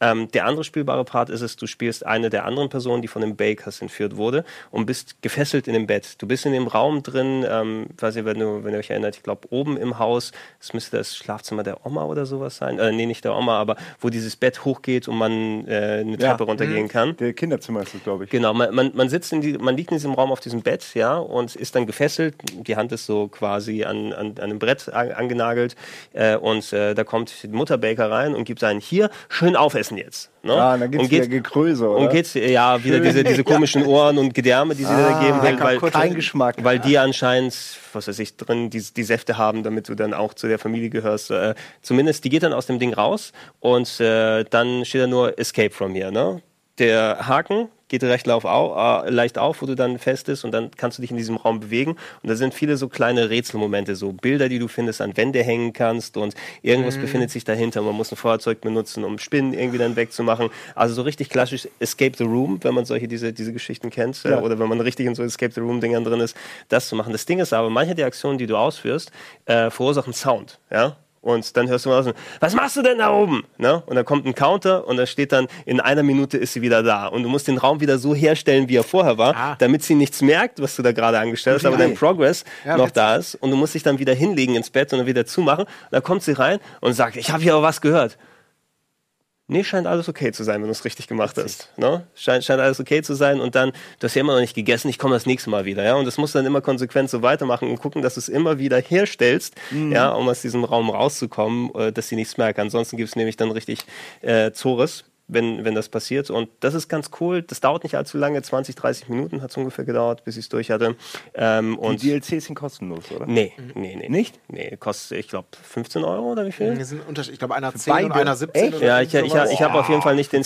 Speaker 2: Ähm, der andere spielbare Part ist es, du spielst eine der anderen Personen, die von den Bakers entführt wurde und bist gefesselt in dem Bett. Du bist in dem Raum drin, ähm, weiß ich, wenn, du, wenn ihr euch erinnert, erinnert, ich glaube oben im Haus, das müsste das Schlafzimmer der Oma oder sowas sein, äh, nee, nicht der Oma, aber wo dieses Bett hochgeht und man äh, eine Treppe ja, runtergehen mhm. kann.
Speaker 1: Der Kinderzimmer ist es, glaube ich.
Speaker 2: Genau, man, man, man sitzt in die, man liegt in diesem Raum auf diesem Bett, ja, und ist dann gefesselt, die Hand ist so quasi an, an, an einem Brett angenagelt äh, und äh, da kommt die Mutter Baker rein und gibt einen hier, schön aufessen jetzt.
Speaker 1: Ne? Ah, dann und wieder Gekröse,
Speaker 2: oder? Und geht's, ja, wieder diese, diese komischen Ohren und Gedärme, die sie ah, da geben, weil,
Speaker 1: weil, kein Geschmack.
Speaker 2: weil die anscheinend, was weiß ich, drin die, die Säfte haben, damit du dann auch zu der Familie gehörst. Äh, zumindest, die geht dann aus dem Ding raus und äh, dann steht da nur Escape from here, ne? Der Haken, geht recht auf, äh, leicht auf, wo du dann fest ist und dann kannst du dich in diesem Raum bewegen. Und da sind viele so kleine Rätselmomente, so Bilder, die du findest, an Wände hängen kannst und irgendwas mhm. befindet sich dahinter. Man muss ein Fahrzeug benutzen, um Spinnen irgendwie dann wegzumachen. Also so richtig klassisch Escape the Room, wenn man solche diese, diese Geschichten kennt äh, ja. oder wenn man richtig in so Escape the Room Dingern drin ist, das zu machen. Das Ding ist aber, manche der Aktionen, die du ausführst, äh, verursachen Sound. Ja? Und dann hörst du mal aus, was machst du denn da oben? Ne? Und dann kommt ein Counter und da steht dann, in einer Minute ist sie wieder da. Und du musst den Raum wieder so herstellen, wie er vorher war, ah. damit sie nichts merkt, was du da gerade angestellt hast, aber dein Progress ja, noch da ist. Und du musst dich dann wieder hinlegen ins Bett und dann wieder zumachen. Und dann kommt sie rein und sagt, ich habe hier aber was gehört. Nee, scheint alles okay zu sein, wenn du es richtig gemacht hast. Ne? Scheint, scheint alles okay zu sein und dann, du hast ja immer noch nicht gegessen, ich komme das nächste Mal wieder. Ja? Und das musst du dann immer konsequent so weitermachen und gucken, dass du es immer wieder herstellst, mhm. ja, um aus diesem Raum rauszukommen, äh, dass sie nichts merken. Ansonsten gibt es nämlich dann richtig äh, Zores wenn, wenn das passiert. Und das ist ganz cool. Das dauert nicht allzu lange, 20, 30 Minuten hat es ungefähr gedauert, bis ich es durch hatte.
Speaker 1: Ähm, und die DLCs sind kostenlos, oder?
Speaker 2: Nee, nee, nee. Nicht? Nee, kostet, ich glaube, 15 Euro oder wie viel?
Speaker 3: Wir sind ich glaube, einer 10 Beide? und einer 17.
Speaker 2: Ja, ich, ich, ich, ich habe auf jeden Fall nicht den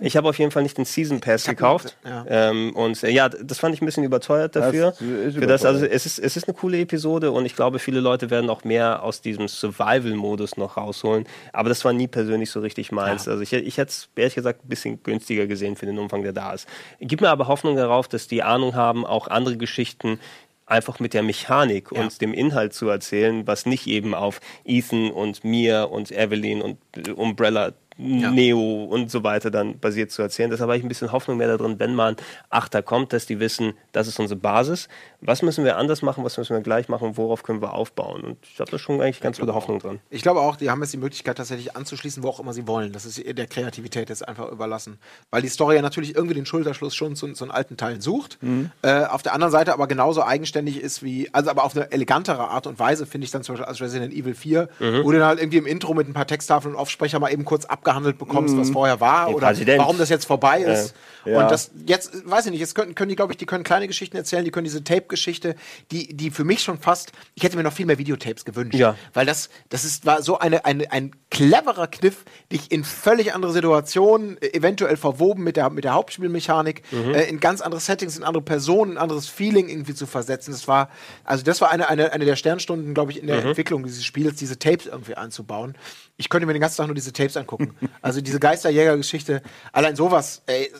Speaker 2: ich habe auf jeden Fall nicht den Season Pass gekauft. Ja. Ähm, und äh, ja, das fand ich ein bisschen überteuert dafür. Das ist Für das, also es ist, es ist eine coole Episode und ich glaube, viele Leute werden auch mehr aus diesem Survival-Modus noch rausholen. Aber das war nie persönlich so richtig meins. Ja. Also ich, ich hätte es ehrlich gesagt ein bisschen günstiger gesehen für den Umfang, der da ist. Gibt mir aber Hoffnung darauf, dass die Ahnung haben, auch andere Geschichten einfach mit der Mechanik ja. und dem Inhalt zu erzählen, was nicht eben auf Ethan und mir und Evelyn und Umbrella ja. Neo und so weiter dann basiert zu erzählen. Deshalb habe ich ein bisschen Hoffnung mehr darin, wenn mal ein Achter kommt, dass die wissen, das ist unsere Basis. Was müssen wir anders machen, was müssen wir gleich machen, worauf können wir aufbauen? Und ich habe da schon eigentlich ganz gute Hoffnung dran.
Speaker 3: Ich glaube auch, die haben jetzt die Möglichkeit tatsächlich anzuschließen, wo auch immer sie wollen. Das ist der Kreativität jetzt einfach überlassen. Weil die Story ja natürlich irgendwie den Schulterschluss schon zu, zu alten Teilen sucht. Mhm. Äh, auf der anderen Seite aber genauso eigenständig ist wie, also aber auf eine elegantere Art und Weise, finde ich dann zum Beispiel als Resident Evil 4, mhm. wo du dann halt irgendwie im Intro mit ein paar Texttafeln und Aufsprecher mal eben kurz abgehandelt abgehandelt bekommst, was mhm. vorher war
Speaker 2: Den
Speaker 3: oder
Speaker 2: Präsident.
Speaker 3: warum das jetzt vorbei ist. Ja. Und das jetzt, weiß ich nicht, jetzt können, können die, glaube ich, die können kleine Geschichten erzählen, die können diese Tape-Geschichte, die, die für mich schon fast, ich hätte mir noch viel mehr Videotapes gewünscht.
Speaker 2: Ja.
Speaker 3: Weil das, das ist, war so eine, eine, ein cleverer Kniff, dich in völlig andere Situationen, äh, eventuell verwoben mit der, mit der Hauptspielmechanik, mhm. äh, in ganz andere Settings, in andere Personen, ein anderes Feeling irgendwie zu versetzen. Das war, also das war eine, eine, eine der Sternstunden, glaube ich, in der mhm. Entwicklung dieses Spiels, diese Tapes irgendwie einzubauen. Ich könnte mir den ganzen Tag nur diese Tapes angucken. Also diese Geisterjäger-Geschichte, allein sowas, ey,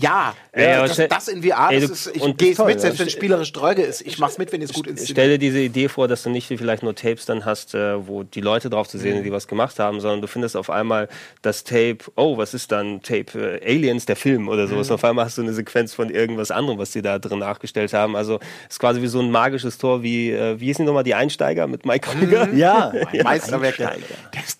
Speaker 3: Ja, ja das, das, in VR, ey, ist, ich gehe es mit, selbst wenn es spielerisch dröge ist. Ich mach's mit, wenn es gut
Speaker 2: inszeniert Stell dir diese Idee vor, dass du nicht vielleicht nur Tapes dann hast, äh, wo die Leute drauf zu sehen sind, mhm. die was gemacht haben, sondern du findest auf einmal das Tape, oh, was ist dann Tape? Äh, Aliens, der Film oder sowas. Mhm. Auf einmal hast du eine Sequenz von irgendwas anderem, was sie da drin nachgestellt haben. Also es ist quasi wie so ein magisches Tor, wie, äh, wie hießen die nochmal, die Einsteiger mit Mike Krüger?
Speaker 3: Mhm. Ja, ja. Meisterwerk. Der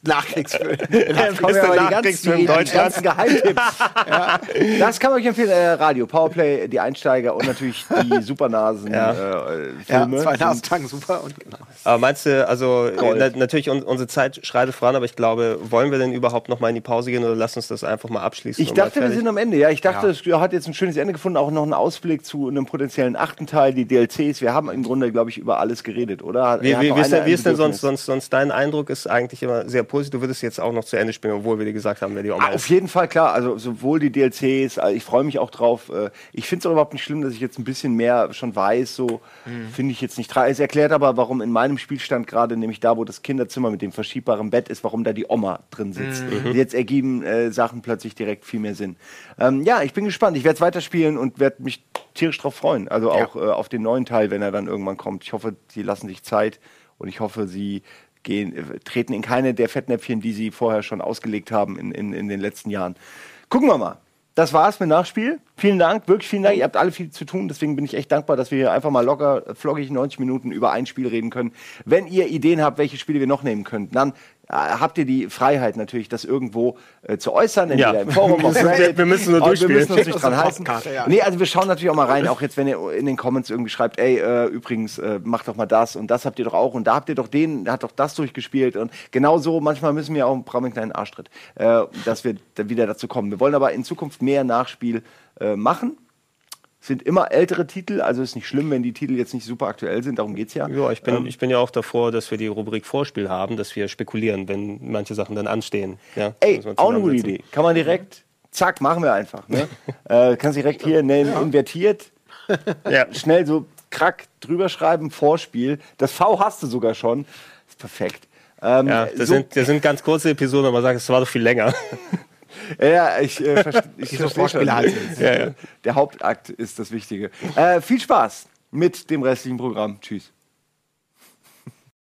Speaker 3: Nachkriegsfilm. [laughs] Der
Speaker 1: Nachkriegsfilm Deutschland. Die ganzen Geheimtipps. [laughs] ja. Das kann man euch empfehlen. Äh, Radio, Powerplay, die Einsteiger und natürlich [laughs] die Supernasen. Ja. Äh,
Speaker 3: Filme. Ja, zwei Nasentangen, super. Und
Speaker 2: genau. Aber meinst du, also na, natürlich un unsere Zeit schreitet voran, aber ich glaube, wollen wir denn überhaupt noch mal in die Pause gehen oder lass uns das einfach mal abschließen?
Speaker 1: Ich dachte, wir sind am Ende. Ja, ich dachte, es hat jetzt ein schönes Ende gefunden, auch noch einen Ausblick zu einem potenziellen achten Teil, die DLCs. Wir haben im Grunde, glaube ich, über alles geredet, oder?
Speaker 2: Wie, wie, wie ist, denn, wie ist denn sonst, sonst, sonst dein Eindruck? Ist eigentlich immer sehr positiv. Du würdest jetzt auch noch zu Ende spielen, obwohl wir dir gesagt haben, wer die
Speaker 1: auch ah, Auf jeden Fall, klar. Also sowohl die DLCs, also ich freue mich auch drauf. Äh, ich finde es auch überhaupt nicht schlimm, dass ich jetzt ein bisschen mehr schon weiß. So mhm. finde ich jetzt nicht. Es erklärt aber, warum in meinem Spielstand gerade, nämlich da, wo das Kinderzimmer mit dem verschiebbaren Bett ist, warum da die Oma drin sitzt. Mhm. Jetzt ergeben äh, Sachen plötzlich direkt viel mehr Sinn. Ähm, ja, ich bin gespannt. Ich werde es weiterspielen und werde mich tierisch drauf freuen. Also auch ja. äh, auf den neuen Teil, wenn er dann irgendwann kommt. Ich hoffe, sie lassen sich Zeit und ich hoffe, sie gehen, äh, treten in keine der Fettnäpfchen, die sie vorher schon ausgelegt haben in, in, in den letzten Jahren. Gucken wir mal. Das war's mit Nachspiel. Vielen Dank, wirklich vielen Dank. Ihr habt alle viel zu tun, deswegen bin ich echt dankbar, dass wir hier einfach mal locker, floggig 90 Minuten über ein Spiel reden können. Wenn ihr Ideen habt, welche Spiele wir noch nehmen könnten, dann habt ihr die Freiheit natürlich, das irgendwo äh, zu äußern, entweder ja. im Forum, auf [laughs]
Speaker 2: Reddit. wir müssen nur durchspielen. Wir müssen
Speaker 1: uns nicht dran halten. Ja. Nee, also wir schauen natürlich auch mal rein, auch jetzt, wenn ihr in den Comments irgendwie schreibt, ey, äh, übrigens, äh, macht doch mal das und das habt ihr doch auch und da habt ihr doch den, der hat doch das durchgespielt und genau so, manchmal müssen wir auch brauchen einen kleinen Arschtritt, äh, dass wir wieder dazu kommen. Wir wollen aber in Zukunft mehr Nachspiel äh, machen sind immer ältere Titel, also ist nicht schlimm, wenn die Titel jetzt nicht super aktuell sind, darum geht es ja.
Speaker 2: Ja, ich bin, ähm, ich bin ja auch davor, dass wir die Rubrik Vorspiel haben, dass wir spekulieren, wenn manche Sachen dann anstehen. Ja,
Speaker 1: Ey, auch eine gute Idee. Kann man direkt, zack, machen wir einfach. Ne? [laughs] äh, kannst direkt hier nennen, ja. invertiert, [laughs] ja. schnell so krack drüber schreiben, Vorspiel. Das V hast du sogar schon. Ist perfekt.
Speaker 2: Ähm, ja, das, so sind, das sind ganz kurze Episoden, aber man sagt, es war doch viel länger. [laughs]
Speaker 1: Ja, ich, äh, verste [laughs] ich verstehe schon. Halt [laughs] ja, ja. Der Hauptakt ist das Wichtige. Äh, viel Spaß mit dem restlichen Programm. Tschüss.